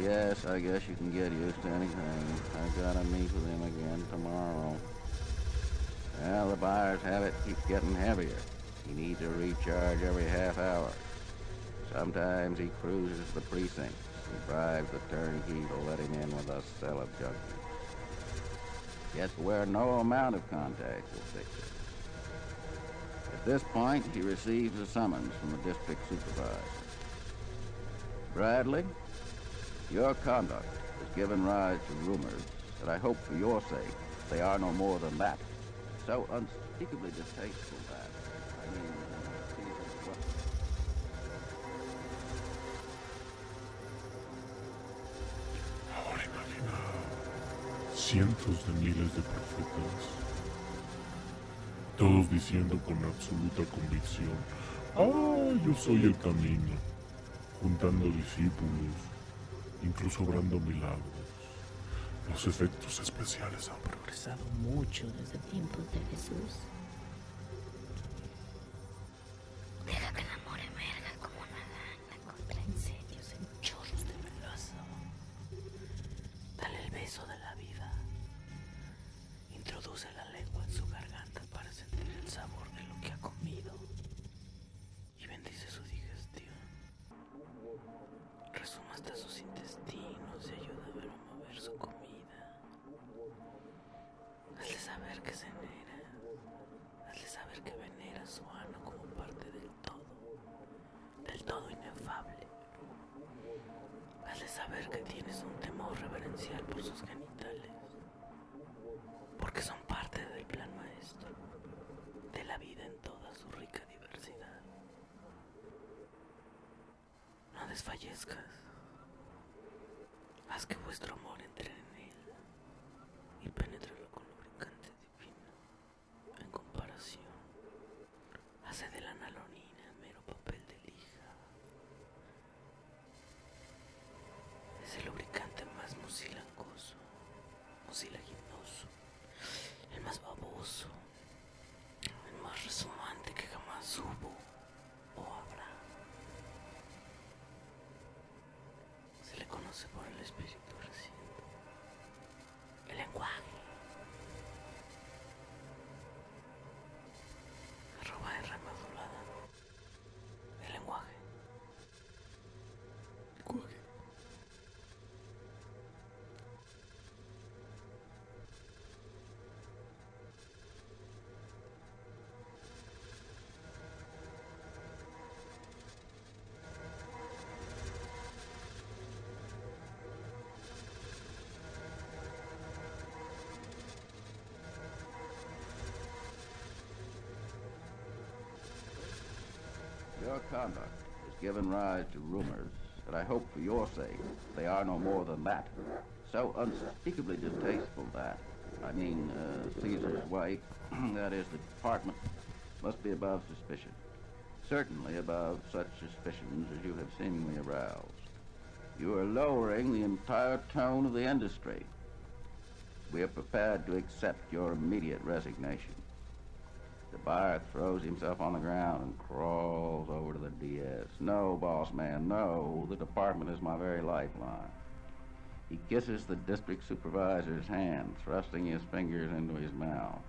Yes, I guess you can get used to anything. I gotta meet with him again tomorrow. Well, the buyer's habit keeps getting heavier. He needs a recharge every half hour. Sometimes he cruises the precincts and bribes the turnkey to let him in with a cell Gets where no amount of contact will fix it. At this point, he receives a summons from the district supervisor. Bradley, your conduct has given rise to rumors that I hope for your sake they are no more than that. So unspeakably distasteful that, I mean, uh, Ahora imagina cientos de miles de profetas, todos diciendo con absoluta convicción, ah, yo soy el camino, juntando discípulos, incluso obrando milagros. Los efectos especiales han progresado mucho desde tiempos de Jesús. Deja que el Your conduct has given rise to rumors that I hope for your sake they are no more than that. So unspeakably distasteful that, I mean, uh, Caesar's wife, that is, the department, must be above suspicion. Certainly above such suspicions as you have seemingly aroused. You are lowering the entire tone of the industry. We are prepared to accept your immediate resignation. The throws himself on the ground and crawls over to the DS. No, boss man, no. The department is my very lifeline. He kisses the district supervisor's hand, thrusting his fingers into his mouth.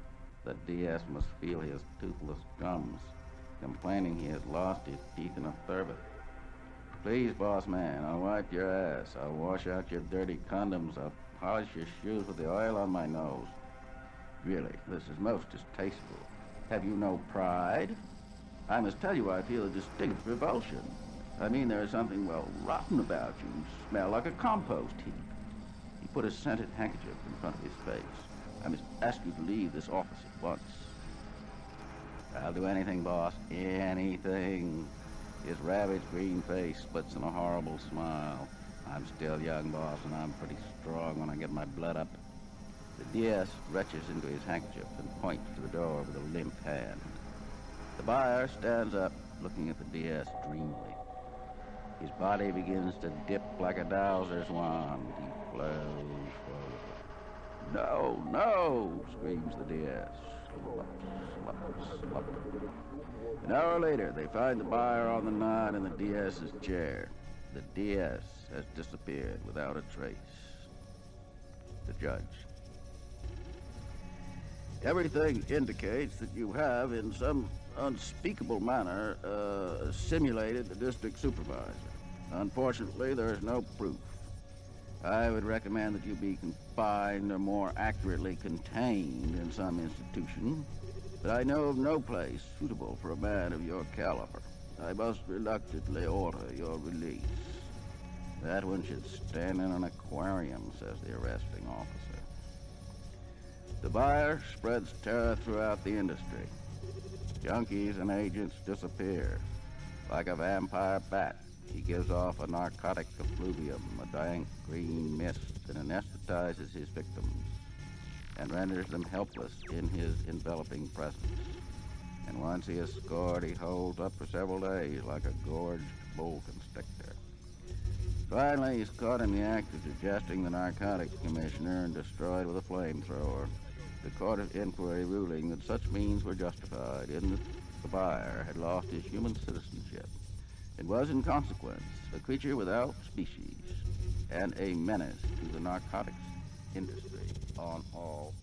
The DS must feel his toothless gums, complaining he has lost his teeth in a turbot. Please, boss man, I'll wipe your ass. I'll wash out your dirty condoms. I'll polish your shoes with the oil on my nose. Really, this is most distasteful. Have you no pride? I must tell you I feel a distinct revulsion. I mean, there is something, well, rotten about you. You smell like a compost heap. He put a scented handkerchief in front of his face. I must ask you to leave this office at once. I'll do anything, boss. Anything. His ravaged green face splits in a horrible smile. I'm still young, boss, and I'm pretty strong when I get my blood up. The DS retches into his handkerchief and points to the door with a limp hand. The buyer stands up, looking at the DS dreamily. His body begins to dip like a dowser's wand. He flows forward. No, no, screams the DS. An hour later, they find the buyer on the nod in the DS's chair. The DS has disappeared without a trace. The judge. Everything indicates that you have, in some unspeakable manner, uh, simulated the district supervisor. Unfortunately, there is no proof. I would recommend that you be confined or more accurately contained in some institution, but I know of no place suitable for a man of your caliber. I must reluctantly order your release. That one should stand in an aquarium, says the arresting officer. The buyer spreads terror throughout the industry. Junkies and agents disappear. Like a vampire bat, he gives off a narcotic effluvium, a dank green mist that anesthetizes his victims and renders them helpless in his enveloping presence. And once he is scored, he holds up for several days like a gorged bull constrictor. Finally, he's caught in the act of digesting the narcotics commissioner and destroyed with a flamethrower. The court of inquiry ruling that such means were justified in that the buyer had lost his human citizenship and was, in consequence, a creature without species and a menace to the narcotics industry on all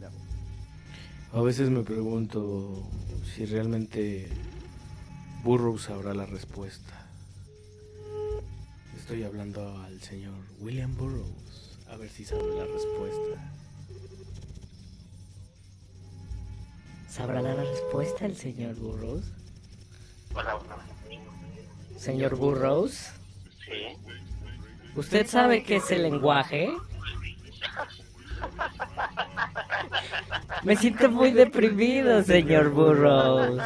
levels. A veces me pregunto si realmente Burroughs sabrá la respuesta. Estoy hablando al señor William Burroughs, a ver si sabe la respuesta. ¿Sabrá la respuesta el señor Burroughs? Señor Burroughs, Sí. ¿usted sabe qué es el lenguaje? Me siento muy deprimido, señor Burroughs.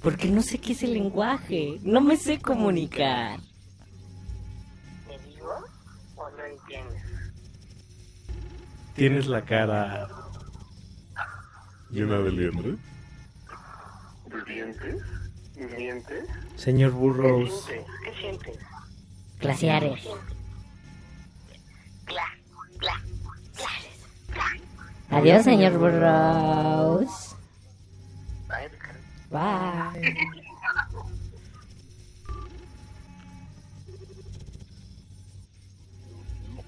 Porque no sé qué es el lenguaje. No me sé comunicar. ¿Me digo o no entiendes? Tienes la cara llena de liendre. ¿Dientes? ¿Dientes? Señor Burroughs. ¿Qué sientes? Glaciares. Adiós, señor Burroughs. Bye.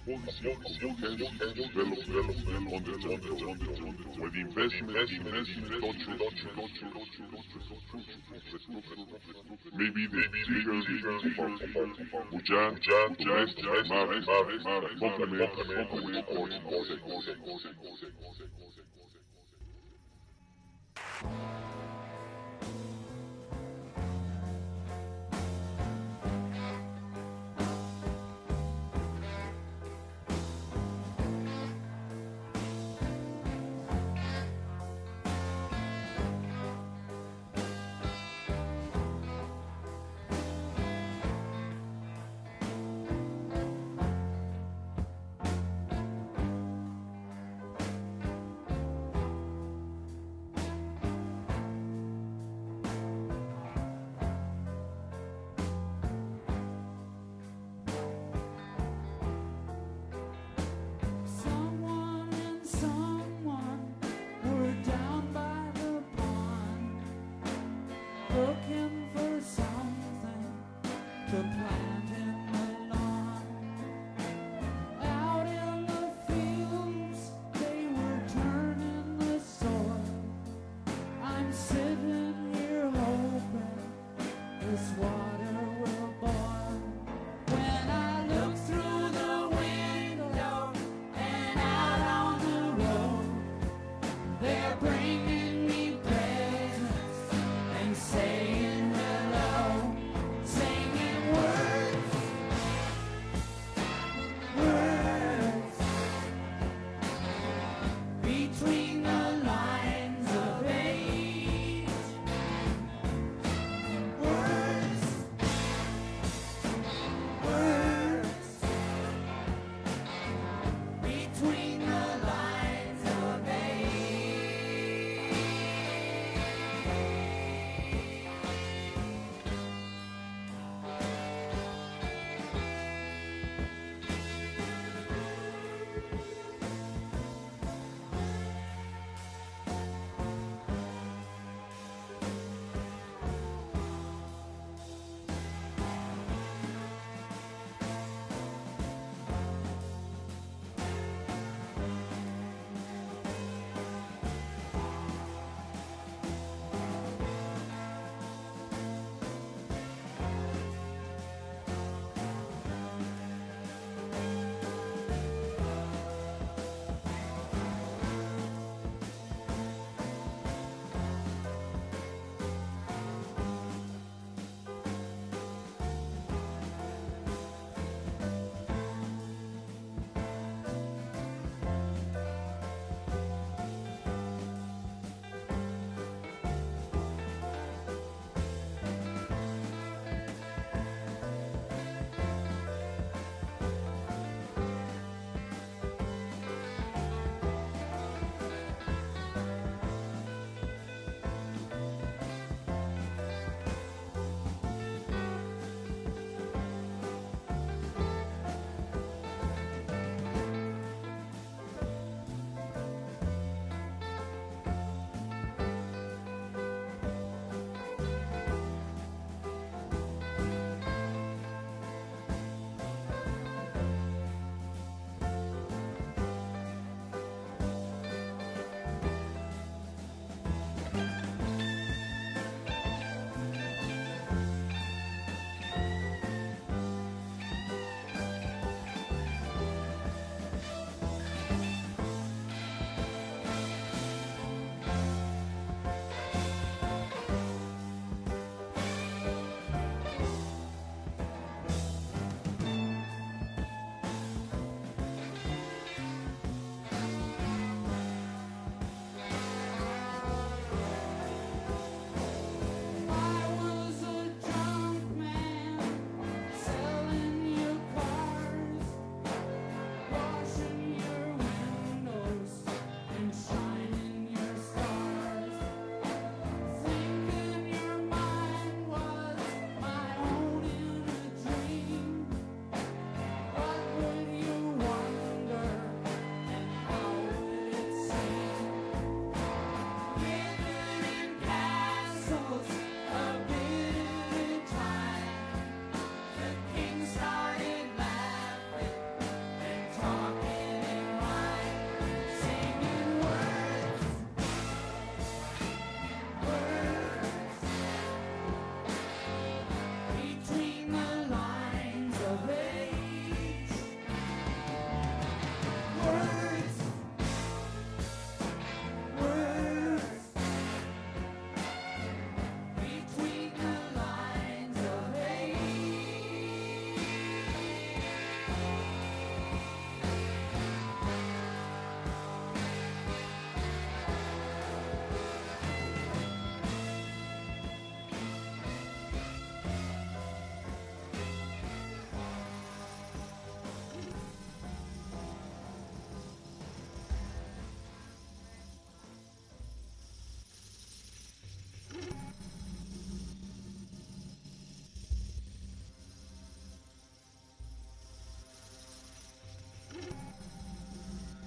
condiciones on the jungle, where the investment, investment, culture, maybe the bigger Bujan, domestic, Maris, complement, complement, or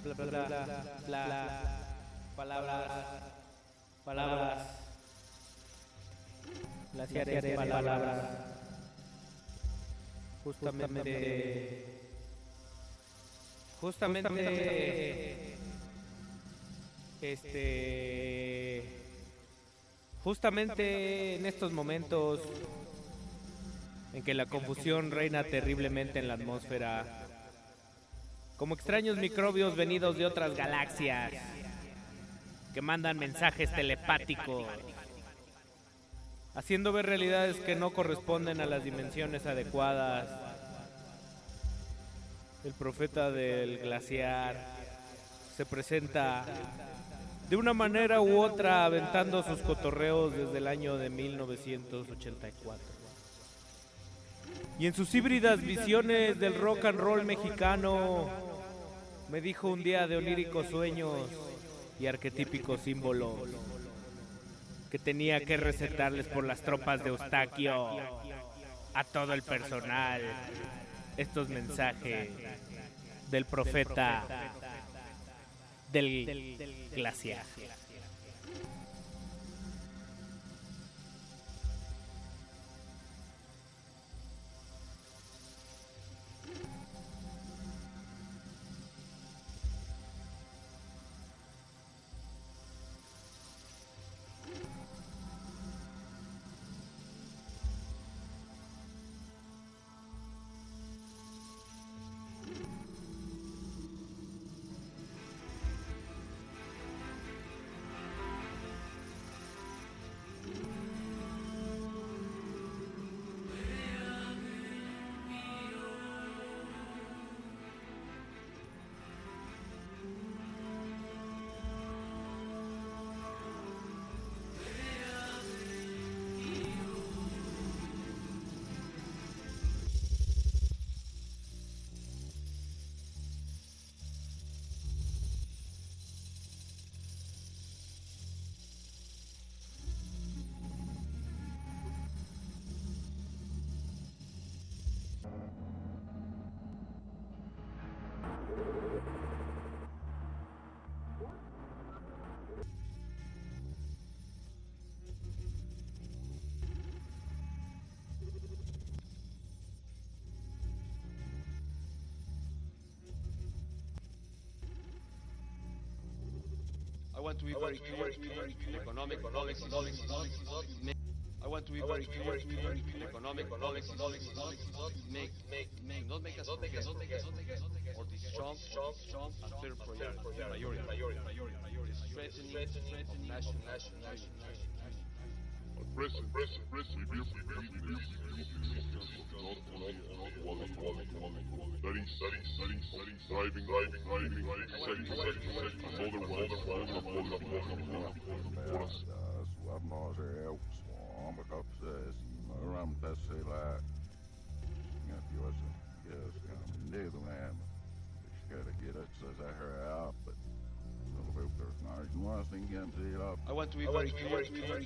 bla, bla, bla, bla, bla, palabras, palabras, de palabras, justamente, justamente, este, justamente en estos momentos en que la confusión reina terriblemente en la atmósfera, como extraños microbios venidos de otras galaxias que mandan mensajes telepáticos, haciendo ver realidades que no corresponden a las dimensiones adecuadas. El profeta del glaciar se presenta de una manera u otra aventando sus cotorreos desde el año de 1984. Y en sus híbridas visiones del rock and roll mexicano, me dijo un día de oníricos sueños y arquetípicos símbolos que tenía que recetarles por las tropas de Eustaquio a todo el personal estos mensajes del profeta del glaciar. want to be very clear economic policies. I want to be very clear economic policies. Make, make, make, not make us forget or disrupt a third priority, the strengthening of national national. President, President, President, President, President, President, I want to be very clear.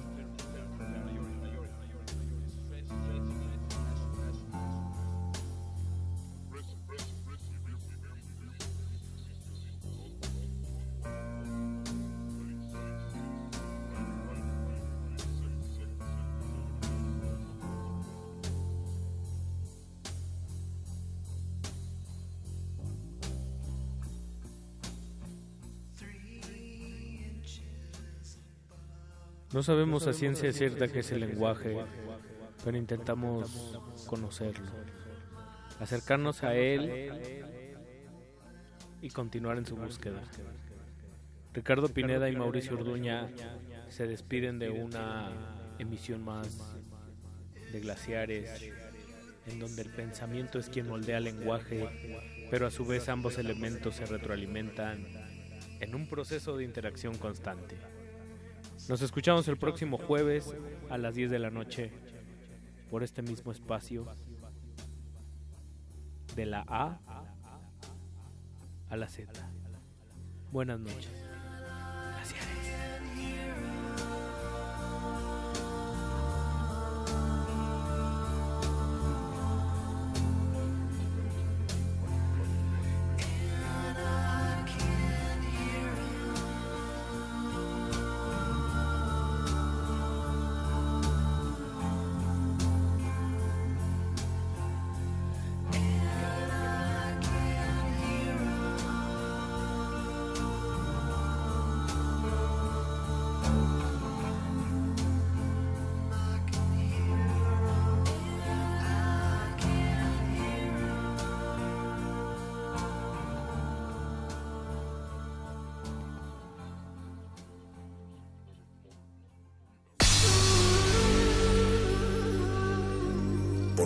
No sabemos a ciencia cierta qué es el lenguaje, pero intentamos conocerlo, acercarnos a él y continuar en su búsqueda. Ricardo Pineda y Mauricio Orduña se despiden de una emisión más de glaciares, en donde el pensamiento es quien moldea el lenguaje, pero a su vez ambos elementos se retroalimentan en un proceso de interacción constante. Nos escuchamos el próximo jueves a las 10 de la noche por este mismo espacio de la A a la Z. Buenas noches.